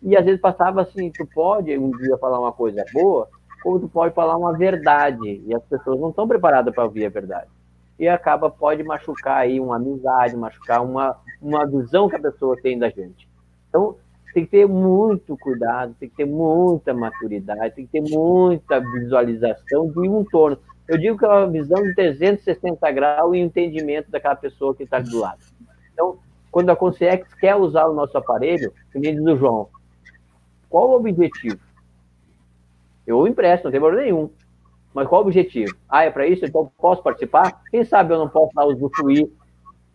e às vezes passava assim, tu pode um dia falar uma coisa boa, ou tu pode falar uma verdade, e as pessoas não estão preparadas para ouvir a verdade. E acaba, pode machucar aí uma amizade, machucar uma, uma visão que a pessoa tem da gente. Então, tem que ter muito cuidado, tem que ter muita maturidade, tem que ter muita visualização de um torno. Eu digo que é uma visão de 360 graus e entendimento daquela pessoa que está do lado. Então, quando a Consciex quer usar o nosso aparelho, como diz o João, qual o objetivo? Eu empresto, não tem problema nenhum. Mas qual o objetivo? Ah, é para isso? Então posso participar? Quem sabe eu não posso lá usufruir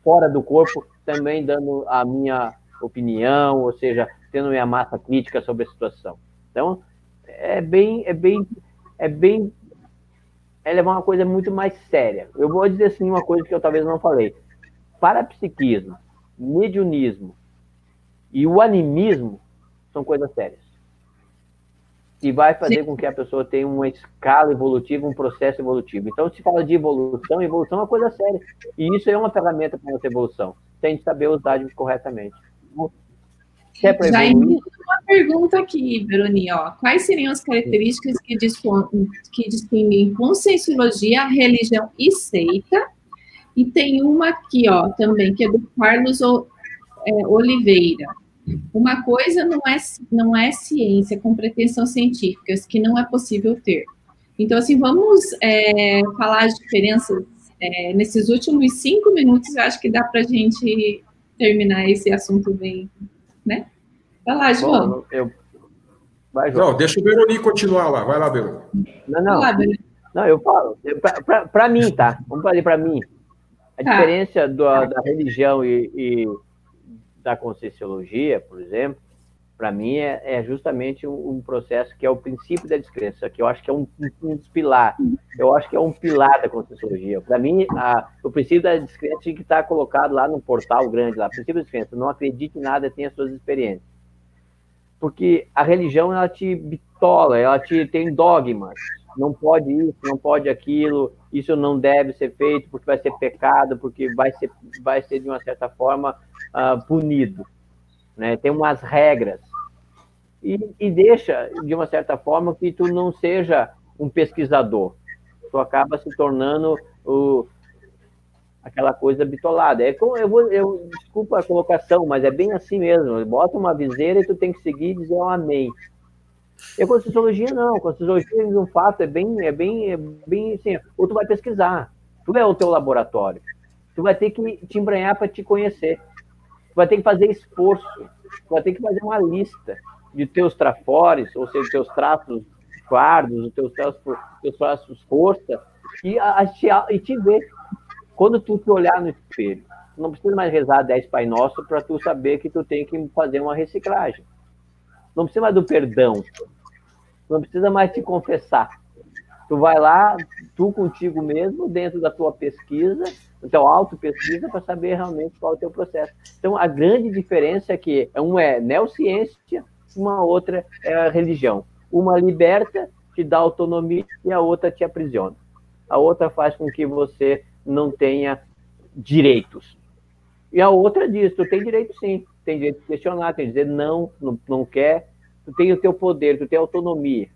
fora do corpo, também dando a minha opinião, ou seja, tendo minha massa crítica sobre a situação. Então, é bem, é bem, é bem, é levar uma coisa muito mais séria. Eu vou dizer assim uma coisa que eu talvez não falei parapsiquismo, mediunismo e o animismo são coisas sérias. E vai fazer Sim. com que a pessoa tenha uma escala evolutiva, um processo evolutivo. Então, se fala de evolução, evolução é uma coisa séria. E isso é uma ferramenta para essa evolução. Tem que saber usar corretamente. Se é Já evoluir... uma pergunta aqui, Veroni, ó. Quais seriam as características que, que distinguem conscienciologia, religião e seita e tem uma aqui, ó, também, que é do Carlos é, Oliveira. Uma coisa não é, não é ciência com pretensões científicas, que não é possível ter. Então, assim, vamos é, falar as diferenças é, nesses últimos cinco minutos, eu acho que dá para a gente terminar esse assunto bem, né? Vai lá, João. Bom, eu... Vai, João. Não, deixa o Beroni continuar lá. Vai lá, Beroni. Não, não. Lá, não, eu falo. Para mim, tá? Vamos fazer para mim. A tá. diferença do, da religião e, e da conscienciologia, por exemplo, para mim é, é, justamente um, um, processo que é o princípio da descrença, que eu acho que é um, um pilar, eu acho que é um pilar da conscienciologia. Para mim, a, o princípio da descrença tem que estar colocado lá no portal grande, lá, princípio da descrença, não acredite em nada, tenha suas experiências. Porque a religião, ela te bitola, ela te tem dogmas, não pode isso, não pode aquilo, isso não deve ser feito porque vai ser pecado, porque vai ser, vai ser de uma certa forma uh, punido né? Tem umas regras. E, e deixa, de uma certa forma, que tu não seja um pesquisador. Tu acaba se tornando o, aquela coisa bitolada. É como, eu, vou, eu desculpa a colocação, mas é bem assim mesmo. Bota uma viseira e tu tem que seguir e dizer um amém. E a Conscienciologia não, a Conscienciologia de um fato é bem, é bem, é bem assim, ou tu vai pesquisar, tu é o teu laboratório, tu vai ter que te embranhar para te conhecer vai ter que fazer esforço, vai ter que fazer uma lista de teus trafores, ou seja, teus traços fardos, os teus traços, teus traços força, e, a, e te ver. Quando tu te olhar no espelho, não precisa mais rezar 10 Pai Nosso para tu saber que tu tem que fazer uma reciclagem. Não precisa mais do perdão. Não precisa mais te confessar. Tu vai lá, tu contigo mesmo, dentro da tua pesquisa, então, auto-pesquisa para saber realmente qual é o teu processo. Então, a grande diferença é que um é neociência, uma outra é a religião. Uma liberta, te dá autonomia, e a outra te aprisiona. A outra faz com que você não tenha direitos. E a outra diz, tu tem direito sim, tem direito de questionar, tem de dizer não, não, não quer, tu tem o teu poder, tu tem autonomia.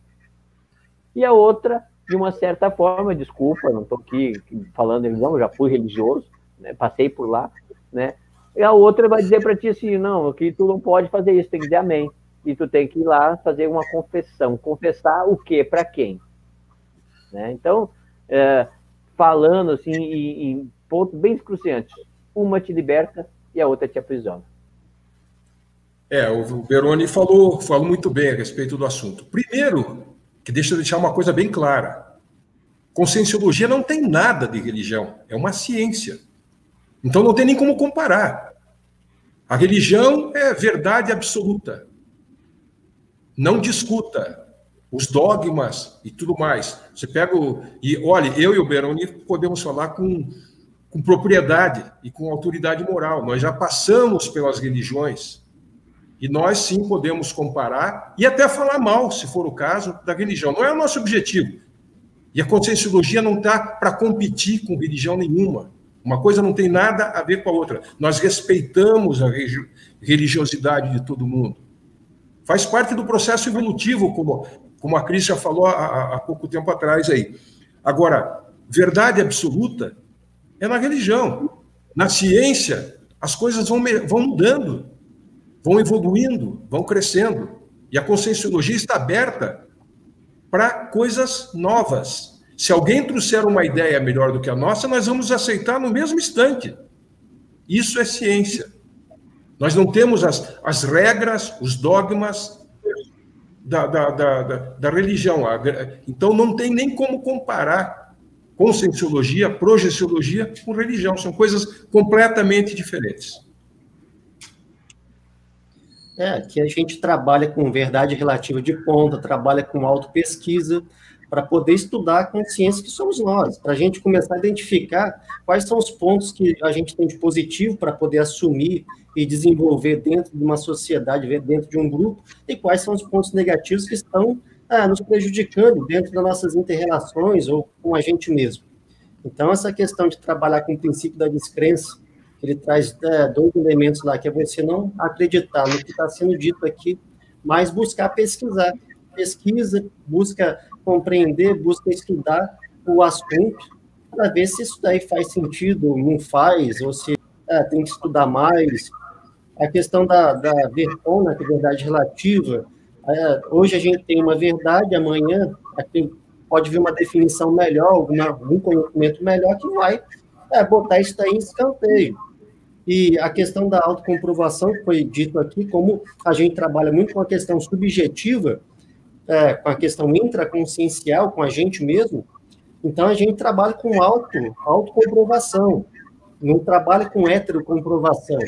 E a outra de uma certa forma, desculpa, não estou aqui falando religião, já fui religioso, né, passei por lá, né? E a outra vai dizer para ti assim, não, que tu não pode fazer isso, tem que dizer amém. E tu tem que ir lá fazer uma confissão. Confessar o quê? Para quem? Né? Então, é, falando assim em, em pontos bem cruciantes, uma te liberta e a outra te aprisiona. É, o Beroni falou, falou muito bem a respeito do assunto. Primeiro, que deixa de deixar uma coisa bem clara. Conscienciologia não tem nada de religião, é uma ciência. Então não tem nem como comparar. A religião é verdade absoluta. Não discuta os dogmas e tudo mais. Você pega o. E olha, eu e o Beroni podemos falar com, com propriedade e com autoridade moral. Nós já passamos pelas religiões. E nós sim podemos comparar e até falar mal, se for o caso, da religião. Não é o nosso objetivo. E a conscienciologia não está para competir com religião nenhuma. Uma coisa não tem nada a ver com a outra. Nós respeitamos a religiosidade de todo mundo. Faz parte do processo evolutivo, como, como a Cris já falou há, há pouco tempo atrás aí. Agora, verdade absoluta é na religião. Na ciência, as coisas vão, vão mudando vão evoluindo, vão crescendo. E a conscienciologia está aberta para coisas novas. Se alguém trouxer uma ideia melhor do que a nossa, nós vamos aceitar no mesmo instante. Isso é ciência. Nós não temos as, as regras, os dogmas da, da, da, da, da religião. Então, não tem nem como comparar conscienciologia, projeciologia com religião. São coisas completamente diferentes. É, que a gente trabalha com verdade relativa de ponta, trabalha com autopesquisa, para poder estudar a consciência que somos nós, para a gente começar a identificar quais são os pontos que a gente tem de positivo para poder assumir e desenvolver dentro de uma sociedade, dentro de um grupo, e quais são os pontos negativos que estão ah, nos prejudicando dentro das nossas interrelações ou com a gente mesmo. Então, essa questão de trabalhar com o princípio da descrença, ele traz é, dois elementos lá, que é você não acreditar no que está sendo dito aqui, mas buscar pesquisar. Pesquisa, busca compreender, busca estudar o assunto, para ver se isso daí faz sentido, não faz, ou se é, tem que estudar mais. A questão da, da vertona, que é verdade relativa, é, hoje a gente tem uma verdade, amanhã, pode vir uma definição melhor, algum conhecimento melhor que vai é, botar isso daí em escanteio. E a questão da autocomprovação, foi dito aqui, como a gente trabalha muito com a questão subjetiva, é, com a questão intraconsciencial, com a gente mesmo, então a gente trabalha com auto, autocomprovação, não trabalha com heterocomprovação.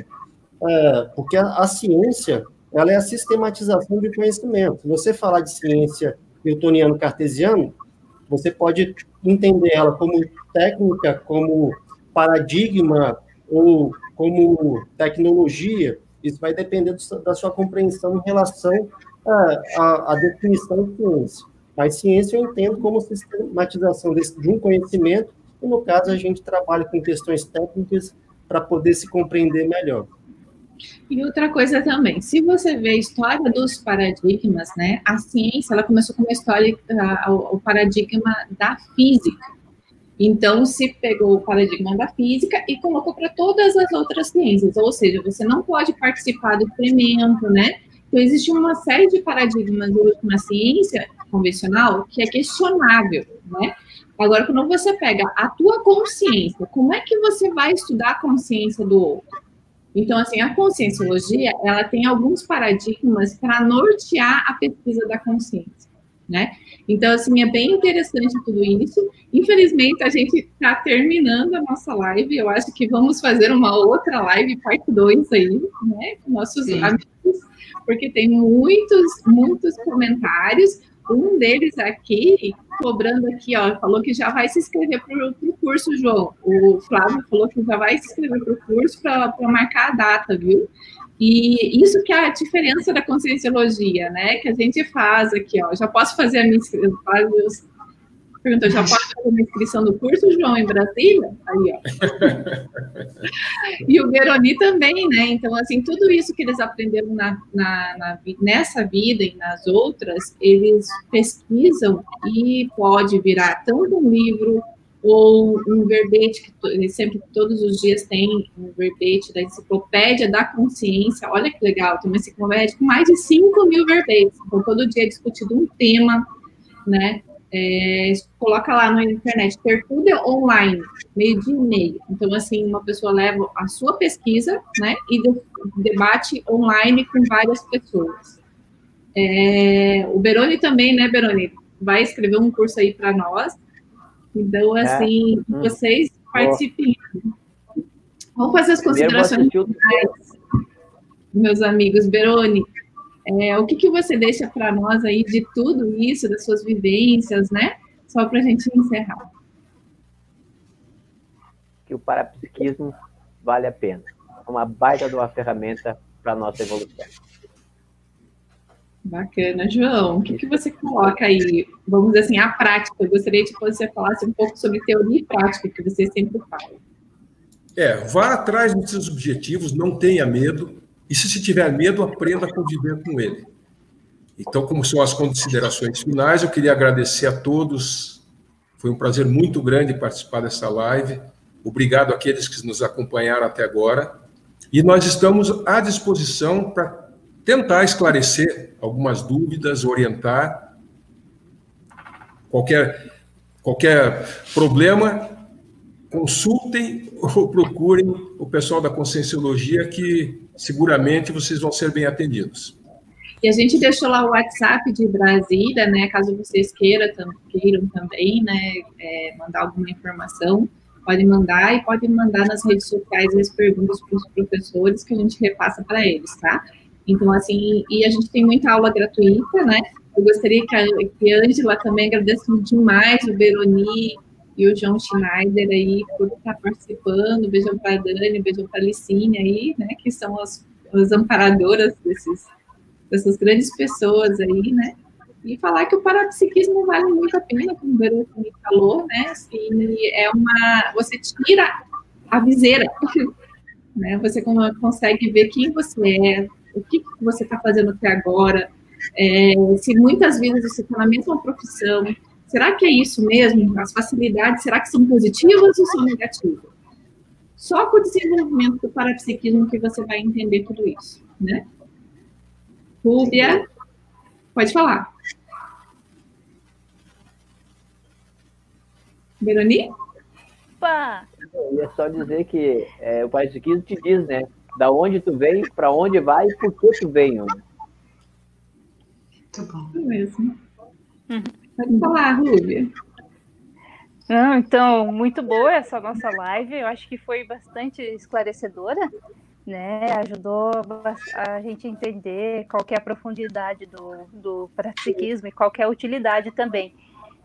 É, porque a, a, ciência, ela é a sistematização de conhecimento. Você falar de ciência newtoniano-cartesiano, você pode entender ela como técnica, como paradigma ou como tecnologia, isso vai depender do, da sua compreensão em relação à, definição de ciência. Mas ciência eu entendo como sistematização desse, de um conhecimento, e no caso a gente trabalha com questões técnicas para poder se compreender melhor. E outra coisa também, se você vê a história dos paradigmas, né, a ciência, ela começou com uma história, o paradigma da física. Então, se pegou o paradigma da física e colocou para todas as outras ciências, ou seja, você não pode participar do experimento, né? Então, existe uma série de paradigmas hoje na ciência convencional que é questionável, né? Agora, quando você pega a tua consciência, como é que você vai estudar a consciência do outro? Então, assim, a conscienciologia, ela tem alguns paradigmas para nortear a pesquisa da consciência né? Então, assim, é bem interessante tudo isso. Infelizmente, a gente está terminando a nossa live. Eu acho que vamos fazer uma outra live, parte 2 aí, né? Com nossos Sim. amigos, porque tem muitos, muitos comentários. Um deles aqui, cobrando aqui, ó, falou que já vai se inscrever para o curso, João. O Flávio falou que já vai se inscrever para o curso para marcar a data, viu? E isso que é a diferença da conscienciologia, né? Que a gente faz aqui, ó. Já posso fazer a minha inscrição. Já posso fazer a inscrição do curso, João, em Brasília? Aí, ó. e o Veroni também, né? Então, assim, tudo isso que eles aprenderam na, na, na, nessa vida e nas outras, eles pesquisam e pode virar tanto um livro ou um verbete, que sempre, todos os dias tem um verbete da enciclopédia da consciência, olha que legal, tem uma enciclopédia com mais de 5 mil verbetes, então todo dia é discutido um tema, né, é, coloca lá na internet, Tertúlia Online, meio de e-mail, então assim, uma pessoa leva a sua pesquisa, né, e debate online com várias pessoas. É, o Beroni também, né, Beroni, vai escrever um curso aí para nós, então, é. assim, é. vocês participem. Vamos fazer as considerações finais, meus amigos. Beroni, é, o que, que você deixa para nós aí de tudo isso, das suas vivências, né? Só para a gente encerrar. Que o parapsiquismo vale a pena. É uma baita de uma ferramenta para a nossa evolução. Bacana, João. O que, que você coloca aí, vamos dizer assim, a prática? Eu gostaria que você falasse um pouco sobre teoria e prática, que você sempre fala. É, vá atrás dos seus objetivos, não tenha medo, e se você tiver medo, aprenda a conviver com ele. Então, como são as considerações finais, eu queria agradecer a todos. Foi um prazer muito grande participar dessa live. Obrigado àqueles que nos acompanharam até agora. E nós estamos à disposição para tentar esclarecer algumas dúvidas, orientar. Qualquer, qualquer problema, consultem ou procurem o pessoal da Conscienciologia, que seguramente vocês vão ser bem atendidos. E a gente deixou lá o WhatsApp de Brasília, né? Caso vocês queiram, queiram também, né? É, mandar alguma informação, pode mandar e pode mandar nas redes sociais as perguntas para os professores que a gente repassa para eles, tá? Então, assim, e a gente tem muita aula gratuita, né? Eu gostaria que a, que a Angela também agradecesse demais o Beroni e o João Schneider aí por estar participando. Beijão para a Dani, beijão para a Licine aí, né? Que são as, as amparadoras desses, dessas grandes pessoas aí, né? E falar que o parapsiquismo vale muito a pena, como o Beroni falou, né? Assim, é uma. Você tira a viseira, *laughs* né? Você consegue ver quem você é, o que, você está fazendo até agora, é, se muitas vezes você está na mesma profissão, será que é isso mesmo? As facilidades, será que são positivas ou são negativas? Só com o desenvolvimento do parapsiquismo que você vai entender tudo isso, né? Rúbia, pode falar. Veroni? Opa! Eu ia só dizer que é, o Parasiquismo te diz, né? Da onde tu vem, para onde vai e por que tu veio. Né? Muito bom. É mesmo. Pode falar, Rúbia. Não, então, muito boa essa nossa live. Eu acho que foi bastante esclarecedora, né? Ajudou a gente a entender qual é a profundidade do, do psiquismo e qual é a utilidade também.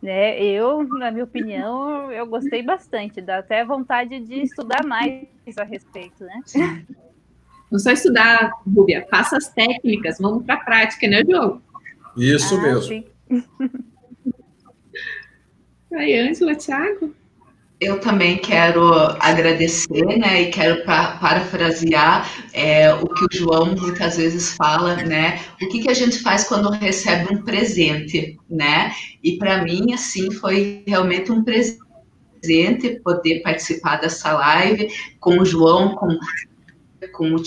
Né? Eu, na minha opinião, eu gostei bastante, dá até vontade de estudar mais a respeito, né? Não só estudar, Rúbia, faça as técnicas, vamos para a prática, né, Diogo? Isso ah, mesmo. Sim. *laughs* Aí, Ângela, Thiago? Eu também quero agradecer, né, e quero pra, parafrasear é, o que o João muitas vezes fala, né, o que, que a gente faz quando recebe um presente, né, e para mim, assim, foi realmente um presente poder participar dessa live com o João, com, com o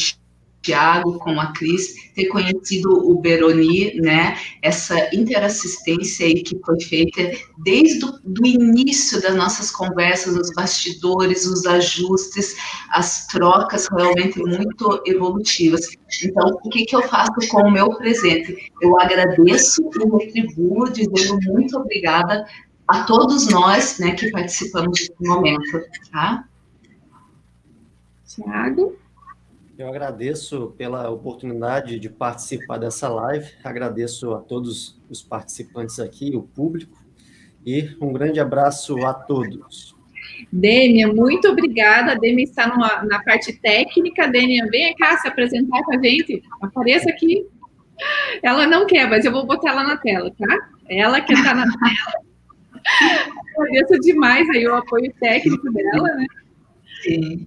Tiago, com a Cris, ter conhecido o Beroni, né, essa interassistência aí que foi feita desde o início das nossas conversas, nos bastidores, os ajustes, as trocas realmente muito evolutivas. Então, o que, que eu faço com o meu presente? Eu agradeço e retribuo, dizendo muito obrigada a todos nós, né, que participamos desse momento, tá? Tiago? Eu agradeço pela oportunidade de participar dessa live, agradeço a todos os participantes aqui, o público, e um grande abraço a todos. Dêmia, muito obrigada. A Dêmia está numa, na parte técnica. Dêmia, vem cá se apresentar com a gente. Apareça aqui. Ela não quer, mas eu vou botar ela na tela, tá? Ela que está na tela. Agradeço demais aí o apoio técnico dela, né? Sim.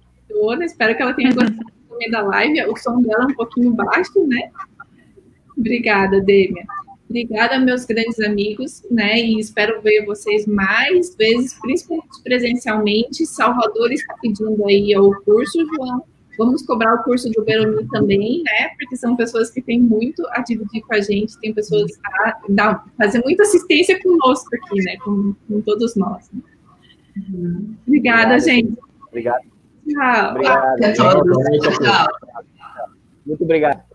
Espero que ela tenha gostado meio da live, o som dela é um pouquinho baixo, né? Obrigada, Dêmia. Obrigada, meus grandes amigos, né? E espero ver vocês mais vezes, principalmente presencialmente. Salvador está pedindo aí o curso, João. Vamos cobrar o curso do Veroni também, né? Porque são pessoas que têm muito a dividir com a gente, tem pessoas a dar, fazer muita assistência conosco aqui, né? Com, com todos nós. Né? Obrigada, Obrigado. gente. Obrigado. Tchau. Obrigado. Tchau. Muito obrigado.